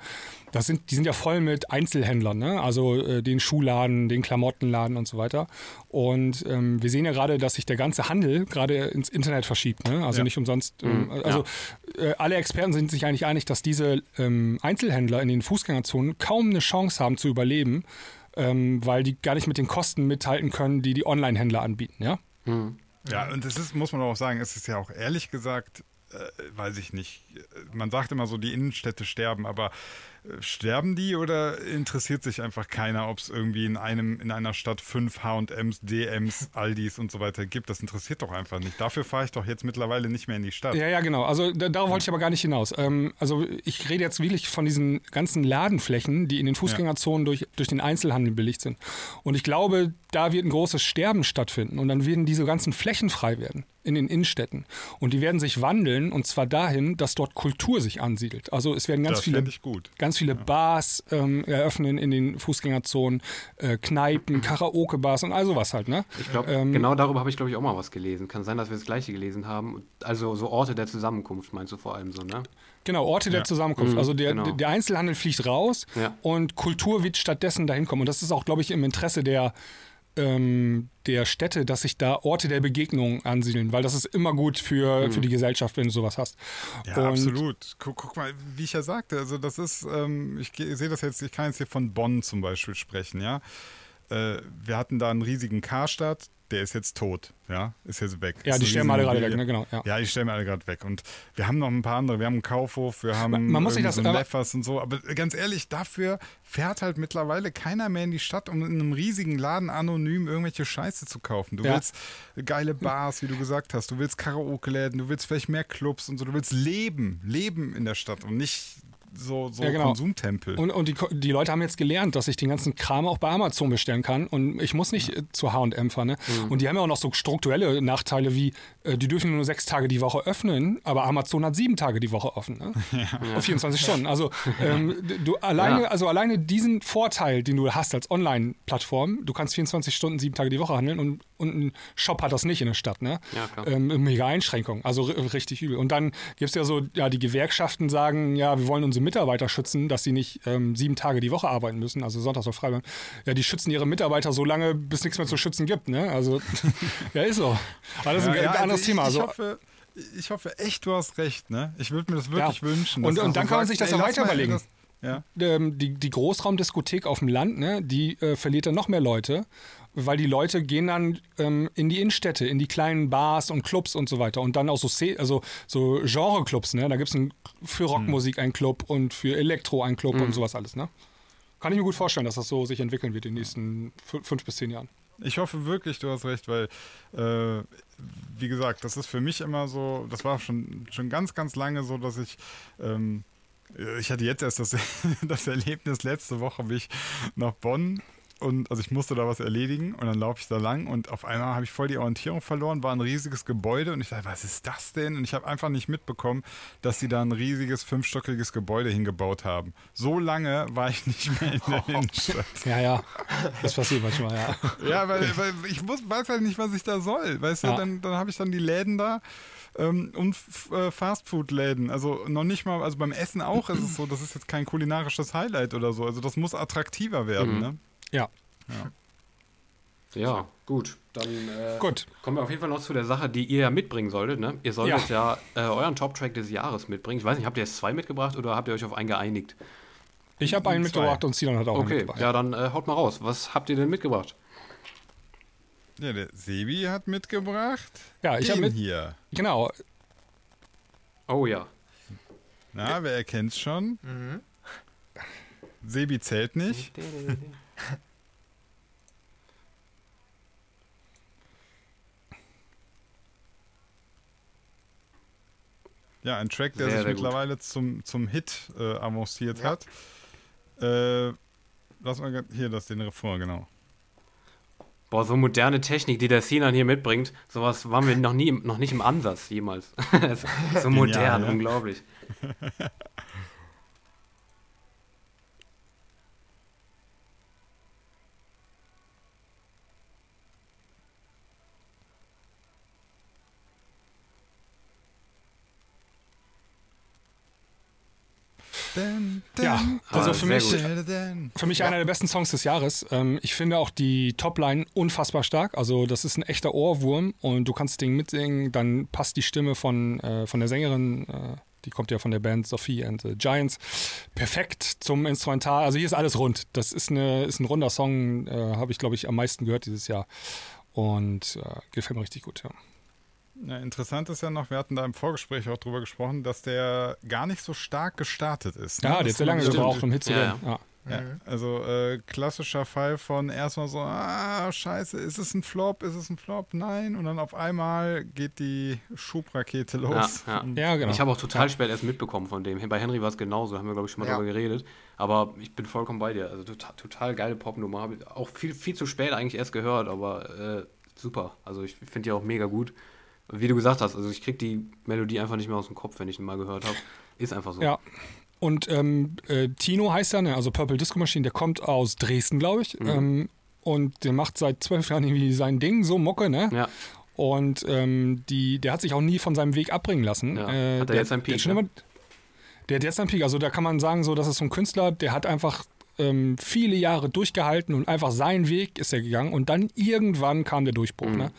das sind, die sind ja voll mit Einzelhändlern, ne? also äh, den Schuhladen, den Klamottenladen und so weiter. Und ähm, wir sehen ja gerade, dass sich der ganze Handel gerade ins Internet verschiebt. Ne? Also ja. nicht umsonst. Ähm, mhm. Also ja. äh, alle Experten sind sich eigentlich einig, dass diese ähm, Einzelhändler in den Fußgängerzonen kaum eine Chance haben zu überleben ähm, weil die gar nicht mit den Kosten mithalten können, die die Online-Händler anbieten, ja? Mhm. Ja, und das ist, muss man auch sagen, es ist ja auch ehrlich gesagt, äh, weiß ich nicht, man sagt immer so, die Innenstädte sterben, aber Sterben die oder interessiert sich einfach keiner, ob es irgendwie in einem in einer Stadt fünf H&Ms, DMs, Aldis und so weiter gibt? Das interessiert doch einfach nicht. Dafür fahre ich doch jetzt mittlerweile nicht mehr in die Stadt. Ja, ja, genau. Also da, darauf wollte ich aber gar nicht hinaus. Ähm, also ich rede jetzt wirklich von diesen ganzen Ladenflächen, die in den Fußgängerzonen durch, durch den Einzelhandel belegt sind. Und ich glaube, da wird ein großes Sterben stattfinden und dann werden diese ganzen Flächen frei werden in den Innenstädten. Und die werden sich wandeln und zwar dahin, dass dort Kultur sich ansiedelt. Also es werden ganz das viele, ganz viele ja. Bars ähm, eröffnen in den Fußgängerzonen, äh, Kneipen, Karaoke-Bars und all sowas halt. Ne? Ich glaube, ähm, genau darüber habe ich glaube ich auch mal was gelesen. Kann sein, dass wir das gleiche gelesen haben. Also so Orte der Zusammenkunft meinst du vor allem so, ne? Genau, Orte ja. der Zusammenkunft. Mhm, also der, genau. der Einzelhandel fliegt raus ja. und Kultur wird stattdessen dahin kommen. Und das ist auch, glaube ich, im Interesse der ähm, der Städte, dass sich da Orte der Begegnung ansiedeln, weil das ist immer gut für, mhm. für die Gesellschaft, wenn du sowas hast. Ja, Und absolut. Guck, guck, mal, wie ich ja sagte, also das ist, ähm, ich sehe das jetzt, ich kann jetzt hier von Bonn zum Beispiel sprechen, ja. Äh, wir hatten da einen riesigen Karstadt, der ist jetzt tot, ja, ist jetzt weg. Ja, die sterben alle gerade weg, ne, genau. Ja, ja die sterben alle gerade weg. Und wir haben noch ein paar andere, wir haben einen Kaufhof, wir haben man, man muss sich das, so Leffers und so, aber ganz ehrlich, dafür fährt halt mittlerweile keiner mehr in die Stadt, um in einem riesigen Laden anonym irgendwelche Scheiße zu kaufen. Du ja. willst geile Bars, wie du gesagt hast, du willst Karaoke-Läden, du willst vielleicht mehr Clubs und so, du willst leben, leben in der Stadt und nicht so, so ja, genau. Konsumtempel. Und, und die, die Leute haben jetzt gelernt, dass ich den ganzen Kram auch bei Amazon bestellen kann und ich muss nicht ja. Äh, zu H&M fahren. Ne? Mhm. Und die haben ja auch noch so strukturelle Nachteile wie, äh, die dürfen nur sechs Tage die Woche öffnen, aber Amazon hat sieben Tage die Woche offen. Ne? Ja. 24 Stunden. Also ähm, du alleine, also alleine diesen Vorteil, den du hast als Online-Plattform, du kannst 24 Stunden, sieben Tage die Woche handeln und, und ein Shop hat das nicht in der Stadt. Ne? Ähm, mega Einschränkung. Also richtig übel. Und dann gibt es ja so, ja, die Gewerkschaften sagen, ja, wir wollen unsere unsere Mitarbeiter schützen, dass sie nicht ähm, sieben Tage die Woche arbeiten müssen, also sonntags auf Freitag. Ja, die schützen ihre Mitarbeiter so lange, bis nichts mehr zu schützen gibt. Ne? Also, ja, ist so. Aber das ist ein ja, anderes also ich, Thema. Ich, hoffe, ich hoffe echt, du hast recht. Ne? Ich würde mir das wirklich ja. wünschen. Und, und dann kann man sich das ey, weiter überlegen. Ja. Ähm, die, die Großraumdiskothek auf dem Land, ne, die äh, verliert dann noch mehr Leute weil die Leute gehen dann ähm, in die Innenstädte, in die kleinen Bars und Clubs und so weiter. Und dann auch so, also, so Genre-Clubs, ne? Da gibt es für Rockmusik einen Club und für Elektro einen Club mhm. und sowas alles, ne? Kann ich mir gut vorstellen, dass das so sich entwickeln wird in den nächsten fünf bis zehn Jahren. Ich hoffe wirklich, du hast recht, weil, äh, wie gesagt, das ist für mich immer so, das war schon, schon ganz, ganz lange so, dass ich ähm, Ich hatte jetzt erst das, das Erlebnis, letzte Woche bin ich nach Bonn und also ich musste da was erledigen und dann laufe ich da lang und auf einmal habe ich voll die Orientierung verloren, war ein riesiges Gebäude und ich dachte, was ist das denn? Und ich habe einfach nicht mitbekommen, dass sie da ein riesiges fünfstöckiges Gebäude hingebaut haben. So lange war ich nicht mehr in der Innenstadt. Ja, ja. Das passiert manchmal, ja. Ja, weil, weil ich muss, weiß halt nicht, was ich da soll. Weißt Ja. du, dann, dann habe ich dann die Läden da ähm, und äh, Fastfood-Läden. Also noch nicht mal, also beim Essen auch ist es so, das ist jetzt kein kulinarisches Highlight oder so. Also das muss attraktiver werden, Mhm. ne? Ja, Ja, gut. Dann äh, gut. kommen wir auf jeden Fall noch zu der Sache, die ihr ja mitbringen solltet. Ne? Ihr solltet ja, äh, euren Top-Track des Jahres mitbringen. Ich weiß nicht, habt ihr jetzt zwei mitgebracht oder habt ihr euch auf einen geeinigt? Ich habe einen Zwei. mitgebracht und Sinan hat auch einen Okay, mitgebracht. ja, dann äh, haut mal raus. Was habt ihr denn mitgebracht? Ja, der Sebi hat mitgebracht. Ja, ich den habe mit. hier. Genau. Oh ja. Na, wer erkennt's schon? Mhm. Sebi zählt nicht. Ja, ein Track, der Sehr, sich sehr gut. mittlerweile zum, zum Hit äh, avanciert Ja. hat. Äh, lass mal hier das den Refrain, genau. Boah, so moderne Technik, die der Sinan hier mitbringt, sowas waren wir noch nie, im- noch nicht im Ansatz jemals. so modern, ja. unglaublich. Ja, also für mich, für mich einer der besten Songs des Jahres. Ähm, ich finde auch die Topline unfassbar stark. Also das ist ein echter Ohrwurm und du kannst das Ding mitsingen. Dann passt die Stimme von, äh, von der Sängerin, äh, die kommt ja von der Band Sophie and the Giants, perfekt zum Instrumental. Also hier ist alles rund. Das ist, eine, ist ein runder Song, äh, habe ich glaube ich am meisten gehört dieses Jahr und gefällt mir richtig gut. Ja. Ja, interessant ist ja noch, wir hatten da im Vorgespräch auch drüber gesprochen, dass der gar nicht so stark gestartet ist. ne? Ja, der Das hat sehr lange gebraucht, um Hit zu Ja, werden. Ja. Ja, also äh, klassischer Fall von erstmal so, ah, scheiße, ist es ein Flop, ist es ein Flop? Nein. Und dann auf einmal geht die Schubrakete los. Ja, ja. Und Ja, genau. Ich habe auch total spät erst mitbekommen von dem. Bei Henry war es genauso, haben wir, glaube ich, schon mal Ja. drüber geredet. Aber ich bin vollkommen bei dir. Also total, total geile Popnummer. Habe ich auch viel, viel zu spät eigentlich erst gehört, aber äh, super. Also ich finde die auch mega gut. Wie du gesagt hast, also ich krieg die Melodie einfach nicht mehr aus dem Kopf, wenn ich den mal gehört habe. Ist einfach so. Ja. Und ähm, äh, Tino heißt er, ne? also Purple Disco Machine, der kommt aus Dresden, glaube ich. Mhm. Ähm, und der macht seit zwölf Jahren irgendwie sein Ding, so Mucke, ne? Ja. Und ähm, die, der hat sich auch nie von seinem Weg abbringen lassen. Ja. Äh, Hat er der, jetzt seinen der, Peak, schon ne? der hat jetzt seinen Peak. Also da kann man sagen, so, das ist so ein Künstler, der hat einfach ähm, viele Jahre durchgehalten und einfach seinen Weg ist er gegangen. Und dann irgendwann kam der Durchbruch, Mhm. ne?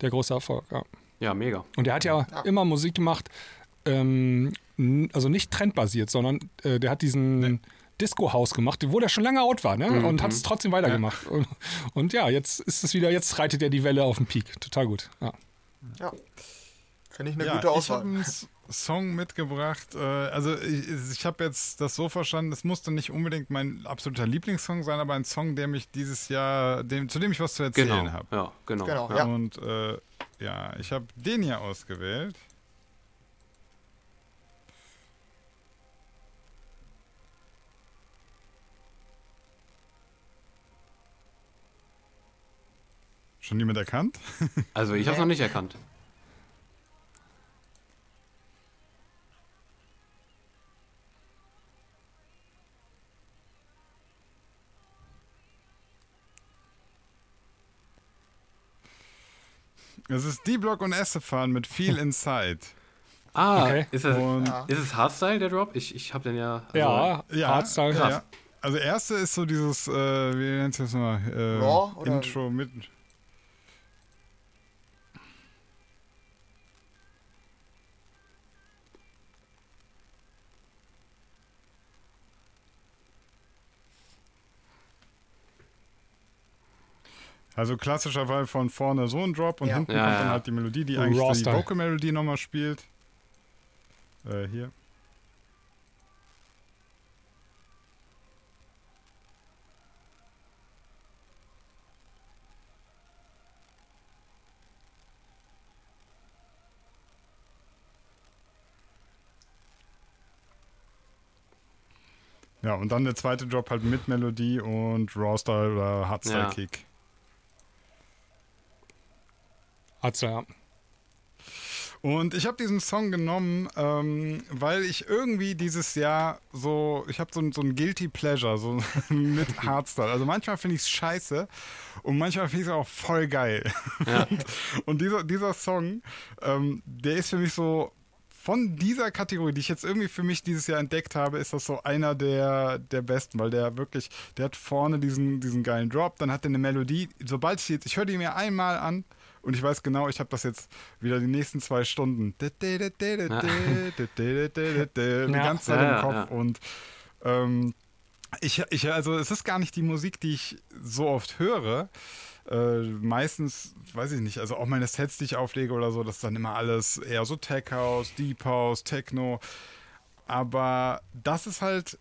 Der große Erfolg, ja. Ja, mega. Und der hat ja, Ja. immer Musik gemacht, ähm, also nicht trendbasiert, sondern äh, der hat diesen Disco-House gemacht, wo der schon lange out war, ne? Mhm. Und hat es trotzdem weitergemacht. Und, und ja, jetzt ist es wieder, jetzt reitet er die Welle auf den Peak. Total gut. Ja. Ja. Finde ich eine ja, gute ich Auswahl. S- Song mitgebracht. Äh, also ich, ich habe jetzt das so verstanden, es musste nicht unbedingt mein absoluter Lieblingssong sein, aber ein Song, der mich dieses Jahr, dem, zu dem ich was zu erzählen Genau. habe. Ja, genau. Genau, ja. ja. Und äh, ja, ich habe den hier ausgewählt. Schon jemand erkannt? Also ich habe es noch nicht erkannt. Es ist D-Block und Estefan mit Feel Inside. Ah, Okay. ist, das, Und Ja. ist es Hardstyle, der Drop? Ich, ich habe den ja. Also, ja, ja, Hardstyle. ja, krass. ja. Also erste ist so dieses, äh, wie nennt sich das mal? Äh, Raw oder- Intro mit. Also klassischer Fall von vorne so ein Drop und Ja. hinten Ja, kommt ja, dann halt die Melodie, die eigentlich Raw die. Vocal Melodie nochmal spielt. Äh, hier. Ja, und dann der zweite Drop halt mit Melodie und Rawstyle oder Hardstyle Hat's ja. Und ich habe diesen Song genommen, ähm, weil ich irgendwie dieses Jahr so, ich habe so, ein- so ein Guilty Pleasure so mit Hardstyle. Also manchmal finde ich es scheiße und manchmal finde ich es auch voll geil. Ja. Und, und dieser, dieser Song, ähm, der ist für mich so, von dieser Kategorie, die ich jetzt irgendwie für mich dieses Jahr entdeckt habe, ist das so einer der, der besten, weil der wirklich, der hat vorne diesen, diesen geilen Drop, dann hat er eine Melodie. Sobald ich jetzt, ich höre die mir einmal an und ich weiß genau, ich habe das jetzt wieder die nächsten zwei Stunden die ganze Zeit Ja, im Kopf ja. und ähm, ich, ich, also es ist gar nicht die Musik, die ich so oft höre. Äh, meistens, weiß ich nicht, also auch meine Sets, die ich auflege oder so, das ist dann immer alles eher so Tech House, Deep House, Techno. Aber das ist halt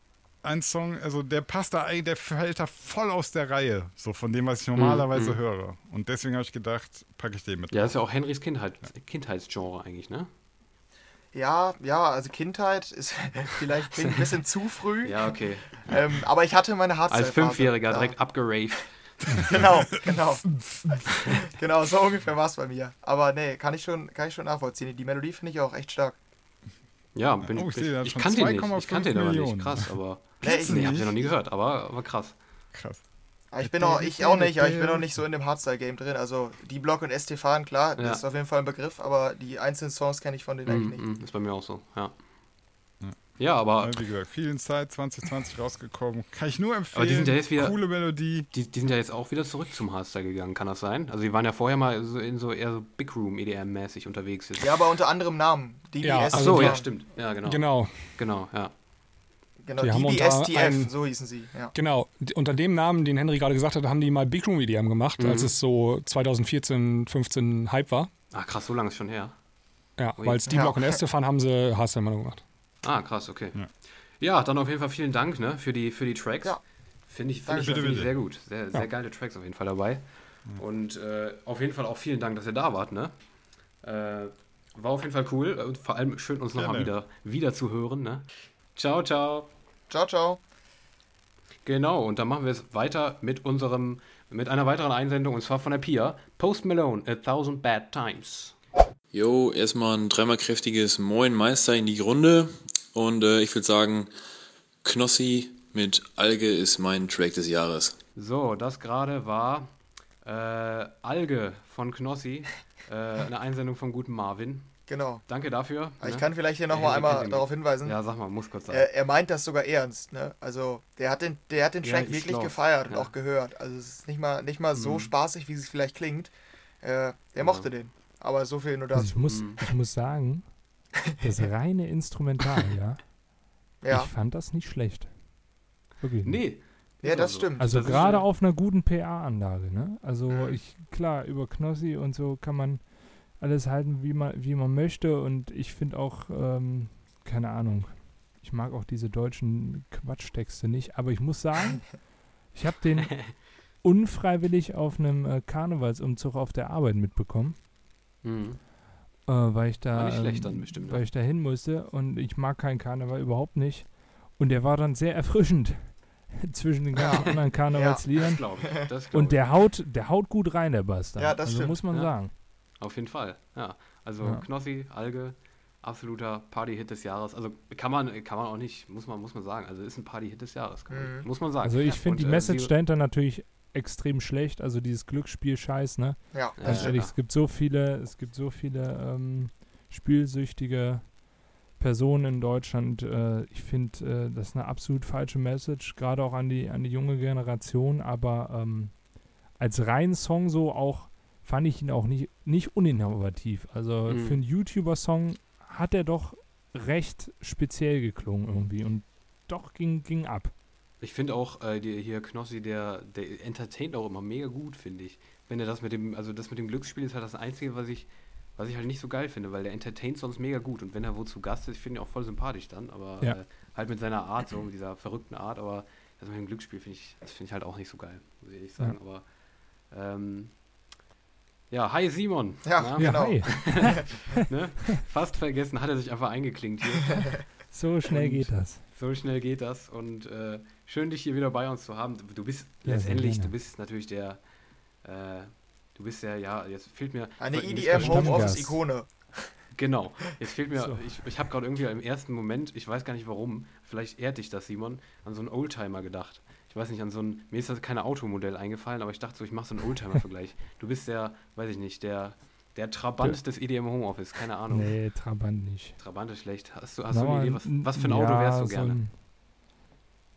ein Song, also der passt da, ein- der fällt da voll aus der Reihe, so von dem, was ich normalerweise mm. höre. Und deswegen habe ich gedacht, packe ich den mit. Ja, das ist ja auch Henrys Kindheit, Kindheitsgenre eigentlich, ne? Ja, ja, also Kindheit ist vielleicht ein bisschen zu früh. Ja, okay. Ähm, aber ich hatte meine Hardstyle. Als Fünfjähriger ja. direkt abgeraved. Genau, genau. genau, so ungefähr war es bei mir. Aber nee, kann ich schon, kann ich schon nachvollziehen. Die Melodie finde ich auch echt stark. Ja, bin, Oh, ich hat ich schon kannte ihn nicht. 2,5 Ich kannte ihn aber nicht. Krass, aber. Nee, ich, Nee, hab ich nicht? noch nie gehört, aber, aber krass. Krass. aber ich bin auch, ich auch nicht, aber ich bin auch nicht so in dem Hardstyle-Game drin. Also die Block und Estefan, klar, Ja. das ist auf jeden Fall ein Begriff, aber die einzelnen Songs kenne ich von denen eigentlich Mm, nicht. mm, ist bei mir auch so, ja. Ja, aber Ja, Wie gesagt, viel Inside 2020 rausgekommen. Kann ich nur empfehlen. Aber die sind ja jetzt wieder- Coole Melodie. die, die sind ja jetzt auch wieder zurück zum Hardstyle gegangen, kann das sein? Also die waren ja vorher mal so in so eher so Big Room EDM-mäßig unterwegs. Jetzt. Ja, aber unter anderem Namen. DBS. Ja, Ach also so, ja, stimmt. Ja, genau. Genau, Genau, ja. Genau, Die haben unter DBSTF, einem- so hießen sie. Ja. genau. Unter dem Namen, den Henry gerade gesagt hat, haben die mal Big Room EDM gemacht, Mhm. als es so 2014, 15 Hype war. Ah, krass, so lange ist schon her. Ja, Ui. weil es die Ja. Block und Estefan haben sie mal gemacht. Ah, krass, okay. Ja. Ja, dann auf jeden Fall vielen Dank ne, für, die, für die Tracks. Ja. Finde ich, find ich, Bitte, find ich sehr gut. Sehr, sehr Ja. geile Tracks auf jeden Fall dabei. Und äh, auf jeden Fall auch vielen Dank, dass ihr da wart. Ne? Äh, war auf jeden Fall cool und vor allem schön, uns nochmal wieder, wieder zu hören. Ne? Ciao, ciao. Ciao, ciao. Genau, und dann machen wir es weiter mit unserem, mit einer weiteren Einsendung und zwar von der Pia. Post Malone, A Thousand Bad Times. Jo, erstmal ein dreimal kräftiges Moin Meister in die Runde. Und äh, ich würde sagen, Knossi mit Alge ist mein Track des Jahres. So, das gerade war äh, Alge von Knossi, äh, eine Einsendung vom guten Marvin. Genau. Danke dafür. Ich ne? kann vielleicht hier Ja, nochmal einmal darauf hinweisen. Ja, sag mal, muss kurz sein. Er, er meint das sogar ernst, ne? Also der hat den, der hat den Ja, Track ich wirklich glaub, gefeiert und ja. auch gehört. Also es ist nicht mal, nicht mal so Mhm. spaßig, wie es vielleicht klingt. Äh, der mochte den. Aber so viel nur Also ich dazu. muss, Mhm. ich muss sagen, das reine Instrumental, ja, Ja, ich fand das nicht schlecht. Wirklich nee. ja, das so. stimmt. Also gerade auf einer guten PA-Anlage, ne? Also Mhm. ich, klar, über Knossi und so kann man alles halten, wie man, wie man möchte und ich finde auch, ähm, keine Ahnung, ich mag auch diese deutschen Quatschtexte nicht, aber ich muss sagen, ich habe den unfreiwillig auf einem äh, Karnevalsumzug auf der Arbeit mitbekommen, Mhm. äh, weil ich da ähm, dann bestimmt, ne? weil ich da hin musste und ich mag keinen Karneval überhaupt nicht und der war dann sehr erfrischend zwischen den ganzen Ja. anderen Karnevalsliedern. Das glaube ich. Das glaub Und der haut, der haut gut rein, der Bastard. Ja, das also stimmt. muss man Ja. sagen. Auf jeden Fall, ja. Also Ja. Knossi, Alge, absoluter Party-Hit des Jahres. Also kann man, kann man auch nicht, muss man, muss man sagen. Also ist ein Party-Hit des Jahres, man- Mhm. muss man sagen. Also ich finde Und, die äh, Message sie- dahinter natürlich extrem schlecht. Also dieses Glücksspiel-Scheiß, ne? Ja, Ja, Ganz ehrlich, es gibt so viele, es gibt so viele ähm, spielsüchtige Personen in Deutschland. Äh, ich finde, äh, das ist eine absolut falsche Message, gerade auch an die, an die junge Generation. Aber ähm, als reinen Song so auch fand ich ihn auch nicht, nicht uninnovativ. Also Mhm. für einen YouTuber-Song hat er doch recht speziell geklungen irgendwie und doch ging, ging ab. Ich finde auch, äh, die, hier Knossi, der, der entertaint auch immer mega gut, finde ich. Wenn er das mit dem, also das mit dem Glücksspiel ist halt das Einzige, was ich, was ich halt nicht so geil finde, weil der entertaint sonst mega gut. Und wenn er wo zu Gast ist, ich finde ihn auch voll sympathisch dann, aber Ja. äh, halt mit seiner Art, so mit dieser verrückten Art, aber das mit dem Glücksspiel finde ich, das finde ich halt auch nicht so geil, muss ich ehrlich sagen. Aber ähm, ja, hi Simon. Ja, Na, Genau. hi. ne? Fast vergessen, hat er sich einfach eingeklinkt hier. So schnell Und geht das. So schnell geht das und äh, schön, dich hier wieder bei uns zu haben. Du bist Ja, letztendlich, du bist natürlich der, äh, du bist der, ja, jetzt fehlt mir. Eine EDM Homeoffice-Ikone. Genau, jetzt fehlt mir, So. ich, ich habe gerade irgendwie im ersten Moment, ich weiß gar nicht warum, vielleicht ehrt dich das, Simon, an so einen Oldtimer gedacht. Ich weiß nicht, an so ein, mir ist das keine Automodell eingefallen, aber ich dachte so, ich mache so einen Oldtimer-Vergleich. Du bist der, weiß ich nicht, der, der Trabant des EDM Homeoffice, keine Ahnung. Nee, Trabant nicht. Trabant ist schlecht. Hast du, hast du eine Idee, was, was für ein ja, Auto wärst du so gerne? Ein,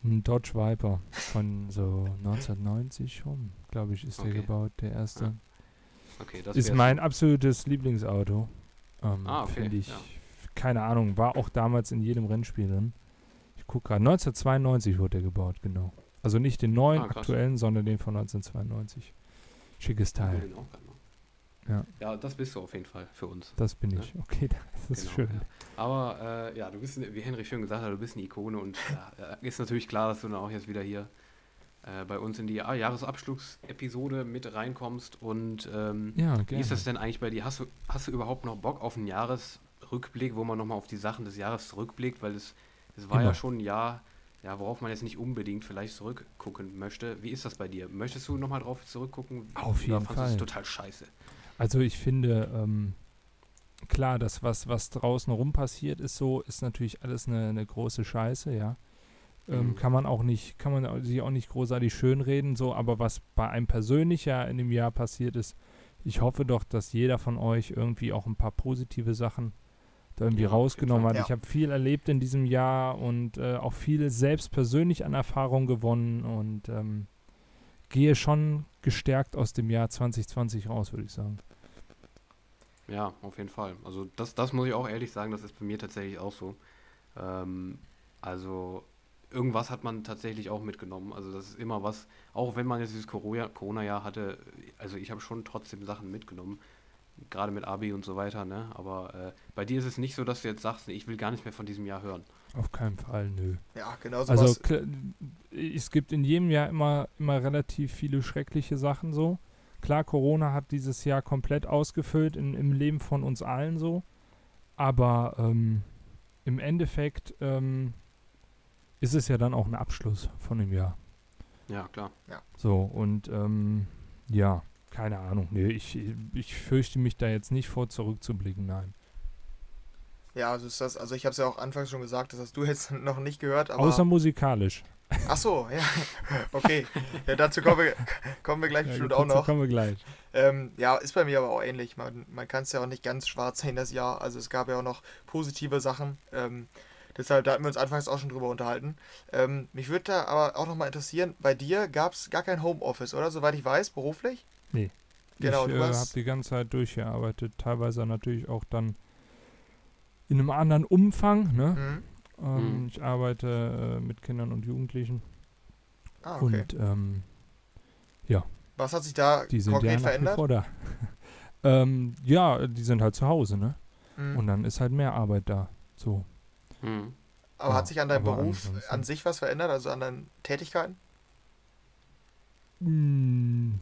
ein Dodge Viper von so 1990 rum, glaube ich, ist der Okay. gebaut, der erste. Ja, Okay, das ist mein absolutes Lieblingsauto. Ähm, Ah, okay, Finde ich, ja. keine Ahnung, war auch damals in jedem Rennspiel drin. Ich gucke gerade, 1992 wurde der gebaut, genau. Also nicht den neuen Ah, aktuellen, sondern den von 1992. Schickes Teil. Ja. Ja, das bist du auf jeden Fall für uns. Das bin Ja. ich. Okay, das ist Genau, schön. ja. Aber äh, ja, du bist, wie Henry schön gesagt hat, du bist eine Ikone und ja, äh, ist natürlich klar, dass du dann auch jetzt wieder hier äh, bei uns in die ah, Jahresabschlussepisode mit reinkommst. Und ähm, Ja, wie ist das denn eigentlich bei dir? Hast du, hast du überhaupt noch Bock auf einen Jahresrückblick, wo man nochmal auf die Sachen des Jahres zurückblickt? Weil es, es war ja Immer. schon ein Jahr, ja, worauf man jetzt nicht unbedingt vielleicht zurückgucken möchte. Wie ist das bei dir? Möchtest du nochmal drauf zurückgucken? Auf jeden fandst du es Fall. total scheiße. Also ich finde, ähm, klar, das, was, was draußen rum passiert ist so, ist natürlich alles eine, eine große Scheiße, ja. Ähm, Mhm. Kann man auch nicht, kann man sich auch nicht großartig schönreden, so, aber was bei einem persönlich ja in dem Jahr passiert ist, ich hoffe doch, dass jeder von euch irgendwie auch ein paar positive Sachen da irgendwie Ja, rausgenommen hat. Ja. Ich habe viel erlebt in diesem Jahr und äh, auch viel selbst persönlich an Erfahrung gewonnen und ähm, gehe schon gestärkt aus dem Jahr 2020 raus, würde ich sagen. Ja, auf jeden Fall. Also das, das muss ich auch ehrlich sagen, das ist bei mir tatsächlich auch so. Ähm, also irgendwas hat man tatsächlich auch mitgenommen. Also das ist immer was, auch wenn man jetzt dieses Corona- Corona-Jahr hatte, also ich habe schon trotzdem Sachen mitgenommen, gerade mit Abi und so weiter, ne? Aber äh, bei dir ist es nicht so, dass du jetzt sagst, nee, ich will gar nicht mehr von diesem Jahr hören. Auf keinen Fall, nö. Ja, genau so Also es gibt in jedem Jahr immer, immer relativ viele schreckliche Sachen so. Klar, Corona hat dieses Jahr komplett ausgefüllt in, im Leben von uns allen so. Aber ähm, im Endeffekt ähm, ist es ja dann auch ein Abschluss von dem Jahr. Ja, klar. So, und ähm, ja, keine Ahnung. Nee, ich, ich fürchte mich da jetzt nicht vor, zurückzublicken, nein. Ja, also ist das, also ich habe es ja auch anfangs schon gesagt, das hast du jetzt noch nicht gehört. Außer musikalisch. Ach so, ja. Okay. Ja, dazu kommen wir, kommen wir gleich Ja, bestimmt auch noch. kommen wir gleich. Ähm, ja, ist bei mir aber auch ähnlich. Man, man kann es ja auch nicht ganz schwarz sehen, das Jahr. Also es gab ja auch noch positive Sachen. Ähm, deshalb, da hatten wir uns anfangs auch schon drüber unterhalten. Ähm, mich würde da aber auch nochmal interessieren, bei dir gab es gar kein Homeoffice, oder? Soweit ich weiß, beruflich? Nee. Genau, ich äh, habe die ganze Zeit durchgearbeitet, teilweise natürlich auch dann in einem anderen Umfang. Ne? Mhm. Ähm, Mhm. Ich arbeite äh, mit Kindern und Jugendlichen Ah, okay. und ähm, Was hat sich da die sind ja konkret wie verändert? vor da. ähm, ja, die sind halt zu Hause, ne? Mhm. Und dann ist halt mehr Arbeit da. So. Hm. aber ja, hat sich an deinem Beruf ansonsten- an sich was verändert, also an deinen Tätigkeiten? Mm,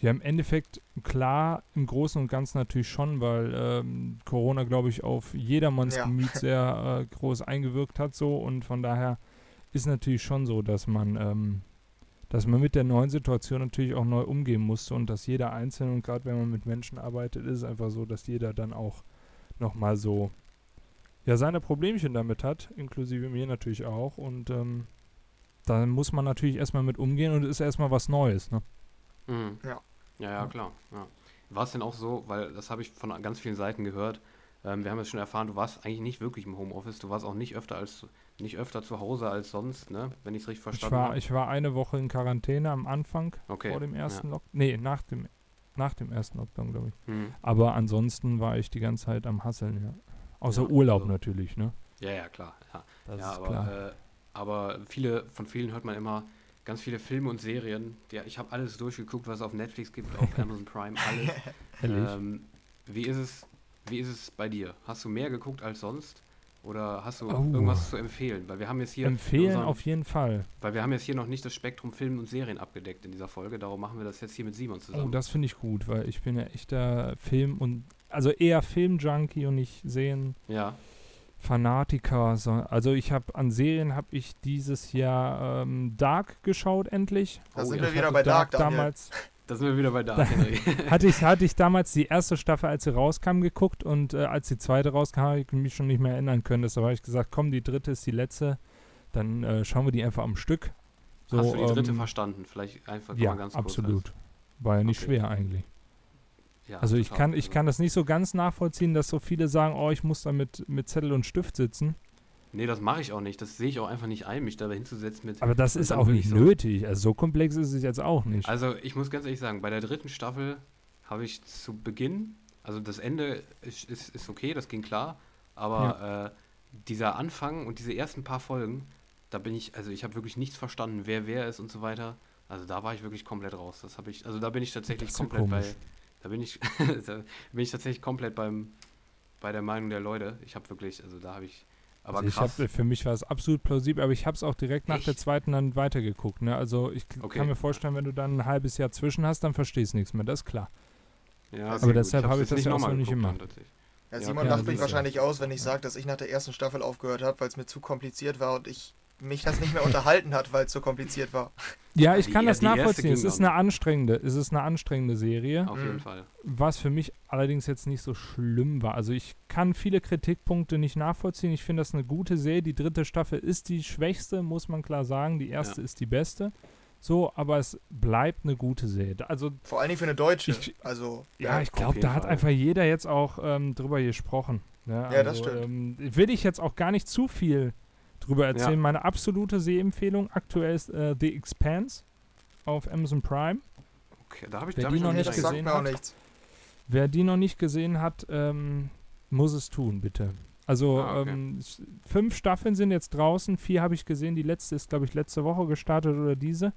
Ja, im Endeffekt, klar, im Großen und Ganzen natürlich schon, weil ähm, Corona, glaube ich, auf jedermanns Ja. Gemüt sehr äh, groß eingewirkt hat so und von daher ist natürlich schon so, dass man, ähm, dass man mit der neuen Situation natürlich auch neu umgehen musste und dass jeder Einzelne und gerade wenn man mit Menschen arbeitet, ist es einfach so, dass jeder dann auch nochmal so ja seine Problemchen damit hat, inklusive mir natürlich auch und ähm, da muss man natürlich erstmal mit umgehen und es ist erstmal was Neues, ne? Mhm. Ja. Ja, ja, klar. Ja. War es denn auch so, weil das habe ich von ganz vielen Seiten gehört, ähm, wir haben jetzt schon erfahren, du warst eigentlich nicht wirklich im Homeoffice, du warst auch nicht öfter als nicht öfter zu Hause als sonst, ne? Wenn ich es richtig Ich verstanden habe. ich war eine Woche in Quarantäne am Anfang Okay. vor dem ja. ersten Lockdown. Nee, nach dem, nach dem ersten Lockdown, glaube ich. Mhm. Aber ansonsten war ich die ganze Zeit am Hasseln, ja. Außer Ja, Urlaub also- natürlich, ne? Ja, ja, klar. Ja, Das ja ist aber, klar. Äh, aber viele, von vielen hört man immer ganz viele Filme und Serien. Ja, ich habe alles durchgeguckt, was es auf Netflix gibt, auf Amazon Prime, alles. Ähm, wie ist es, wie ist es bei dir? Hast du mehr geguckt als sonst? Oder hast du Oh. irgendwas zu empfehlen? Weil wir haben jetzt hier Empfehlen unserem- auf jeden Fall. weil wir haben jetzt hier noch nicht das Spektrum Film und Serien abgedeckt in dieser Folge, darum machen wir das jetzt hier mit Simon Oh, zusammen. das finde ich gut, weil ich bin ja echter Film- und, also eher Film-Junkie und nicht sehen. ja, Fanatiker. So, also ich habe an Serien habe ich dieses Jahr ähm, Dark geschaut endlich. Da sind ja, wir wieder bei Dark, Daniel. damals. Da sind wir wieder bei Dark, Henry. hatte ich, hatte ich damals die erste Staffel, als sie rauskam, geguckt und äh, als die zweite rauskam, habe ich mich schon nicht mehr erinnern können. Deshalb habe ich gesagt, komm, die dritte ist die letzte. Dann äh, schauen wir die einfach am Stück. So, Hast du die dritte ähm, verstanden? Vielleicht einfach Ja, mal ganz kurz. absolut. War ja nicht Okay. schwer eigentlich. Ja, Also ich kann, ich kann das nicht so ganz nachvollziehen, dass so viele sagen, oh, ich muss da mit, mit Zettel und Stift sitzen. Nee, das mache ich auch nicht. Das sehe ich auch einfach nicht ein, mich da hinzusetzen mit. Aber das ist auch nicht so- nötig. Also so komplex ist es jetzt auch nicht. Also ich muss ganz ehrlich sagen, bei der dritten Staffel habe ich zu Beginn, also das Ende ist, ist, ist okay, das ging klar, aber äh, dieser Anfang und diese ersten paar Folgen, da bin ich, also ich habe wirklich nichts verstanden, wer wer ist und so weiter. Also da war ich wirklich komplett raus. Das habe ich, also da bin ich tatsächlich komplett bei, komisch. Da bin ich, da bin ich tatsächlich komplett beim, bei der Meinung der Leute. Ich habe wirklich, also da habe ich, aber also ich krass. hab, für mich war es absolut plausibel, aber ich habe es auch direkt nach der Echt? zweiten dann weitergeguckt. Ne? Also ich Okay. kann mir vorstellen, wenn du dann ein halbes Jahr zwischen hast, dann verstehst du nichts mehr, das ist klar. ja, Aber gut. deshalb habe ich jetzt das ja auch so nicht gemacht. Ja, Ja, Simon okay, lacht mich wahrscheinlich aus, wenn ich sage, dass ich nach der ersten Staffel aufgehört habe, weil es mir zu kompliziert war und ich mich das nicht mehr unterhalten hat, weil es so kompliziert war. Ja, ich die kann das nachvollziehen. Es ist eine anstrengende, es ist eine anstrengende Serie. Auf Mhm. jeden Fall. Was für mich allerdings jetzt nicht so schlimm war. Also ich kann viele Kritikpunkte nicht nachvollziehen. Ich finde das eine gute Serie. Die dritte Staffel ist die schwächste, muss man klar sagen. Die erste Ja. ist die beste. So, aber es bleibt eine gute Serie. Also Vor allen Dingen für eine Deutsche. Ich- also, ja, ich auf glaube, da hat Fall. einfach jeder jetzt auch ähm, drüber gesprochen. Ne? Ja, das also, stimmt. Ähm, will ich jetzt auch gar nicht zu viel drüber erzählen. Ja. Meine absolute Sehempfehlung aktuell ist äh, The Expanse auf Amazon Prime. Okay, da habe ich, Wer da hab die ich noch nicht gesehen mir auch hat. nichts. Wer die noch nicht gesehen hat, ähm, muss es tun, bitte. Also Ah, okay. ähm, fünf Staffeln sind jetzt draußen, vier habe ich gesehen. Die letzte ist, glaube ich, letzte Woche gestartet oder diese.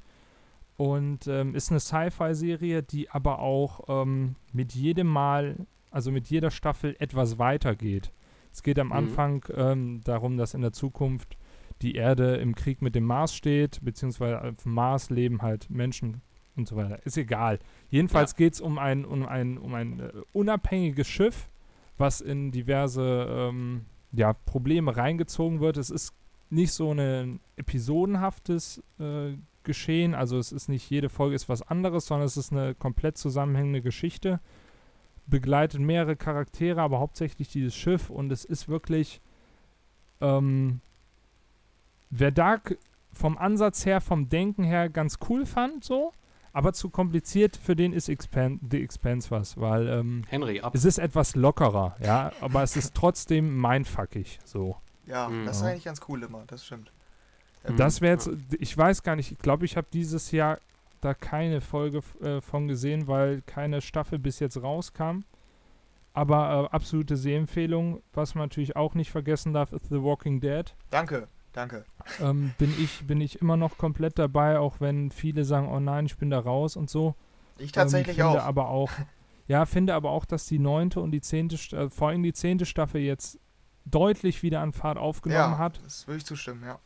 Und ähm, ist eine Sci-Fi-Serie, die aber auch ähm, mit jedem Mal, also mit jeder Staffel etwas weitergeht. Es geht am Mhm. Anfang ähm, darum, dass in der Zukunft die Erde im Krieg mit dem Mars steht, beziehungsweise auf dem Mars leben halt Menschen und so weiter. Ist egal. Jedenfalls geht es um ein, um ein, um ein äh, unabhängiges Schiff, was in diverse ähm, ja, Probleme reingezogen wird. Es ist nicht so ein episodenhaftes äh, Geschehen, also es ist nicht jede Folge ist was anderes, sondern es ist eine komplett zusammenhängende Geschichte. Begleitet mehrere Charaktere, aber hauptsächlich dieses Schiff und es ist wirklich ähm, wer Dark vom Ansatz her, vom Denken her ganz cool fand, so, aber zu kompliziert für den ist Expan The Expanse was, weil ähm, Henry, ab. es ist etwas lockerer, ja, aber es ist trotzdem mindfuckig, so. Ja, Mhm. das ist eigentlich ganz cool immer, das stimmt. Mhm. Das wäre jetzt, ich weiß gar nicht, ich glaube, ich habe dieses Jahr da keine Folge äh, von gesehen, weil keine Staffel bis jetzt rauskam. Aber äh, absolute Sehempfehlung, was man natürlich auch nicht vergessen darf, ist The Walking Dead. Danke, danke. ähm, bin, ich, bin ich immer noch komplett dabei, auch wenn viele sagen, oh nein, ich bin da raus und so. Ich tatsächlich ähm, finde auch. aber auch. Ja, finde aber auch, dass die neunte und die zehnte, äh, vor allem die zehnte Staffel jetzt deutlich wieder an Fahrt aufgenommen ja, hat. das würde ich zustimmen, ja.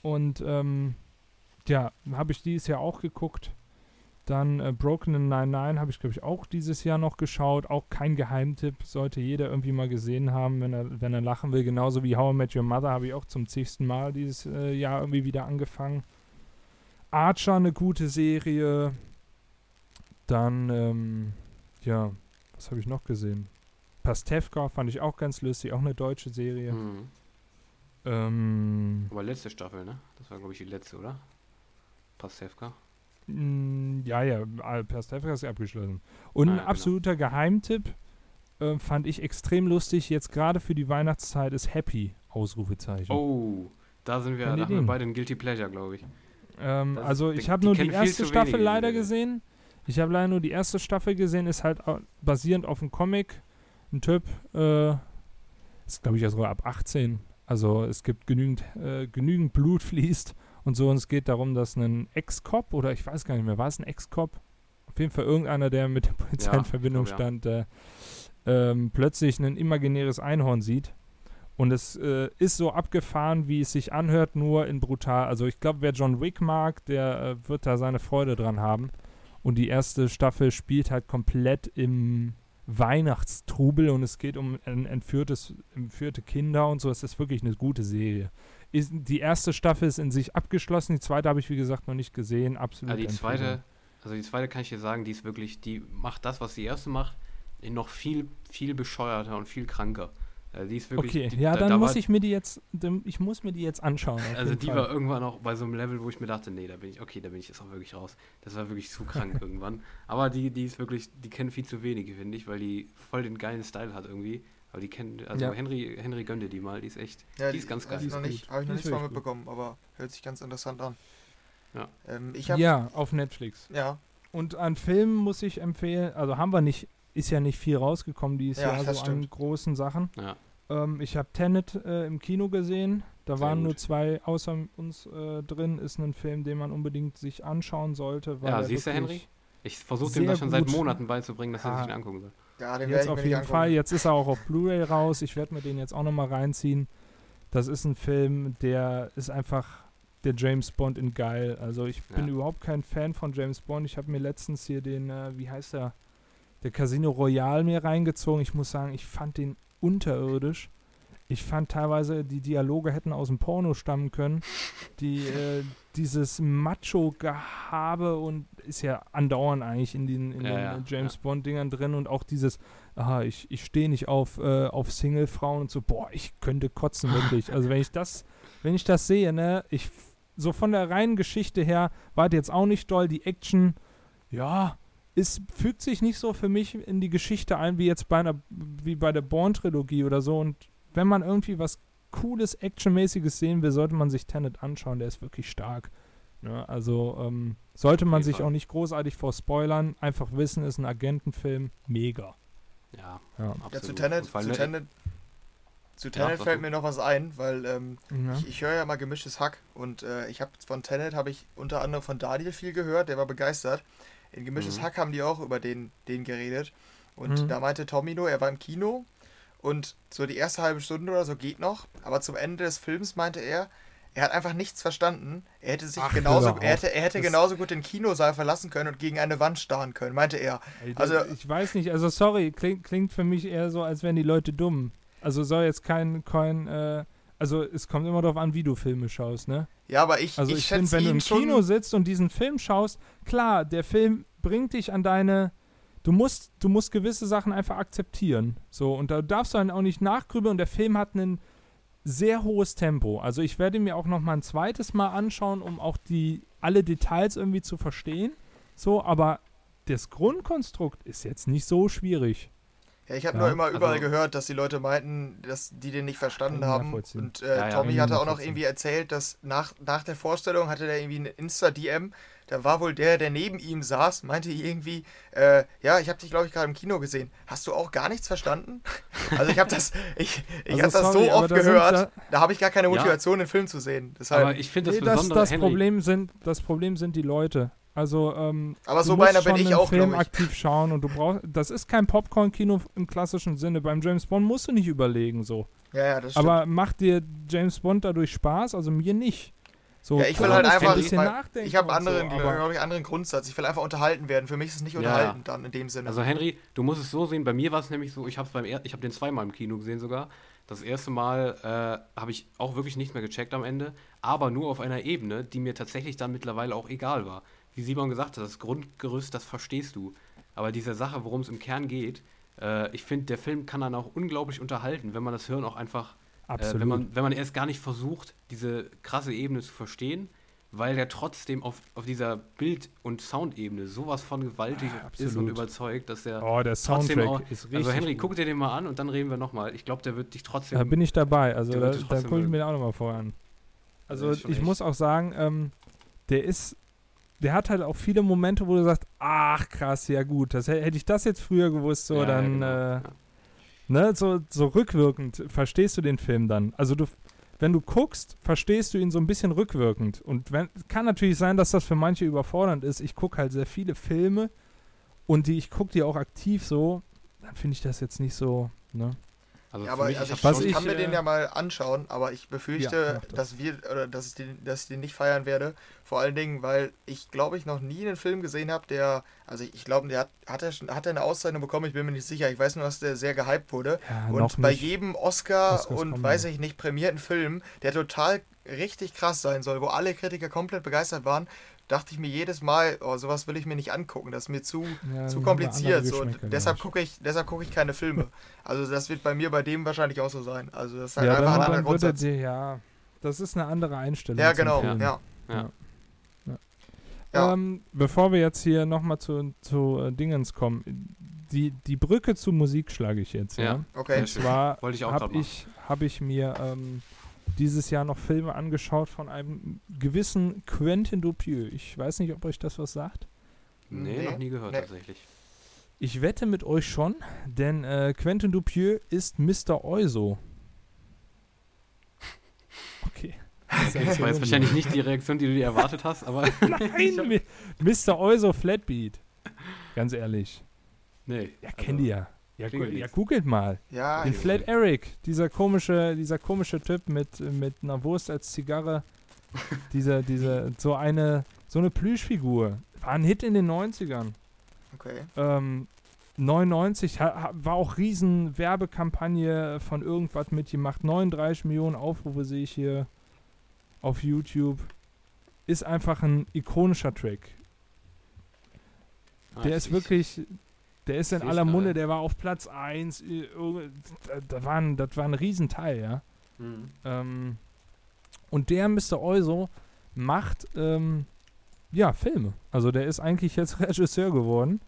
Und ähm, ja, habe ich dieses Jahr auch geguckt. Dann äh, Broken in 99 habe ich, glaube ich, auch dieses Jahr noch geschaut. Auch kein Geheimtipp, sollte jeder irgendwie mal gesehen haben, wenn er, wenn er lachen will. Genauso wie How I Met Your Mother habe ich auch zum zigsten Mal dieses äh, Jahr irgendwie wieder angefangen. Archer, eine gute Serie. Dann, ähm, ja, was habe ich noch gesehen? Pastewka fand ich auch ganz lustig, auch eine deutsche Serie. Mhm. Ähm, Aber letzte Staffel, ne? Das war, glaube ich, die letzte, oder? Pastewka. Mm, Ja, ja, äh, Pastewka ist abgeschlossen. Und Ah, ein genau. absoluter Geheimtipp äh, fand ich extrem lustig, jetzt gerade für die Weihnachtszeit, ist Happy, Ausrufezeichen. Oh, da sind wir, da haben wir beide ein Guilty Pleasure, glaube ich. ähm, das- also die- ich habe die nur die viel erste Staffel wenige, leider gesehen. Ich habe leider nur die erste Staffel gesehen, ist halt basierend auf einem Comic. Ein Typ, äh, ist glaube ich sogar ab 18. Also es gibt genügend, äh, genügend Blut fließt und so. Und es geht darum, dass ein Ex-Cop oder ich weiß gar nicht mehr, war es ein Ex-Cop? Auf jeden Fall irgendeiner, der mit der Polizei Ja, in Verbindung glaub, stand, äh, ähm, plötzlich ein imaginäres Einhorn sieht. Und es äh, ist so abgefahren, wie es sich anhört, nur in brutal. Also ich glaube, wer John Wick mag, der äh, wird da seine Freude dran haben. Und die erste Staffel spielt halt komplett im Weihnachtstrubel und es geht um ein entführtes, entführte Kinder und so. Es ist wirklich eine gute Serie. Ist, die erste Staffel ist in sich abgeschlossen, die zweite habe ich wie gesagt noch nicht gesehen. Absolut. Also die zweite, also die zweite kann ich dir sagen, die ist wirklich, die macht das, was die erste macht, noch viel, viel bescheuerter und viel kranker. Also die ist wirklich. Okay, die, ja, da- dann da muss war- ich mir die jetzt, ich muss mir die jetzt anschauen. Also die Fall. war irgendwann auch bei so einem Level, wo ich mir dachte, nee, da bin ich, okay, da bin ich jetzt auch wirklich raus. Das war wirklich zu krank irgendwann. Aber die, die ist wirklich, die kennen viel zu wenige, finde ich, weil die voll den geilen Style hat irgendwie. Aber die kennen, also Ja. Henry, Henry gönn dir die mal, die ist echt, Ja, die ist ganz Habe geil. ich noch, Die ist nicht, hab ich noch Die ist wirklich gut. mitbekommen, aber hört sich ganz interessant an. Ja. Ähm, ich habe. Ja, auf Netflix. ja. Und an Filmen muss ich empfehlen, also haben wir nicht, ist ja nicht viel rausgekommen dieses Ja, Jahr so an stimmt. großen Sachen. Ja. Ähm, ich habe Tenet äh, im Kino gesehen. Da Sehr waren gut. nur zwei außer uns äh, drin. Ist ein Film, den man unbedingt sich anschauen sollte. Weil Ja, er siehst du, Henry? Ich versuche dem das schon seit. Monaten beizubringen, dass er Ah. sich den angucken soll. Ja, den Jetzt auf jeden. Fall. Jetzt ist er auch auf Blu-ray raus. Ich werde mir den jetzt auch nochmal reinziehen. Das ist ein Film, der ist einfach der James Bond in geil. Also ich bin Ja. überhaupt kein Fan von James Bond. Ich habe mir letztens hier den, äh, wie heißt der, der Casino Royale mir reingezogen. Ich muss sagen, ich fand den unterirdisch. Ich fand teilweise, die Dialoge hätten aus dem Porno stammen können. Die, äh, dieses Macho-Gehabe und ist ja andauernd eigentlich in den, in Ja, den ja, James ja. Bond-Dingern drin und auch dieses, aha, ich, ich stehe nicht auf, äh, auf Single-Frauen und so, boah, ich könnte kotzen, wirklich. Also wenn ich das, wenn ich das sehe, ne, ich, so von der reinen Geschichte her, war das jetzt auch nicht doll, die Action, ja, es fügt sich nicht so für mich in die Geschichte ein, wie jetzt bei einer, wie bei der Bourne-Trilogie oder so und wenn man irgendwie was cooles, actionmäßiges sehen will, sollte man sich Tenet anschauen, der ist wirklich stark. Ne? Also ähm, sollte man sich Fall. auch nicht großartig vor spoilern, einfach wissen, ist ein Agentenfilm, mega. Ja, Ja. absolut. Ja, zu Tenet, zu Tenet, zu Ja, Tenet sag fällt mir noch was ein, weil ähm, Ja. ich, ich höre ja mal gemischtes Hack und äh, ich habe von Tenet habe ich unter anderem von Daniel viel gehört, der war begeistert. In gemischtes Mhm. Hack haben die auch über den, den geredet und Mhm. da meinte Tomino, er war im Kino und so die erste halbe Stunde oder so geht noch, aber zum Ende des Films meinte er, er hat einfach nichts verstanden. Er hätte sich Ach, genauso, er hätte, er hätte Das- genauso gut den Kinosaal verlassen können und gegen eine Wand starren können, meinte er. Also- ich weiß nicht, also sorry, klingt, klingt für mich eher so, als wären die Leute dumm. Also soll jetzt kein, kein äh, also es kommt immer darauf an, wie du Filme schaust, ne? Ja, aber ich, Also ich, ich, finde, wenn du im. Kino sitzt und diesen Film schaust, klar, der Film bringt dich an deine. Du musst, du musst gewisse Sachen einfach akzeptieren. So, und da darfst du dann auch nicht nachgrübeln und der Film hat ein sehr hohes Tempo. Also ich werde mir auch noch mal ein zweites Mal anschauen, um auch die alle Details irgendwie zu verstehen. So, aber das Grundkonstrukt ist jetzt nicht so schwierig. Ja, ich habe Ja, nur immer überall also- gehört, dass die Leute meinten, dass die den nicht verstanden haben. Und äh, Ja, ja, Tommy hatte auch noch irgendwie erzählt, dass nach, nach der Vorstellung hatte der irgendwie eine Insta-DM. Da war wohl der, der neben ihm saß, meinte irgendwie, äh, ja, ich habe dich, glaube ich, gerade im Kino gesehen. Hast du auch gar nichts verstanden? Also ich habe das, ich, ich Also hab das sorry, so oft da gehört. da- Da habe ich gar keine Ja. Motivation, den Film zu sehen. Deshalb, Aber ich finde das Nee, das, das, Henry, Problem sind, das Problem sind die Leute. Also, ähm, Aber du so musst einer bin ich auch, Film ich. aktiv schauen und du brauchst, das ist kein Popcorn-Kino im klassischen Sinne. Beim James Bond musst du nicht überlegen so. ja, ja, das stimmt. Aber macht dir James Bond dadurch Spaß? Also mir nicht. So, ja, ich will halt einfach, ein weil nachdenken ich habe anderen, so, glaube ich, anderen Grundsatz. Ich will einfach unterhalten werden. Für mich ist es nicht unterhalten ja. dann in dem Sinne. Also Henry, du musst es so sehen, bei mir war es nämlich so, ich habe beim ich habe den zweimal im Kino gesehen sogar. Das erste Mal äh, habe ich auch wirklich nicht mehr gecheckt am Ende, aber nur auf einer Ebene, die mir tatsächlich dann mittlerweile auch egal war. Wie Simon gesagt hat, das Grundgerüst, das verstehst du. Aber diese Sache, worum es im Kern geht, äh, ich finde, der Film kann dann auch unglaublich unterhalten, wenn man das Hirn auch einfach, äh, absolut. wenn, man, wenn man erst gar nicht versucht, diese krasse Ebene zu verstehen, weil der trotzdem auf, auf dieser Bild- und Soundebene sowas von gewaltig Ah, ist und überzeugt, dass der oh, der trotzdem Soundtrack auch- ist richtig. also Henry, guck dir den mal an und dann reden wir nochmal. Ich glaube, der wird dich trotzdem. Da bin ich dabei. Also da, da gucke ich mir den auch nochmal vorher an. Also ich echt- muss auch sagen, ähm, der ist, der hat halt auch viele Momente, wo du sagst, ach krass, ja gut, das hätte ich das jetzt früher gewusst, so Ja, ja, dann, genau, äh, ja. Ne, so, so rückwirkend verstehst du den Film dann. Also du, wenn du guckst, verstehst du ihn so ein bisschen rückwirkend. Und wenn, kann natürlich sein, dass das für manche überfordernd ist. Ich gucke halt sehr viele Filme und die, ich gucke die auch aktiv so, dann finde ich das jetzt nicht so, ne? Also Ja, aber mich, also ich ich, was ich kann mir äh, den ja mal anschauen, aber ich befürchte, Ja, das. dass wir oder dass ich den, dass ich den nicht feiern werde. Vor allen Dingen, weil ich glaube ich noch nie einen Film gesehen habe, der, also ich glaube, der hat, hat er hat er eine Auszeichnung bekommen, ich bin mir nicht sicher. Ich weiß nur, dass der sehr gehypt wurde. Ja, und bei nicht. jedem Oscar Oscars und weiß ich nicht, prämierten Film, der total richtig krass sein soll, wo alle Kritiker komplett begeistert waren, dachte ich mir jedes Mal, oh, sowas will ich mir nicht angucken. Das ist mir zu, Ja, zu kompliziert. So. Deshalb gucke ich, deshalb gucke ich keine Filme. Also das wird bei mir bei dem wahrscheinlich auch so sein. Also das ist halt Ja, einfach ein anderer Grundsatz. dir, ja, das ist eine andere Einstellung. Ja, genau. Ja. Ja. Ja. Ähm, bevor wir jetzt hier nochmal zu, zu äh, Dingens kommen, die, die Brücke zur Musik schlage ich jetzt. Ja. Ja. Okay. Und zwar Wollte ich auch habe ich, hab ich mir ähm, dieses Jahr noch Filme angeschaut von einem gewissen Quentin Dupieux. Ich weiß nicht, ob euch das was sagt. Nee, Nee, noch nie gehört nee. tatsächlich. Ich wette mit euch schon, denn äh, Quentin Dupieux ist Mr. Euso. Okay. Das war jetzt wahrscheinlich nicht die Reaktion, die du dir erwartet hast, aber. Nein, Mr. Euso Flatbeat. Ganz ehrlich. nee. Ja, kennt ihr. Ja, gu ja, nichts. googelt mal. Ja, Den Flat Eric, dieser komische, dieser komische Typ mit, mit einer Wurst als Zigarre. dieser, dieser, so eine, so eine Plüschfigur. War ein Hit in den 90ern. okay. Ähm, 99 ha, ha, war auch riesen Werbekampagne von irgendwas mitgemacht. 39 Millionen Aufrufe sehe ich hier auf YouTube. Ist einfach ein ikonischer Track. Ah, Der ist wirklich, der ist in aller Munde, der war auf Platz 1. Da, da war ein, das war ein Riesenteil, ja. Mhm. Ähm, und der Mr. Euso macht ähm, ja Filme. Also der ist eigentlich jetzt Regisseur geworden.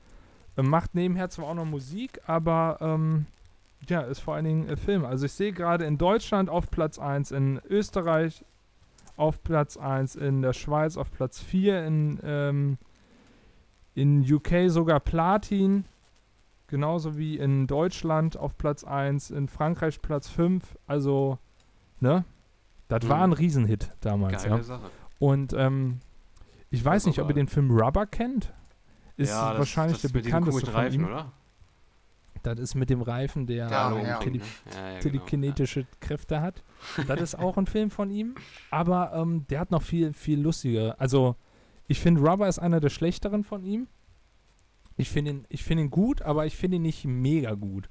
Ähm, macht nebenher zwar auch noch Musik, aber ähm, ja, ist vor allen Dingen äh, Film. Also ich sehe gerade in Deutschland auf Platz 1, in Österreich auf Platz 1, in der Schweiz auf Platz 4, in, ähm, in UK sogar Platin, genauso wie in Deutschland auf Platz 1, in Frankreich Platz 5. Also, ne? Das Mhm. war ein Riesenhit damals, Geile ja. Sache. Und ähm, ich weiß Das nicht, ob ihr den Film Rubber kennt. Ist ja, das, wahrscheinlich das der mit diesen bekannteste von Reifen, ihm. oder? Das ist mit dem Reifen, der Ja, ja. tele ne? ja, ja, genau. telekinetische Kräfte hat. Das ist auch ein Film von ihm. Aber ähm, der hat noch viel, viel lustiger. Also, ich finde, Rubber ist einer der schlechteren von ihm. Ich finde ihn, ich find ihn gut, aber ich finde ihn nicht mega gut.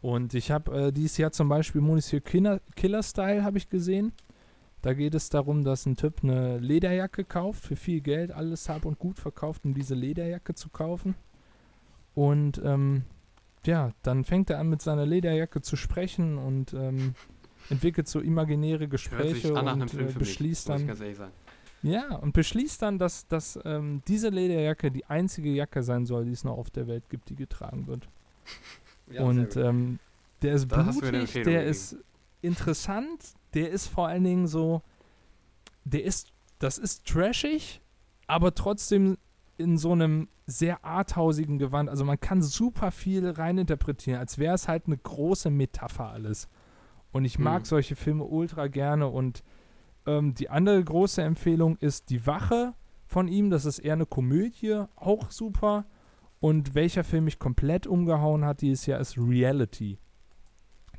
Und ich habe äh, dieses Jahr zum Beispiel Monsieur Killer, Killer Style habe ich gesehen. Da geht es darum, dass ein Typ eine Lederjacke kauft, für viel Geld, alles hab und gut verkauft, um diese Lederjacke zu kaufen. Und ähm, ja, dann fängt er an mit seiner Lederjacke zu sprechen und ähm, entwickelt so imaginäre Gespräche an und äh, beschließt mich, dann. Ja und beschließt dann, dass, dass ähm, diese Lederjacke die einzige Jacke sein soll, die es noch auf der Welt gibt, die getragen wird. und ähm, der ist Da blutig, der gegeben. ist interessant, der ist vor allen Dingen so, der ist, das ist trashig, aber trotzdem in so einem sehr arthausigen Gewand. Also man kann super viel reininterpretieren, als wäre es halt eine große Metapher alles. Und ich mag Mhm. solche Filme ultra gerne. Und ähm, die andere große Empfehlung ist Die Wache von ihm. Das ist eher eine Komödie, auch super. Und welcher Film mich komplett umgehauen hat dieses Jahr ist Reality.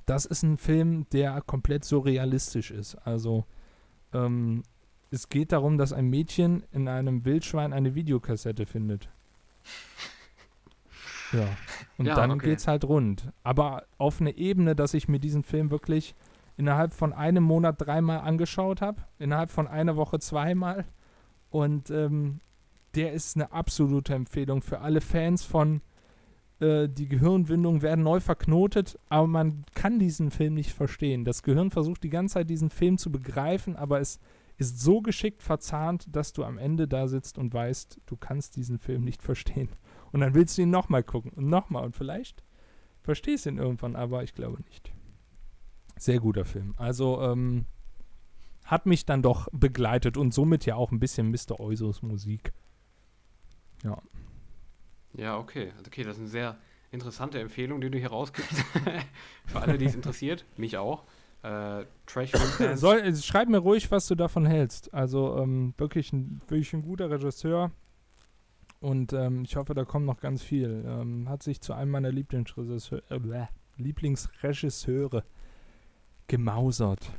Das ist ein Film, der komplett surrealistisch ist. Also ähm, es geht darum, dass ein Mädchen in einem Wildschwein eine Videokassette findet. Ja. Und Ja, dann okay. geht's halt rund. Aber auf eine Ebene, dass ich mir diesen Film wirklich innerhalb von einem Monat dreimal angeschaut habe, innerhalb von einer Woche zweimal. Und ähm, der ist eine absolute Empfehlung für alle Fans von äh, die Gehirnwindungen werden neu verknotet, aber man kann diesen Film nicht verstehen. Das Gehirn versucht die ganze Zeit diesen Film zu begreifen, aber es ist so geschickt verzahnt, dass du am Ende da sitzt und weißt, du kannst diesen Film nicht verstehen. Und dann willst du ihn nochmal gucken und nochmal und vielleicht verstehst du ihn irgendwann, aber ich glaube nicht. Sehr guter Film. Also ähm, hat mich dann doch begleitet und somit ja auch ein bisschen Mr. Eusos Musik. Ja. Ja, okay. Okay, das ist eine sehr interessante Empfehlung, die du hier rausgibst. Für alle, die es interessiert. Mich auch. Äh, Trash-Film-Fans. Soll, äh, schreib mir ruhig, was du davon hältst. Also ähm, wirklich, ein, wirklich ein guter Regisseur. Und ähm, ich hoffe, da kommt noch ganz viel. Ähm, hat sich zu einem meiner Lieblingsregisseure äh, Lieblingsregisseure gemausert.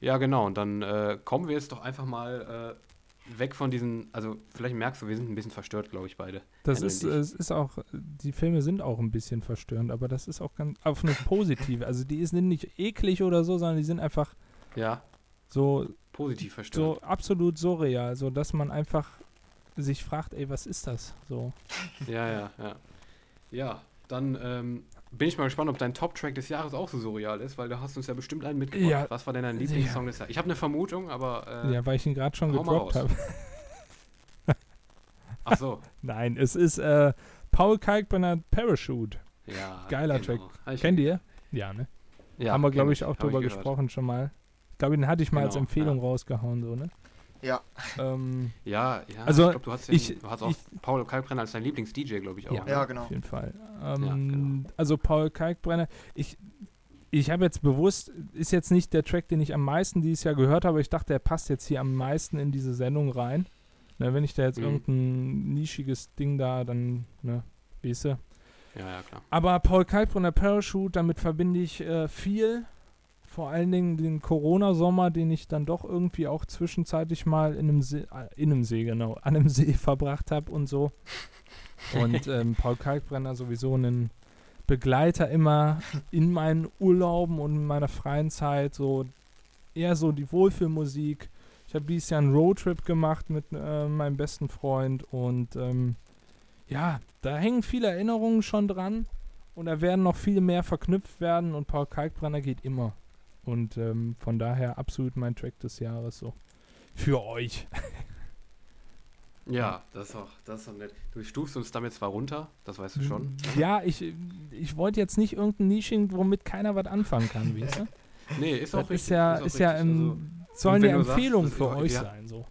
Ja, genau. Und dann äh, kommen wir jetzt doch einfach mal äh, weg von diesen. Also, vielleicht merkst du, wir sind ein bisschen verstört, glaube ich, beide. Das ist, es ist auch, die Filme sind auch ein bisschen verstörend, aber das ist auch ganz auf eine positive. Also die sind nicht eklig oder so, sondern die sind einfach Ja, so, positiv verstört. so absolut surreal, so dass man einfach sich fragt, ey, was ist das? So. Ja, ja, ja. Ja, dann ähm, bin ich mal gespannt, ob dein Top-Track des Jahres auch so surreal ist, weil du hast uns ja bestimmt einen mitgebracht. Ja. Was war denn dein Lieblingssong des Jahres? Ich habe eine Vermutung, aber. Äh, ja, weil ich ihn gerade schon gedroppt habe. Ach so. Nein, es ist äh, Paul Kalkbrenner Parachute. Ja. Geiler genau. Track. Kennt ihr? Ja, ne? Ja, Haben wir, glaube ich, auch drüber gesprochen schon mal. Ich glaube, den hatte ich mal als Genau, Empfehlung ja. rausgehauen, so, ne? Ja. Ähm, Ja, ja. Also, ich glaube, du hast, den, ich- du hast auch ich- Paul Kalkbrenner als dein Lieblings-DJ, glaube ich, auch. Ja. ne? Ja, genau. Auf jeden Fall. Ja, Ähm, genau. Also Paul Kalkbrenner, ich, ich habe jetzt bewusst, ist jetzt nicht der Track, den ich am meisten dieses Jahr gehört habe, ich dachte, er passt jetzt hier am meisten in diese Sendung rein. Ne, wenn ich da jetzt Mhm. irgendein nischiges Ding da, dann, ne, weißt du. Ja, ja, klar. Aber Paul Kalkbrenner Parachute, damit verbinde ich äh, viel. Vor allen Dingen den Corona-Sommer, den ich dann doch irgendwie auch zwischenzeitlich mal in einem See, äh, in einem See, genau, an einem See verbracht habe und so. Und ähm, Paul Kalkbrenner sowieso ein Begleiter immer in meinen Urlauben und in meiner freien Zeit, so eher so die Wohlfühlmusik. Ich habe dieses Jahr einen Roadtrip gemacht mit äh, meinem besten Freund und ähm, ja, da hängen viele Erinnerungen schon dran und da werden noch viel mehr verknüpft werden und Paul Kalkbrenner geht immer. Und ähm, von daher absolut mein Track des Jahres so. Für euch. Ja, das ist auch, das ist auch nett. Du stufst uns damit zwar runter, das weißt du schon. Ja, ich, ich wollte jetzt nicht irgendein Nisching, womit keiner was anfangen kann, weißt du? Nee, ist auch Das richtig. ist ja, ist ja richtig. im, Also, wenn ja du sagst, für ja, euch ja. sein, so.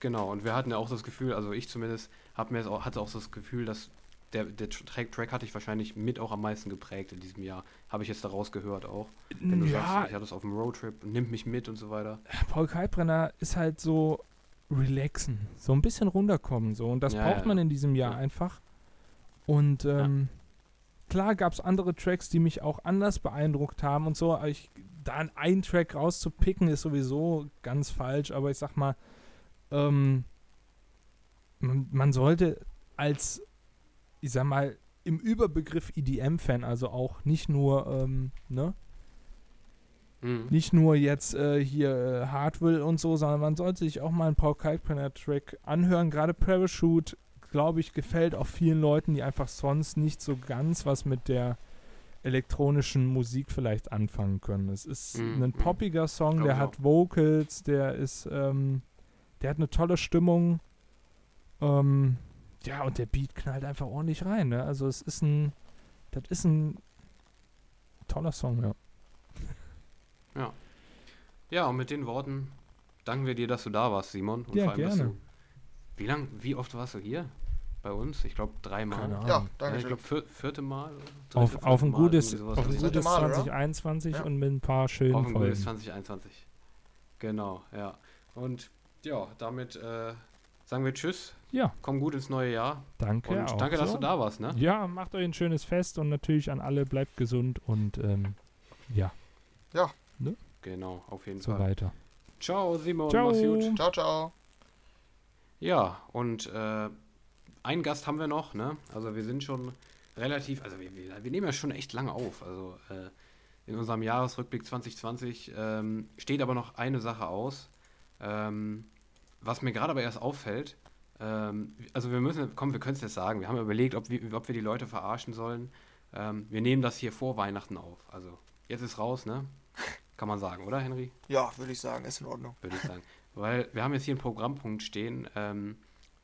Genau, und wir hatten ja auch das Gefühl, also ich zumindest, hab mir auch, hatte auch das Gefühl, dass der, der Track, Track hatte ich wahrscheinlich mit auch am meisten geprägt in diesem Jahr. Habe ich jetzt daraus gehört auch. Wenn du Ja, sagst, ich hatte es auf dem Roadtrip, nimmt mich mit und so weiter. Paul Kalkbrenner ist halt so relaxen, so ein bisschen runterkommen, so. Und das Ja, braucht ja, man in diesem Jahr Ja. einfach. Und ähm, klar gab es andere Tracks, die mich auch anders beeindruckt haben und so. Aber ich, da einen Track rauszupicken, ist sowieso ganz falsch. Aber ich sag mal, ähm, man, man sollte als, ich sag mal, im Überbegriff EDM-Fan, also auch nicht nur, ähm, ne? Mhm. Nicht nur jetzt äh, hier äh, Hardwell und so, sondern man sollte sich auch mal einen Paul Kalkbrenner-Track anhören. Gerade Parachute, glaube ich, gefällt auch vielen Leuten, die einfach sonst nicht so ganz was mit der elektronischen Musik vielleicht anfangen können. Es ist Mhm, ein mhm. poppiger Song, der hat Vocals, der ist, ähm, der hat eine tolle Stimmung. Ähm, ja, und der Beat knallt einfach ordentlich rein. Ne? Also es ist ein, das ist ein toller Song, ja. Ja. Ja, und mit den Worten danken wir dir, dass du da warst, Simon. Und Ja, vor allem, dass gerne. du. Wie lang, wie oft warst du hier? Bei uns? Ich glaube dreimal. Keine Ahnung. Ja, Ja, danke ich glaube vier, vierte Mal. dritte, Auf, auf ein Mal, gutes, auf ein gutes Mal, oder? 2021 Ja. und mit ein paar schönen Auf ein gutes Folgen. 2021. Genau, ja. Und ja, damit äh, sagen wir Tschüss. Ja, Komm gut ins neue Jahr. danke Und auch. danke, dass so. du da warst, ne? Ja, macht euch ein schönes Fest und natürlich an alle, bleibt gesund und ähm, ja, Genau, auf jeden so Fall. weiter. Ciao, Simon. Ciao. Mach's gut. Ciao, ciao. Ja, und äh, einen Gast haben wir noch, ne? Also wir sind schon relativ, also wir, wir, wir nehmen ja schon echt lange auf. Also äh, in unserem Jahresrückblick 2020 ähm, steht aber noch eine Sache aus, ähm, was mir gerade aber erst auffällt. Ähm, also wir müssen, komm, wir können es jetzt sagen. Wir haben überlegt, ob wir, ob wir die Leute verarschen sollen. Ähm, wir nehmen das hier vor Weihnachten auf. Also jetzt ist raus, ne? Kann man sagen, oder Henry? Ja, würde ich sagen, ist in Ordnung. würde ich sagen. Weil wir haben jetzt hier einen Programmpunkt stehen, ähm,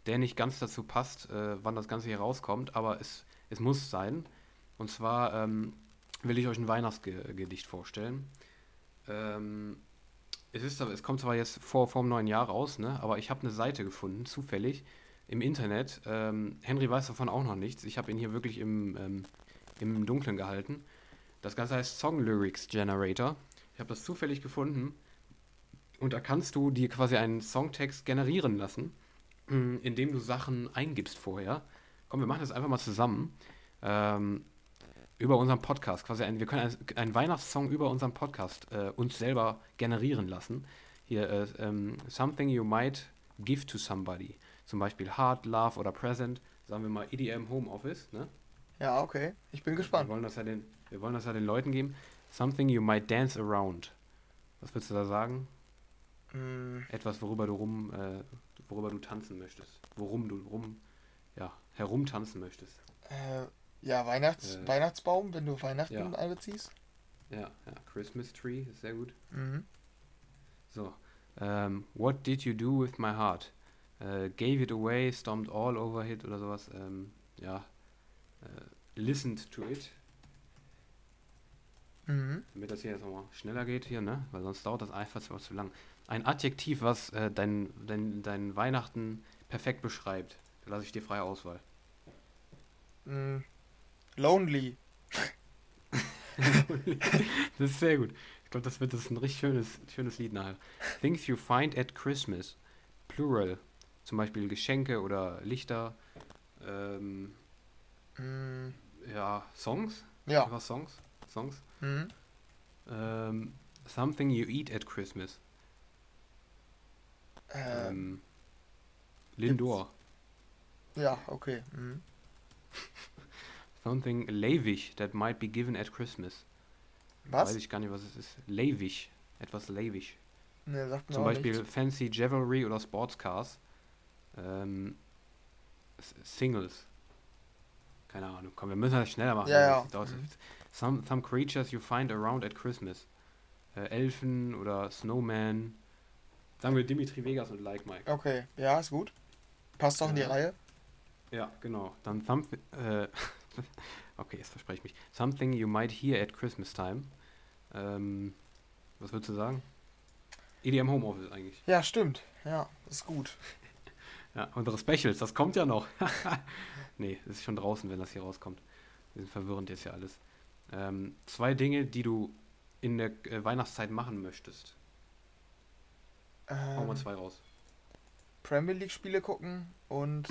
der nicht ganz dazu passt, äh, wann das Ganze hier rauskommt, aber es, es muss sein. Und zwar ähm, will ich euch ein Weihnachtsgedicht vorstellen. Ähm, es, ist, es kommt zwar jetzt vor, vor dem neuen Jahr raus, ne? aber ich habe eine Seite gefunden, zufällig, im Internet. Ähm, Henry weiß davon auch noch nichts. Ich habe ihn hier wirklich im, ähm, im Dunkeln gehalten. Das Ganze heißt Song Lyrics Generator. Ich habe das zufällig gefunden. Und da kannst du dir quasi einen Songtext generieren lassen, indem du Sachen eingibst vorher. Komm, wir machen das einfach mal zusammen. Ähm, über unseren Podcast, quasi ein, wir können ein- einen Weihnachtssong über unseren Podcast äh, uns selber generieren lassen. Hier, äh, ähm, Something You Might Give to Somebody. Zum Beispiel Heart, Love oder Present. Sagen wir mal EDM Homeoffice, ne? Ja, okay. Ich bin Wir gespannt. wollen, das ja den, wir wollen das ja den Leuten geben. Something you might dance around. Was würdest du da sagen? Mm, Etwas, worüber du rum, äh, worüber du tanzen möchtest. Worum du rum, ja, herumtanzen möchtest. äh, ja, Weihnachts Äh, Weihnachtsbaum, wenn du Weihnachten ja. einbeziehst. Ja, ja, Christmas Tree, ist sehr gut. Mhm. So. Ähm, what did you do with my heart? Äh, gave it away, stomped all over it oder sowas. Ähm, ja. Äh, listened to it. Mhm. Damit das hier jetzt nochmal schneller geht hier, ne? Weil sonst dauert das einfach zu- zu lang. Ein Adjektiv, was äh, dein, dein, dein Weihnachten perfekt beschreibt. Da lasse ich dir freie Auswahl. Mm, lonely. das ist sehr gut. Ich glaube, das wird das ist ein richtig schönes, schönes Lied nachher. Things you find at Christmas. Plural. Zum Beispiel Geschenke oder Lichter. Ähm, Mm, ja, Songs? ja. Einfach Songs? Songs? Mhm. Ähm, something you eat at Christmas. Ähm, Ähm, Lindor. ja, okay. Mhm. Something lavish that might be given at Christmas. Weiß Was? ich gar nicht, was es ist. Lavish. Etwas lavish. Ne, sagt mir Zum Beispiel nichts. Fancy Jewelry oder Sportscars. Ähm, Singles. Keine Ahnung. Komm, wir müssen das schneller machen. Ja, ja. Mhm. Some, some creatures you find around at Christmas. Äh, Elfen oder Snowman. Sagen wir Dimitri Vegas und Like Mike. Okay, ja, ist gut. Passt auch in die Ja. Reihe. Ja, genau. Dann some, äh, okay, jetzt verspreche ich mich. Something you might hear at Christmas time. Ähm, was würdest du sagen? EDM Homeoffice eigentlich. Ja, stimmt. Ja, ist gut. Ja, unsere Specials, das kommt ja noch. nee, das ist schon draußen, wenn das hier rauskommt. Wir sind verwirrend jetzt ja alles. Ähm, zwei Dinge, die du in der äh, Weihnachtszeit machen möchtest. Hau mal Ähm, zwei raus. Premier League Spiele gucken und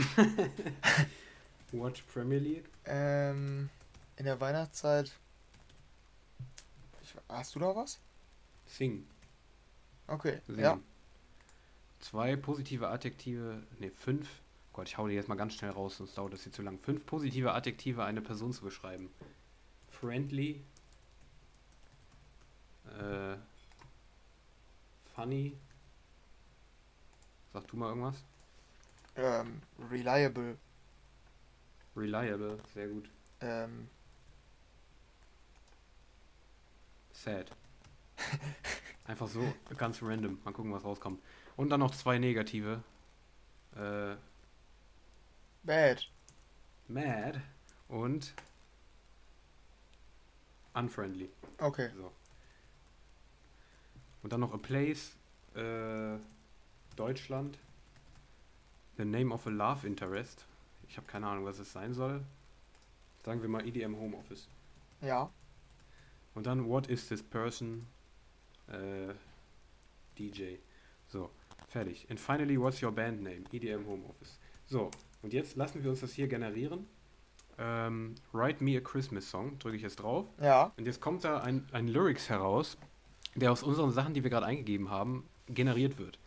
Watch Premier League. ähm, in der Weihnachtszeit. Ich, hast du da was? Sing. Okay, Singen. ja. Zwei positive Adjektive, ne, fünf. Gott, ich hau die jetzt mal ganz schnell raus, sonst dauert das hier zu lang. Fünf positive Adjektive, eine Person zu beschreiben. Friendly. Äh, funny. Sag du mal irgendwas. Ähm, reliable. Reliable, sehr gut. Ähm, Sad. Einfach so, ganz random. Mal gucken, was rauskommt. Und dann noch zwei negative. Äh, bad. mad und unfriendly. Okay. So. Und dann noch a place, äh, Deutschland. The name of a love interest. Ich habe keine Ahnung, was es sein soll. Sagen wir mal EDM Homeoffice. Ja. Und dann what is this person? Äh, DJ. So, fertig. And finally, what's your band name? EDM Homeoffice. So, und jetzt lassen wir uns das hier generieren. Ähm, Write me a Christmas Song, drücke ich jetzt drauf. Ja. Und jetzt kommt da ein, ein Lyrics heraus, der aus unseren Sachen, die wir gerade eingegeben haben, generiert wird.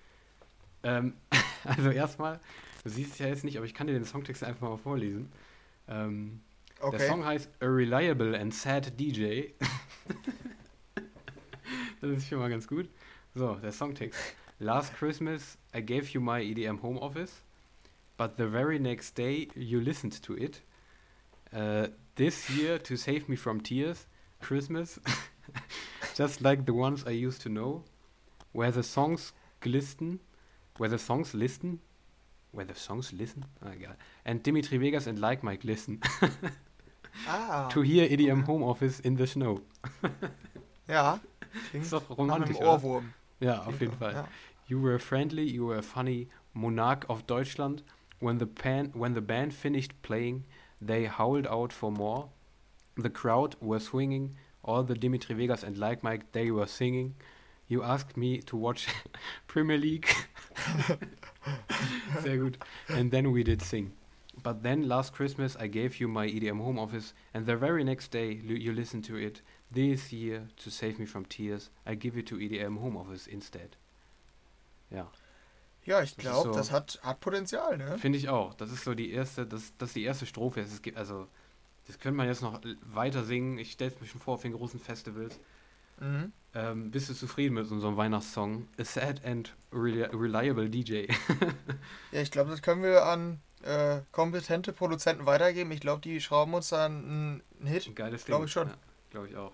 Ähm, also erstmal, du siehst es ja jetzt nicht, aber ich kann dir den Songtext einfach mal vorlesen. Ähm, Okay. Der Song heißt A Reliable and Sad DJ. das ist schon mal ganz gut. So, der Songtext. Last Christmas I gave you my EDM home office, but the very next day you listened to it. Uh, this year to save me from tears, Christmas, just like the ones I used to know, where the songs glisten, where the songs listen, where the songs listen, egal, and Dimitri Vegas and Like Mike listen. Ah. To hear EDM Home Office in the Snow. Ja. Ist doch nach romantisch, oder? Ohrwurm. Ja, auf jeden Fall. Ja. You were friendly, you were funny, Monarch of Deutschland. When the, pan, when the band finished playing, they howled out for more. The crowd were swinging. All the Dimitri Vegas and Like Mike, they were singing. You asked me to watch Premier League. Sehr gut. And then we did sing. But then last Christmas I gave you my EDM home office, and the very next day you listened to it. This year, to save me from tears, I give it to EDM home office instead. Ja. Ja, ich glaube, so- das hat, hat Potenzial, ne? Finde ich auch. Das ist so die erste, das, das die erste Strophe. Es gibt, also, das könnte man jetzt noch weiter singen. Ich stelle es mir schon vor auf den großen Festivals. Mhm. Ähm, bist du zufrieden mit unserem Weihnachtssong? A sad and reli reliable DJ. Ja, ich glaube, das können wir an äh, kompetente Produzenten weitergeben. Ich glaube, die schrauben uns dann einen, Hit. Ein geiles Ding. Glaube ich schon. Ja, glaube ich auch.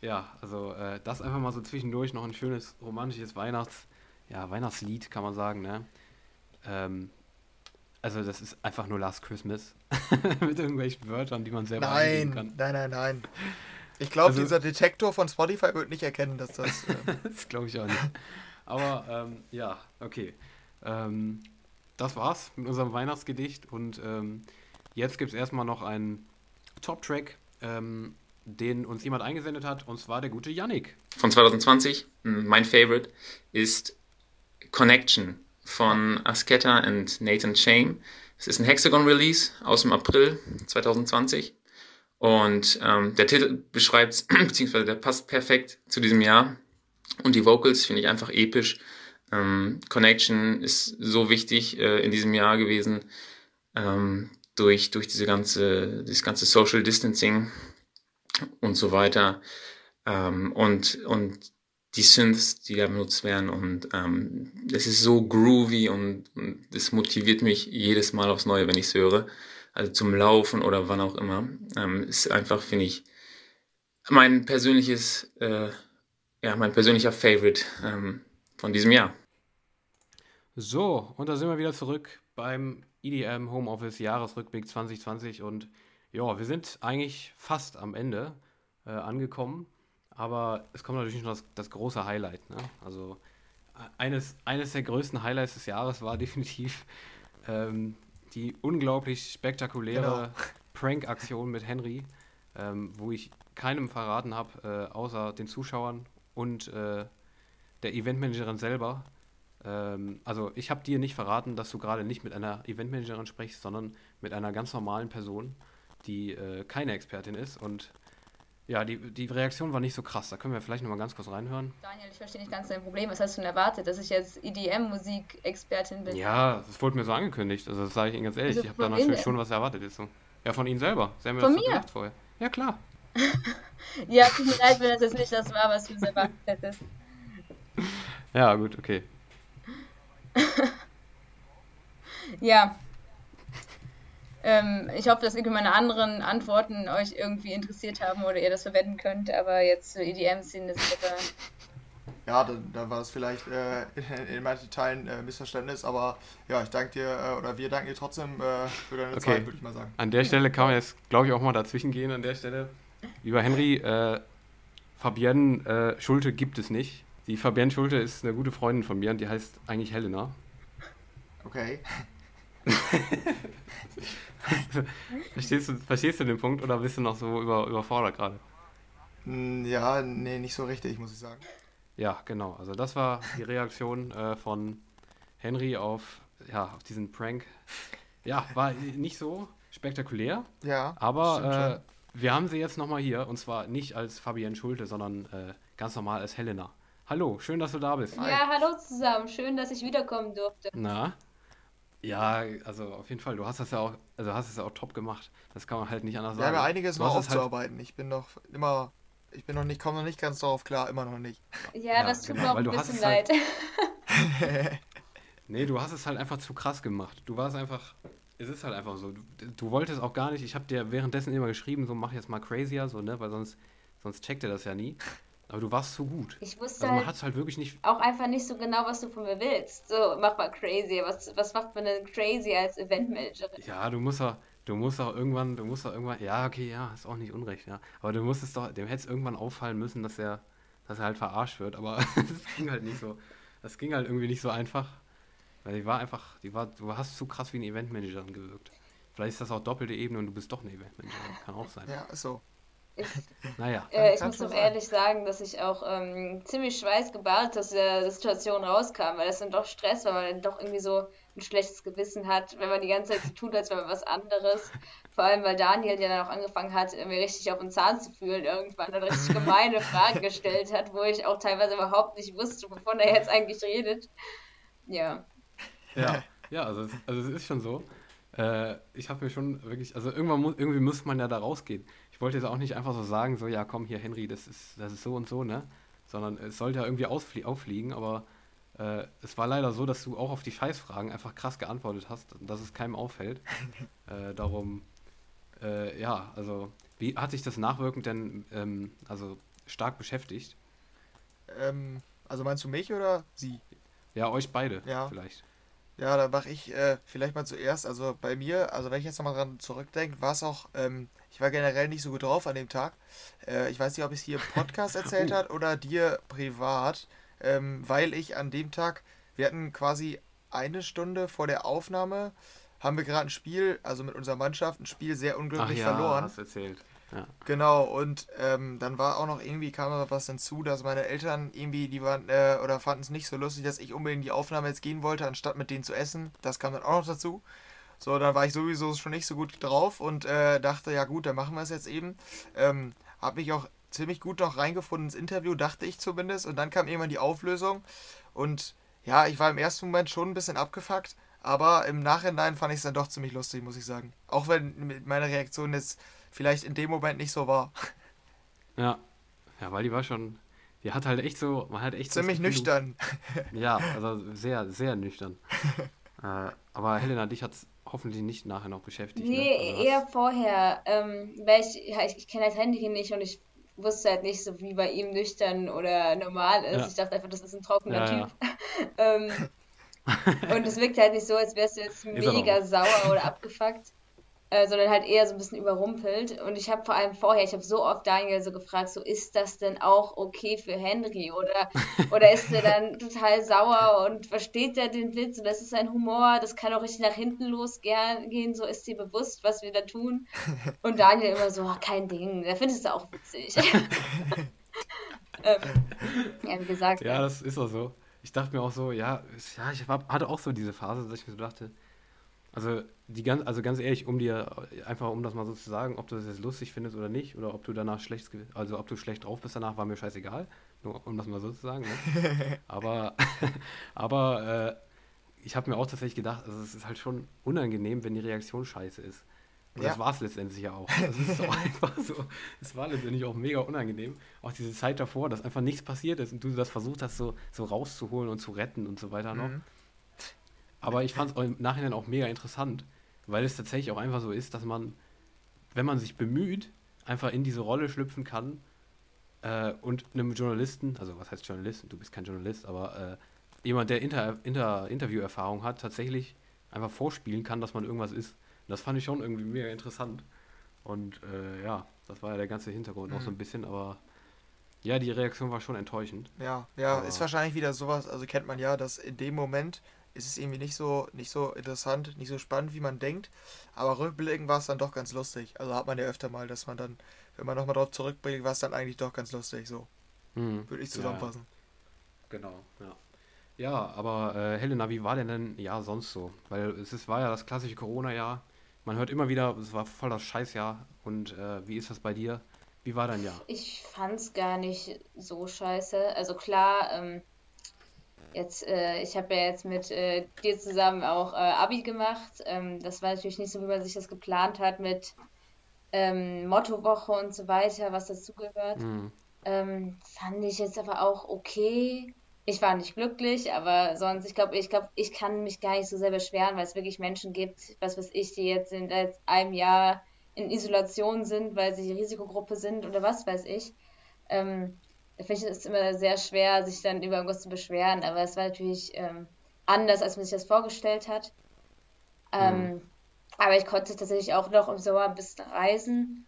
Ja, also äh, das einfach mal so zwischendurch noch ein schönes romantisches Weihnachts, ja, Weihnachtslied, kann man sagen, ne? Ähm, also das ist einfach nur Last Christmas mit irgendwelchen Wörtern, die man selber Nein, kann. nein, nein, nein. Ich glaube, Also- dieser Detektor von Spotify wird nicht erkennen, dass das. Äh, das glaube ich auch nicht. Aber ähm, ja, okay. Ähm, das war's mit unserem Weihnachtsgedicht und ähm, jetzt gibt es erstmal noch einen Top-Track, ähm, den uns jemand eingesendet hat und zwar der gute Yannick. von 2020. Mm, Mein Favorite ist Connection von Asketa und Nathan Shame. Es ist ein Hexagon-Release aus dem April 2020. Und ähm, der Titel beschreibt, beziehungsweise der passt perfekt zu diesem Jahr. Und die Vocals finde ich einfach episch. Ähm, Connection ist so wichtig äh, in diesem Jahr gewesen. Ähm, durch, durch diese ganze, dieses ganze Social Distancing und so weiter. Ähm, und, und die Synths, die da benutzt werden. Und ähm, es ist so groovy und es motiviert mich jedes Mal aufs Neue, wenn ich es höre. Also zum Laufen oder wann auch immer. Ähm, ist einfach, finde ich, mein persönliches, äh, ja, mein persönlicher Favorite ähm, von diesem Jahr. So, und da sind wir wieder zurück beim EDM Homeoffice Jahresrückblick 2020 und ja, wir sind eigentlich fast am Ende äh, angekommen, aber es kommt natürlich noch das, das große Highlight. Ne? Also e- eines, eines der größten Highlights des Jahres war definitiv ähm, die unglaublich spektakuläre Prank-Aktion mit Henry, ähm, wo ich keinem verraten habe, äh, außer den Zuschauern und äh, der Eventmanagerin selber. Ähm, also ich habe dir nicht verraten, dass du gerade nicht mit einer Eventmanagerin sprichst, sondern mit einer ganz normalen Person, die äh, keine Expertin ist. Und ja, die, die Reaktion war nicht so krass. Da können wir vielleicht nochmal ganz kurz reinhören. Daniel, ich verstehe nicht ganz dein Problem. Was hast du denn erwartet, dass ich jetzt EDM-Musikexpertin bin? Ja, das wurde mir so angekündigt. Also das sage ich Ihnen ganz ehrlich. Also ich habe da natürlich schon was erwartet jetzt so. Ja, von Ihnen selber. Sie haben mir Von das mir? gesagt vorher. Ja, klar. Ja, tut mir leid, wenn das jetzt nicht das war, was du erwartet hättest. Ja, gut, okay. Ja. Ähm, ich hoffe, dass irgendwie meine anderen Antworten euch irgendwie interessiert haben oder ihr das verwenden könnt, aber jetzt zur EDM-Szene ist aber. ja, da, da war es vielleicht äh, in, in manchen Teilen äh, Missverständnis, aber ja, ich danke dir äh, oder wir danken dir trotzdem äh, für deine Okay. Zeit, würde ich mal sagen. An der Stelle kann man jetzt, glaube ich, auch mal dazwischen gehen. An der Stelle, lieber Henry, äh, Fabienne äh, Schulte gibt es nicht. Die Fabienne Schulte ist eine gute Freundin von mir und die heißt eigentlich Helena. Okay. Verstehst du, verstehst du den Punkt oder bist du noch so über, überfordert gerade? Hm, Ja, nee, nicht so richtig, muss ich sagen. Ja, genau. Also das war die Reaktion äh, von Henry auf, ja, auf diesen Prank. Ja, war nicht so spektakulär, Ja, stimmt aber äh, wir haben sie jetzt nochmal hier und zwar nicht als Fabienne Schulte, sondern äh, ganz normal als Helena. Hallo, schön, dass du da bist. Ja, hallo zusammen. Schön, dass ich wiederkommen durfte. Na? Ja, also auf jeden Fall. Du hast das ja auch, also hast es ja auch top gemacht. Das kann man halt nicht anders Wir haben sagen. ja einiges Du noch halt- aufzuarbeiten. Ich bin noch immer, ich bin noch nicht, komme noch nicht ganz darauf klar, immer noch nicht. Ja, das tut genau, mir auch ein bisschen halt- leid. Nee, du hast es halt einfach zu krass gemacht. Du warst einfach, es ist halt einfach so. Du, du wolltest auch gar nicht, ich habe dir währenddessen immer geschrieben, so mach jetzt mal crazier, so, ne, weil sonst, sonst checkt er das ja nie. Aber du warst zu gut. Ich wusste Also man halt halt wirklich nicht, auch einfach nicht so genau, was du von mir willst. So, mach mal crazy. Was, was macht man denn crazy als Eventmanagerin? ja, du musst doch, du musst doch irgendwann, du musst doch irgendwann, ja, okay, ja, ist auch nicht unrecht, ja. Aber du musstest doch, dem hätte es irgendwann auffallen müssen, dass er, dass er halt verarscht wird, aber das ging halt nicht so. Das ging halt irgendwie nicht so einfach. Weil die war einfach, die war, du hast zu krass wie eine Eventmanagerin gewirkt. Vielleicht ist das auch doppelte Ebene und du bist doch eine Eventmanagerin. Kann auch sein. Ja, so. Ich, naja. äh, ich muss doch ehrlich sagen, dass ich auch ähm, ziemlich schweißgebadet aus der Situation rauskam, weil das dann doch Stress war, weil man dann doch irgendwie so ein schlechtes Gewissen hat, wenn man die ganze Zeit so tut, als wäre man was anderes. Vor allem, weil Daniel ja dann auch angefangen hat, mir richtig auf den Zahn zu fühlen, irgendwann dann richtig gemeine Fragen gestellt hat, wo ich auch teilweise überhaupt nicht wusste, wovon er jetzt eigentlich redet. Ja. Ja, ja also, also es ist schon so. Äh, ich habe mir schon wirklich, also irgendwann muss, irgendwie muss man ja da rausgehen. Ich wollte jetzt auch nicht einfach so sagen, so, ja komm hier Henry, das ist, das ist so und so, ne? Sondern es sollte ja irgendwie auffliegen, aber äh, es war leider so, dass du auch auf die Scheißfragen einfach krass geantwortet hast, dass es keinem auffällt. äh, darum, äh, ja, also, wie hat sich das nachwirkend denn ähm, also stark beschäftigt? Ähm, also meinst du mich oder sie? Ja, euch beide ja. vielleicht. Ja, da mache ich äh, vielleicht mal zuerst. Also bei mir, also wenn ich jetzt nochmal dran zurückdenke, war es auch, ähm, ich war generell nicht so gut drauf an dem Tag. Äh, ich weiß nicht, ob ich es hier im Podcast erzählt uh. hat oder dir privat, ähm, weil ich an dem Tag, wir hatten quasi eine Stunde vor der Aufnahme, haben wir gerade ein Spiel, also mit unserer Mannschaft, ein Spiel sehr unglücklich Ach ja, verloren. Hast erzählt. Ja. Genau, und ähm, dann war auch noch irgendwie, kam noch was hinzu, dass meine Eltern irgendwie, die waren, äh, oder fanden es nicht so lustig, dass ich unbedingt die Aufnahme jetzt gehen wollte, anstatt mit denen zu essen. Das kam dann auch noch dazu. So, dann war ich sowieso schon nicht so gut drauf und äh, dachte, ja gut, dann machen wir es jetzt eben. Ähm, hab mich auch ziemlich gut noch reingefunden ins Interview, dachte ich zumindest. Und dann kam irgendwann die Auflösung. Und ja, ich war im ersten Moment schon ein bisschen abgefuckt, aber im Nachhinein fand ich es dann doch ziemlich lustig, muss ich sagen. Auch wenn meine Reaktion jetzt vielleicht in dem Moment nicht so war. Ja. Ja, weil die war schon. Die hat halt echt so. Man hat echt Ziemlich nüchtern. ja, also sehr, sehr nüchtern. äh, aber Helena, dich hat es hoffentlich nicht nachher noch beschäftigt. Nee, ne? also eher vorher. Ähm, weil ich, ja, ich, ich kenne das Handy nicht und ich wusste halt nicht so, wie bei ihm nüchtern oder normal ist. Ja. Ich dachte einfach, das ist ein trockener ja, Typ. ähm, und es wirkt halt nicht so, als wärst du jetzt mega sauer oder abgefuckt. Äh, sondern halt eher so ein bisschen überrumpelt. Und ich habe vor allem vorher, ich habe so oft Daniel so gefragt, so ist das denn auch okay für Henry? Oder, oder ist er dann total sauer und versteht er den Witz und das ist sein Humor, das kann auch richtig nach hinten losgehen, so ist dir bewusst, was wir da tun. Und Daniel immer so, oh, kein Ding, der findest du auch witzig. ähm, ja, wie gesagt. Ja, das ist auch so. Ich dachte mir auch so, ja, ja ich war, hatte auch so diese Phase, dass ich mir so dachte, also, die ganz, also ganz ehrlich, um dir, einfach um das mal so zu sagen, ob du das jetzt lustig findest oder nicht, oder ob du danach schlecht, also ob du schlecht drauf bist danach, war mir scheißegal. Nur um das mal so zu sagen. Ne? aber aber äh, ich habe mir auch tatsächlich gedacht, also es ist halt schon unangenehm, wenn die Reaktion scheiße ist. Und ja. das war es letztendlich ja auch. Das ist so einfach so. Es war letztendlich auch mega unangenehm. Auch diese Zeit davor, dass einfach nichts passiert ist und du das versucht hast, so, so rauszuholen und zu retten und so weiter noch. Mhm. Aber ich fand es im Nachhinein auch mega interessant, weil es tatsächlich auch einfach so ist, dass man, wenn man sich bemüht, einfach in diese Rolle schlüpfen kann äh, und einem Journalisten, also was heißt Journalist? Du bist kein Journalist, aber äh, jemand, der Inter, Inter, Interviewerfahrung hat, tatsächlich einfach vorspielen kann, dass man irgendwas ist. Und das fand ich schon irgendwie mega interessant. Und äh, ja, das war ja der ganze Hintergrund mhm. auch so ein bisschen, aber ja, die Reaktion war schon enttäuschend. Ja, ja, aber ist wahrscheinlich wieder sowas, also kennt man ja, dass in dem Moment ist es irgendwie nicht so, nicht so interessant, nicht so spannend, wie man denkt. Aber rückblickend war es dann doch ganz lustig. Also hat man ja öfter mal, dass man dann, wenn man nochmal drauf zurückblickt, war es dann eigentlich doch ganz lustig. So. Mhm. Würde ich zusammenfassen. Ja, genau, ja. Ja, aber äh, Helena, wie war denn denn ja sonst so? Weil es ist, war ja das klassische Corona-Jahr. Man hört immer wieder, es war voll das Scheißjahr. Und äh, wie ist das bei dir? Wie war dein Jahr? Ich fand's gar nicht so scheiße. Also klar, ähm, Jetzt, äh, ich habe ja jetzt mit äh, dir zusammen auch äh, Abi gemacht. Ähm, das war natürlich nicht so, wie man sich das geplant hat mit ähm, Mottowoche und so weiter, was dazugehört. Mhm. Ähm, fand ich jetzt aber auch okay. Ich war nicht glücklich, aber sonst, ich glaube, ich glaube, ich kann mich gar nicht so sehr beschweren, weil es wirklich Menschen gibt, was weiß ich, die jetzt in einem Jahr in Isolation sind, weil sie Risikogruppe sind oder was weiß ich. Ähm, finde ich es immer sehr schwer, sich dann über irgendwas zu beschweren, aber es war natürlich ähm, anders, als man sich das vorgestellt hat. Ähm, mhm. Aber ich konnte tatsächlich auch noch im Sommer ein bisschen reisen.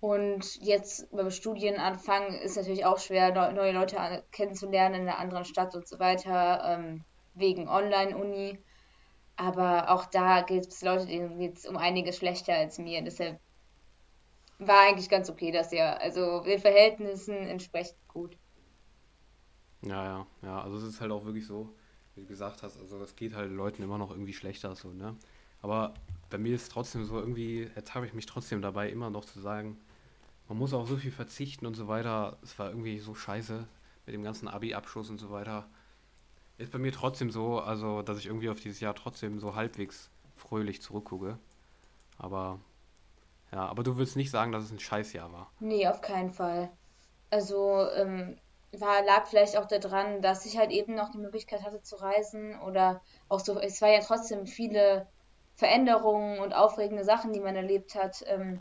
Und jetzt beim Studienanfang ist natürlich auch schwer, neue Leute kennenzulernen in einer anderen Stadt und so weiter, ähm, wegen Online-Uni. Aber auch da gibt es Leute, denen geht es um einiges schlechter als mir. Deshalb war eigentlich ganz okay das Jahr. Also den Verhältnissen entsprechend gut. Ja, ja, ja. Also es ist halt auch wirklich so, wie du gesagt hast, also es geht halt Leuten immer noch irgendwie schlechter so, ne? Aber bei mir ist trotzdem so irgendwie, jetzt habe ich mich trotzdem dabei, immer noch zu sagen, man muss auch so viel verzichten und so weiter. Es war irgendwie so scheiße mit dem ganzen Abi-Abschluss und so weiter. Ist bei mir trotzdem so, also dass ich irgendwie auf dieses Jahr trotzdem so halbwegs fröhlich zurückgucke. Aber ja, aber du willst nicht sagen, dass es ein Scheißjahr war. Nee, auf keinen Fall. Also, ähm, war, lag vielleicht auch daran, dass ich halt eben noch die Möglichkeit hatte zu reisen oder auch so, es war ja trotzdem viele Veränderungen und aufregende Sachen, die man erlebt hat. Ähm,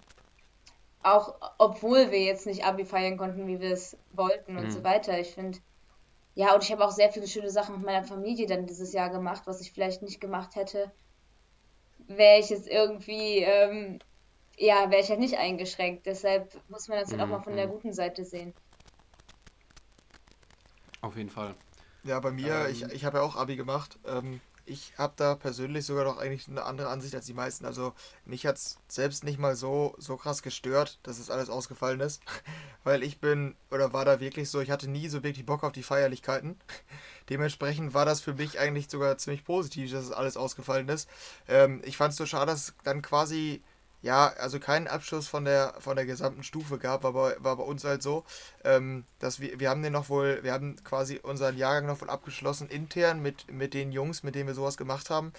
auch obwohl wir jetzt nicht Abi feiern konnten, wie wir es wollten und mhm. so weiter. Ich finde, ja, und ich habe auch sehr viele schöne Sachen mit meiner Familie dann dieses Jahr gemacht, was ich vielleicht nicht gemacht hätte, wäre ich jetzt irgendwie, ähm, ja, wäre ich halt nicht eingeschränkt. Deshalb muss man das halt auch mal von der mhm. guten Seite sehen. Auf jeden Fall. Ja, bei mir, ähm, ich, ich habe ja auch Abi gemacht. Ähm, ich habe da persönlich sogar noch eigentlich eine andere Ansicht als die meisten. Also mich hat es selbst nicht mal so, so krass gestört, dass es alles ausgefallen ist. Weil ich bin, oder war da wirklich so, ich hatte nie so wirklich Bock auf die Feierlichkeiten. Dementsprechend war das für mich eigentlich sogar ziemlich positiv, dass es alles ausgefallen ist. Ähm, ich fand es so schade, dass dann quasi ja, also keinen Abschluss von der von der gesamten Stufe gab, aber war bei uns halt so, ähm, dass wir, wir haben den noch wohl, wir haben quasi unseren Jahrgang noch wohl abgeschlossen intern mit, mit den Jungs, mit denen wir sowas gemacht haben.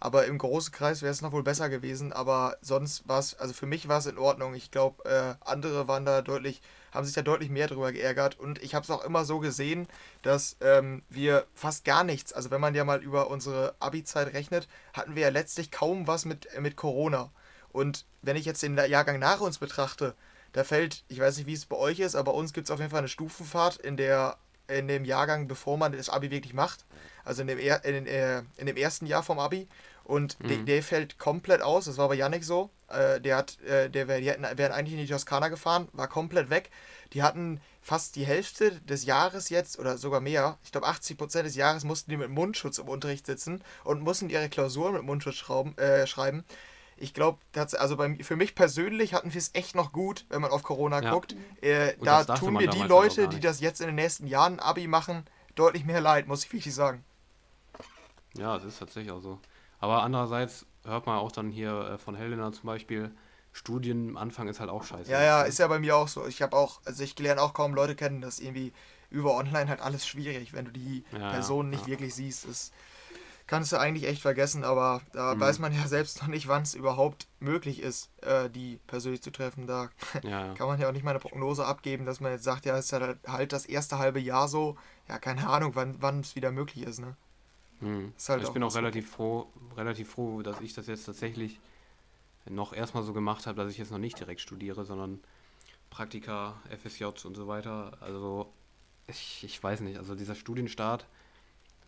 Aber im großen Kreis wäre es noch wohl besser gewesen, aber sonst war es, also für mich war es in Ordnung. Ich glaube, äh, andere waren da deutlich, haben sich da deutlich mehr drüber geärgert und ich habe es auch immer so gesehen, dass ähm, wir fast gar nichts, also wenn man ja mal über unsere Abi-Zeit rechnet, hatten wir ja letztlich kaum was mit, mit Corona. Und wenn ich jetzt den Jahrgang nach uns betrachte, da fällt, ich weiß nicht, wie es bei euch ist, aber bei uns gibt es auf jeden Fall eine Stufenfahrt in der in dem Jahrgang, bevor man das Abi wirklich macht. Also in dem, er, in, äh, in dem ersten Jahr vom Abi. Und mhm. der, der fällt komplett aus. Das war bei Yannick so. Äh, der hat, äh, der wär, die hätten, wären eigentlich in die Toskana gefahren, war komplett weg. Die hatten fast die Hälfte des Jahres jetzt, oder sogar mehr, ich glaube 80% des Jahres mussten die mit Mundschutz im Unterricht sitzen und mussten ihre Klausuren mit Mundschutz schrauben, äh, schreiben ich glaube, also bei, für mich persönlich hatten wir es echt noch gut, wenn man auf Corona ja. guckt. Äh, da tun mir die Leute, die das jetzt in den nächsten Jahren Abi machen, deutlich mehr leid, muss ich wirklich sagen. Ja, es ist tatsächlich auch so. Aber andererseits hört man auch dann hier äh, von Helena zum Beispiel, Studienanfang ist halt auch scheiße. Ja, ja, ist ja bei mir auch so. Ich habe auch, also ich lerne auch kaum Leute kennen, das irgendwie über online halt alles schwierig, wenn du die ja, Personen nicht ja. wirklich siehst. Ist, kannst du eigentlich echt vergessen, aber da mhm. weiß man ja selbst noch nicht, wann es überhaupt möglich ist, äh, die persönlich zu treffen. Da ja. kann man ja auch nicht mal eine Prognose abgeben, dass man jetzt sagt, ja, ist halt, halt das erste halbe Jahr so. Ja, keine Ahnung, wann es wieder möglich ist, ne? Mhm. Ist halt ich bin auch relativ froh, relativ froh, dass ich das jetzt tatsächlich noch erstmal so gemacht habe, dass ich jetzt noch nicht direkt studiere, sondern Praktika, FSJ und so weiter. Also ich, ich weiß nicht, also dieser Studienstart,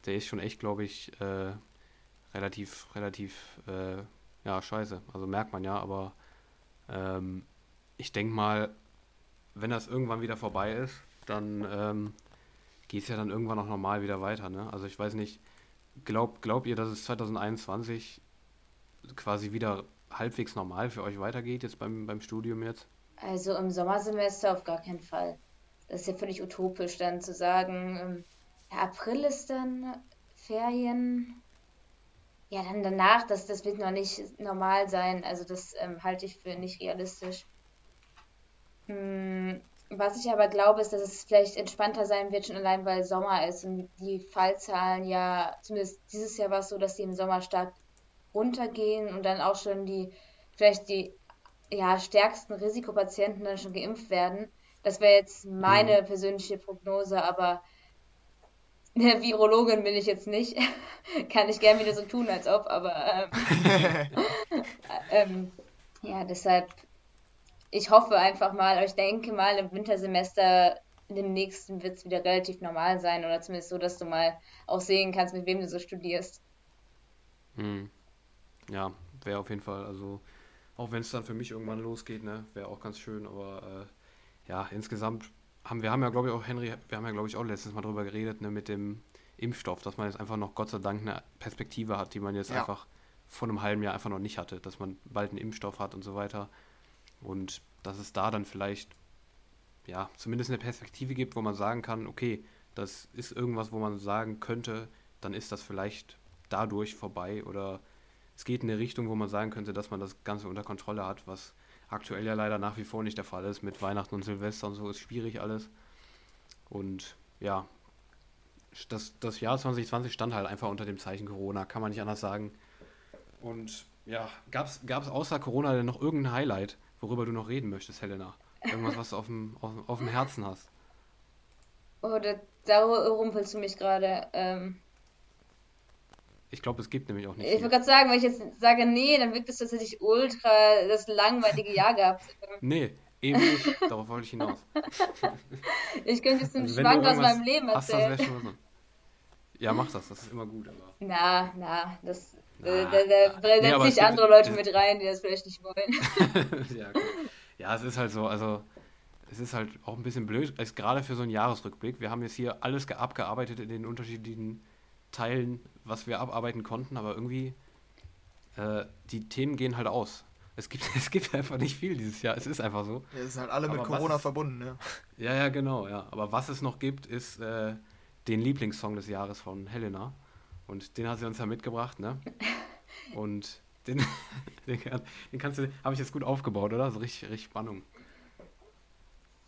der ist schon echt, glaube ich, äh, relativ, relativ, äh, ja, scheiße. Also merkt man ja, aber ähm, ich denke mal, wenn das irgendwann wieder vorbei ist, dann ähm, geht es ja dann irgendwann auch normal wieder weiter. Ne? Also ich weiß nicht, glaubt glaub ihr, dass es 2021 quasi wieder halbwegs normal für euch weitergeht, jetzt beim, beim Studium jetzt? Also im Sommersemester auf gar keinen Fall. Das ist ja völlig utopisch, dann zu sagen, ähm, ja, April ist dann Ferien. Ja, dann danach, das, das wird noch nicht normal sein. Also das ähm, halte ich für nicht realistisch. Hm, was ich aber glaube, ist, dass es vielleicht entspannter sein wird, schon allein weil Sommer ist und die Fallzahlen ja, zumindest dieses Jahr war es so, dass die im Sommer stark runtergehen und dann auch schon die, vielleicht die ja, stärksten Risikopatienten dann schon geimpft werden. Das wäre jetzt meine mhm. persönliche Prognose, aber eine Virologin bin ich jetzt nicht. Kann ich gern wieder so tun, als ob, aber ähm, ähm, ja, deshalb, ich hoffe einfach mal, ich denke mal, im Wintersemester, in dem nächsten wird es wieder relativ normal sein oder zumindest so, dass du mal auch sehen kannst, mit wem du so studierst. Hm. Ja, wäre auf jeden Fall, also auch wenn es dann für mich irgendwann losgeht, ne, wäre auch ganz schön, aber äh, ja, insgesamt haben wir haben ja, glaube ich, auch, Henry, wir haben ja, glaube ich, auch letztes Mal darüber geredet, ne, mit dem Impfstoff, dass man jetzt einfach noch, Gott sei Dank, eine Perspektive hat, die man jetzt ja. einfach vor einem halben Jahr einfach noch nicht hatte, dass man bald einen Impfstoff hat und so weiter. Und dass es da dann vielleicht, ja, zumindest eine Perspektive gibt, wo man sagen kann, okay, das ist irgendwas, wo man sagen könnte, dann ist das vielleicht dadurch vorbei oder es geht in eine Richtung, wo man sagen könnte, dass man das Ganze unter Kontrolle hat, was aktuell ja leider nach wie vor nicht der Fall ist. Mit Weihnachten und Silvester und so ist schwierig alles. Und ja, das, das Jahr 2020 stand halt einfach unter dem Zeichen Corona, kann man nicht anders sagen. Und ja, gab es außer Corona denn noch irgendein Highlight, worüber du noch reden möchtest, Helena? Irgendwas, was du auf dem, auf, auf dem Herzen hast? Oh, da, da rumpelst du mich gerade. Ähm, ich glaube, es gibt nämlich auch nicht. Ich wollte gerade sagen, wenn ich jetzt sage, nee, dann wirkt es tatsächlich ultra das langweilige Jahr gehabt. nee, eben nicht. Darauf wollte ich hinaus. ich könnte jetzt einen also, Schwank aus meinem Leben erzählen. Hast, das schon ja, mach das, das ist immer gut. Aber... Na, na, das, na, da, da, da nee, sich andere Leute mit rein, die das vielleicht nicht wollen. ja, ja, es ist halt so, also es ist halt auch ein bisschen blöd, als gerade für so einen Jahresrückblick. Wir haben jetzt hier alles abgearbeitet in den unterschiedlichen Teilen, was wir abarbeiten konnten, aber irgendwie äh, die Themen gehen halt aus. Es gibt, es gibt einfach nicht viel dieses Jahr. Es ist einfach so. Ja, es sind halt alle aber mit Corona es, verbunden, ja. Ja, ja, genau, ja. Aber was es noch gibt, ist äh, den Lieblingssong des Jahres von Helena. Und den hat sie uns ja mitgebracht, ne? Und den, den, den kannst du, habe ich jetzt gut aufgebaut, oder? So richtig, richtig Spannung.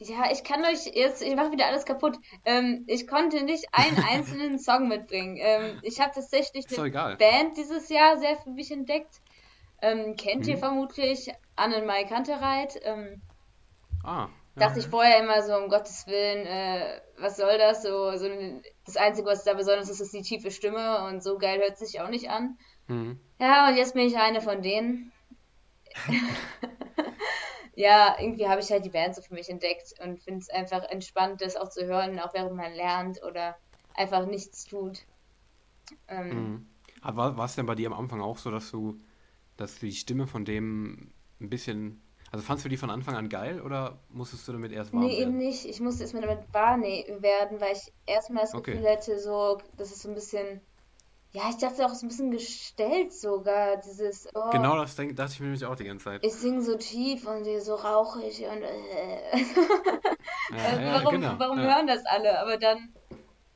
Ja, ich kann euch jetzt, ich mache wieder alles kaputt. Ähm, ich konnte nicht einen einzelnen Song mitbringen. Ähm, ich habe tatsächlich eine Band dieses Jahr sehr für mich entdeckt. Ähm, kennt mhm. ihr vermutlich Annenmai Kantereit. Ähm, ah. Ja, dachte ich vorher immer so, um Gottes Willen, äh, was soll das? So, so das Einzige, was da besonders ist, ist die tiefe Stimme und so geil hört sich auch nicht an. Mhm. Ja, und jetzt bin ich eine von denen. ja, irgendwie habe ich halt die Band so für mich entdeckt und finde es einfach entspannt, das auch zu hören, auch während man lernt oder einfach nichts tut. Ähm, mhm. war es denn bei dir am Anfang auch so, dass du, dass die Stimme von dem ein bisschen, also fandest du die von Anfang an geil oder musstest du damit erst warm Nee, werden? eben nicht. Ich musste erstmal damit warm werden, weil ich erstmal das Gefühl okay. hätte, so, das ist so ein bisschen ja, ich dachte auch so ein bisschen gestellt sogar, dieses. Oh, genau das denk, dachte ich mir nämlich auch die ganze Zeit. Ich singe so tief und so rauchig und. Äh. ja, ja, warum genau. warum ja. hören das alle? Aber dann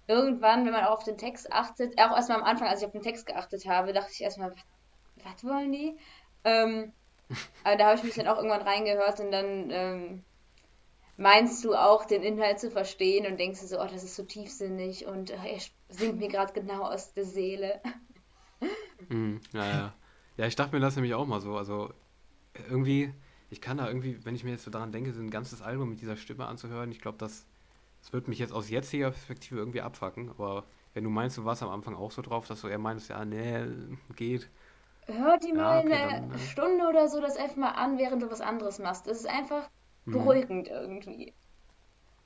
irgendwann, wenn man auch auf den Text achtet, auch erstmal am Anfang, als ich auf den Text geachtet habe, dachte ich erstmal, was wollen die? Ähm, aber da habe ich mich dann auch irgendwann reingehört und dann ähm, meinst du auch, den Inhalt zu verstehen und denkst du so, oh, das ist so tiefsinnig und äh, er singt mir gerade genau aus der Seele. Mm, ja, ja. Ja, ich dachte mir das nämlich auch mal so. Also irgendwie, ich kann da irgendwie, wenn ich mir jetzt so daran denke, so ein ganzes Album mit dieser Stimme anzuhören, ich glaube, das, das wird mich jetzt aus jetziger Perspektive irgendwie abfacken. Aber wenn du meinst, du warst am Anfang auch so drauf, dass du eher meinst, ja, nee, geht. Hör die mal okay, eine dann, äh. Stunde oder so das einfach mal an, während du was anderes machst. Das ist einfach Mhm. beruhigend irgendwie.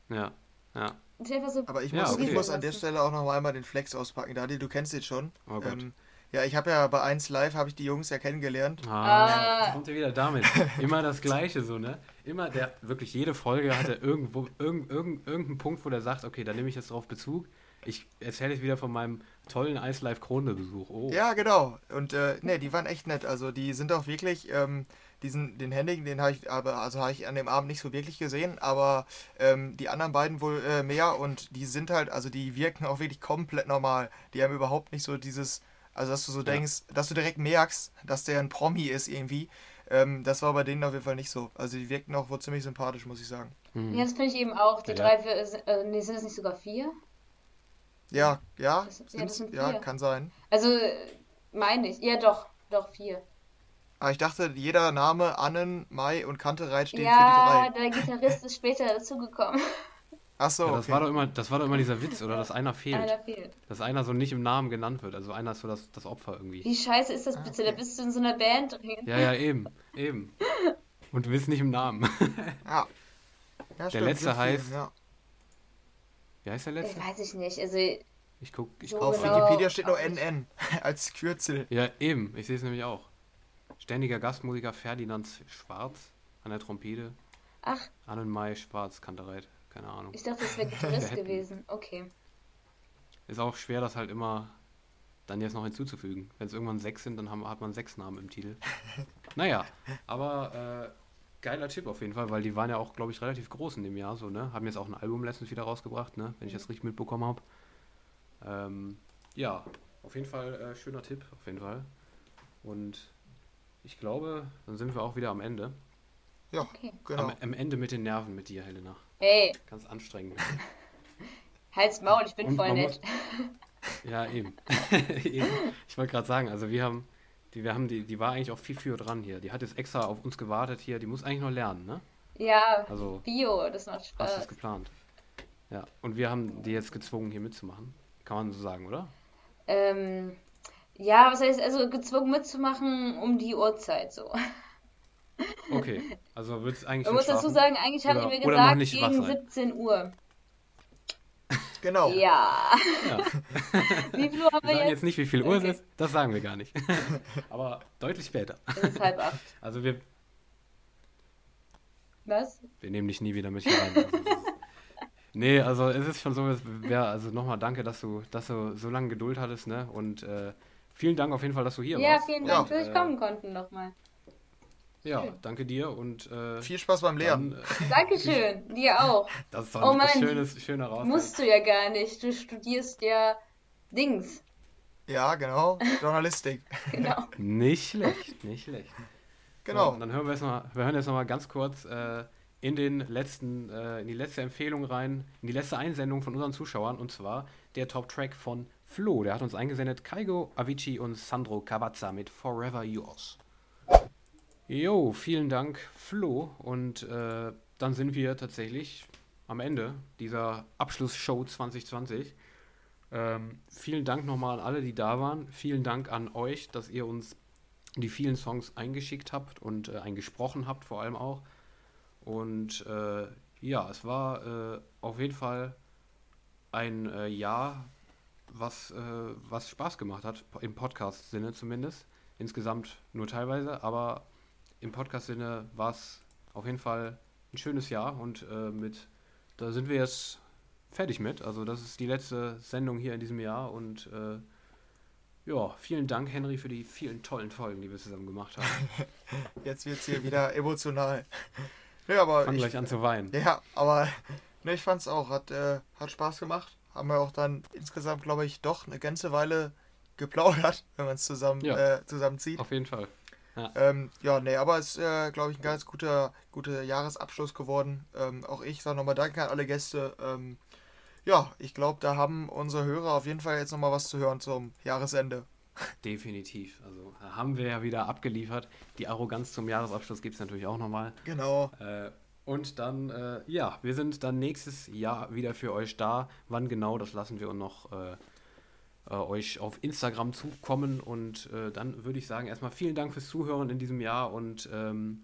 Ja, ja. So Aber ich muss, ja, okay. ich muss an der Stelle auch noch einmal den Flex auspacken. Dadi, du kennst den schon. Oh ähm, ja, ich habe ja bei 1 Live habe ich die Jungs ja kennengelernt. Ah, ah. kommt ihr wieder damit. Immer das Gleiche so, ne? Immer der, wirklich jede Folge hat er irgendwo, irgend, irgend, irgendeinen Punkt, wo der sagt, okay, da nehme ich jetzt drauf Bezug. Ich erzähle jetzt wieder von meinem tollen Ice Live Krone Besuch. Oh. Ja, genau. Und äh, ne, die waren echt nett. Also die sind auch wirklich, ähm, diesen, den Henning, den habe ich aber, also habe ich an dem Abend nicht so wirklich gesehen, aber ähm, die anderen beiden wohl äh, mehr und die sind halt, also die wirken auch wirklich komplett normal. Die haben überhaupt nicht so dieses, also dass du so ja. denkst, dass du direkt merkst, dass der ein Promi ist irgendwie. Ähm, das war bei denen auf jeden Fall nicht so. Also die wirkten auch wohl ziemlich sympathisch, muss ich sagen. Mhm. Ja, das finde ich eben auch. Die ja. drei, äh, nee, sind es nicht sogar vier? Ja, ja, das, ja, das sind ja, kann sein. Also meine ich, ja doch, doch vier. Aber ah, ich dachte, jeder Name Annen, Mai und Kantereit stehen ja, für die drei. Ja, der Gitarrist ist später dazugekommen. Ach so, ja, das, okay. war doch immer, das war doch immer dieser Witz, oder? Dass einer fehlt. Einer fehlt. Dass einer so nicht im Namen genannt wird. Also einer ist so das, das Opfer irgendwie. Wie scheiße ist das ah, bitte? Okay. Da bist du in so einer Band drin. Ja, ja, eben. Eben. Und du bist nicht im Namen. ja. ja der letzte heißt. Viel, ja. Wie heißt der letzte? Ich weiß ich nicht. Also. Ich guck, ich so Auf genau Wikipedia steht nur NN als Kürzel. Ja, eben. Ich sehe es nämlich auch. Ständiger Gastmusiker Ferdinand Schwarz an der Trompete. Ach. Annenmai Schwarz, Kantereit. Keine Ahnung. Ich dachte, das wäre Gitarrist gewesen. Okay. Ist auch schwer, das halt immer dann jetzt noch hinzuzufügen. Wenn es irgendwann sechs sind, dann haben, hat man sechs Namen im Titel. naja, aber geiler Tipp auf jeden Fall, weil die waren ja auch, glaube ich, relativ groß in dem Jahr so, ne? Haben jetzt auch ein Album letztens wieder rausgebracht, ne? Wenn ich das richtig mitbekommen habe. Ähm, ja, auf jeden Fall äh, schöner Tipp, auf jeden Fall. Und ich glaube, dann sind wir auch wieder am Ende. Ja, Okay. genau. Am, am Ende mit den Nerven mit dir, Helena. Hey, Ganz anstrengend. halt's Maul, ich bin Und voll nett. Ja, eben. eben. Ich wollte gerade sagen, also wir haben, die, wir haben die, die war eigentlich auch viel früher dran hier. Die hat jetzt extra auf uns gewartet hier. Die muss eigentlich noch lernen, ne? Ja, Also Bio, das macht hast du es Spaß. geplant. Ja, und wir haben die jetzt gezwungen, hier mitzumachen. Kann man so sagen, oder? Ähm, ja, was heißt also gezwungen mitzumachen um die Uhrzeit so. Okay, also wird es eigentlich Man muss dazu sagen, eigentlich haben Oder- die mir gesagt gegen sein. 17 Uhr. Genau. Ja. Ja. Wie viel Uhr haben Wir wir sagen jetzt? jetzt nicht, wie viel Uhr Okay. es ist, das sagen wir gar nicht. Aber deutlich später. Es ist halb acht. Also wir, Was? wir nehmen dich nie wieder mit hier rein. Also, es ist- nee, also es ist schon so, es wär, also nochmal danke, dass du, dass du so lange Geduld hattest, ne? Und äh, vielen Dank auf jeden Fall, dass du hier Ja, warst. vielen Ja. Dank, dass ich Äh, kommen konnten nochmal. Ja, danke dir und äh, Viel Spaß beim Lernen. dann, äh, Dankeschön, dir auch. das ist doch Oh ein Mann, schönes, schöner Raus. Musst du ja gar nicht. Du studierst ja Dings. Ja, genau. Journalistik. Genau. Nicht schlecht, nicht schlecht. Genau. So, dann hören wir jetzt mal, wir hören jetzt noch mal ganz kurz äh, in den letzten, äh, in die letzte Empfehlung rein, in die letzte Einsendung von unseren Zuschauern und zwar der Top-Track von Flo. Der hat uns eingesendet Kaigo, Avicii und Sandro Cavazza mit Forever Yours. Jo, vielen Dank, Flo. Und äh, dann sind wir tatsächlich am Ende dieser Abschlussshow 2020. Ähm, vielen Dank nochmal an alle, die da waren. Vielen Dank an euch, dass ihr uns die vielen Songs eingeschickt habt und äh, eingesprochen habt, vor allem auch. Und äh, ja, es war äh, auf jeden Fall ein äh, Jahr, was, äh, was Spaß gemacht hat, im Podcast-Sinne zumindest. Insgesamt nur teilweise, aber im Podcast-Sinne war es auf jeden Fall ein schönes Jahr und äh, mit, da sind wir jetzt fertig mit. Also das ist die letzte Sendung hier in diesem Jahr und äh, ja, vielen Dank, Henry, für die vielen tollen Folgen, die wir zusammen gemacht haben. Jetzt wird es hier wieder emotional. Ja, aber Fang ich, gleich an zu weinen. Ja, aber ne, ich fand's auch. Hat, äh, hat Spaß gemacht. Haben wir auch dann insgesamt, glaube ich, doch eine ganze Weile geplaudert, wenn man es zusammen, Ja. äh, zusammenzieht. Auf jeden Fall. Ja. Ähm, ja, nee, aber es ist, äh, glaube ich, ein ganz guter, guter Jahresabschluss geworden. Ähm, auch ich sage nochmal Danke an alle Gäste. Ähm, ja, ich glaube, da haben unsere Hörer auf jeden Fall jetzt nochmal was zu hören zum Jahresende. Definitiv. Also da haben wir ja wieder abgeliefert. Die Arroganz zum Jahresabschluss gibt es natürlich auch nochmal. Genau. Äh, und dann, äh, ja, wir sind dann nächstes Jahr wieder für euch da. Wann genau, das lassen wir uns noch äh, äh, euch auf Instagram zukommen. Und äh, dann würde ich sagen, erstmal vielen Dank fürs Zuhören in diesem Jahr und ähm,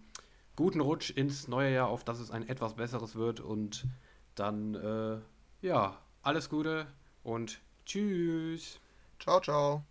guten Rutsch ins neue Jahr, auf dass es ein etwas besseres wird. Und dann, äh, ja, alles Gute und tschüss. Ciao, ciao.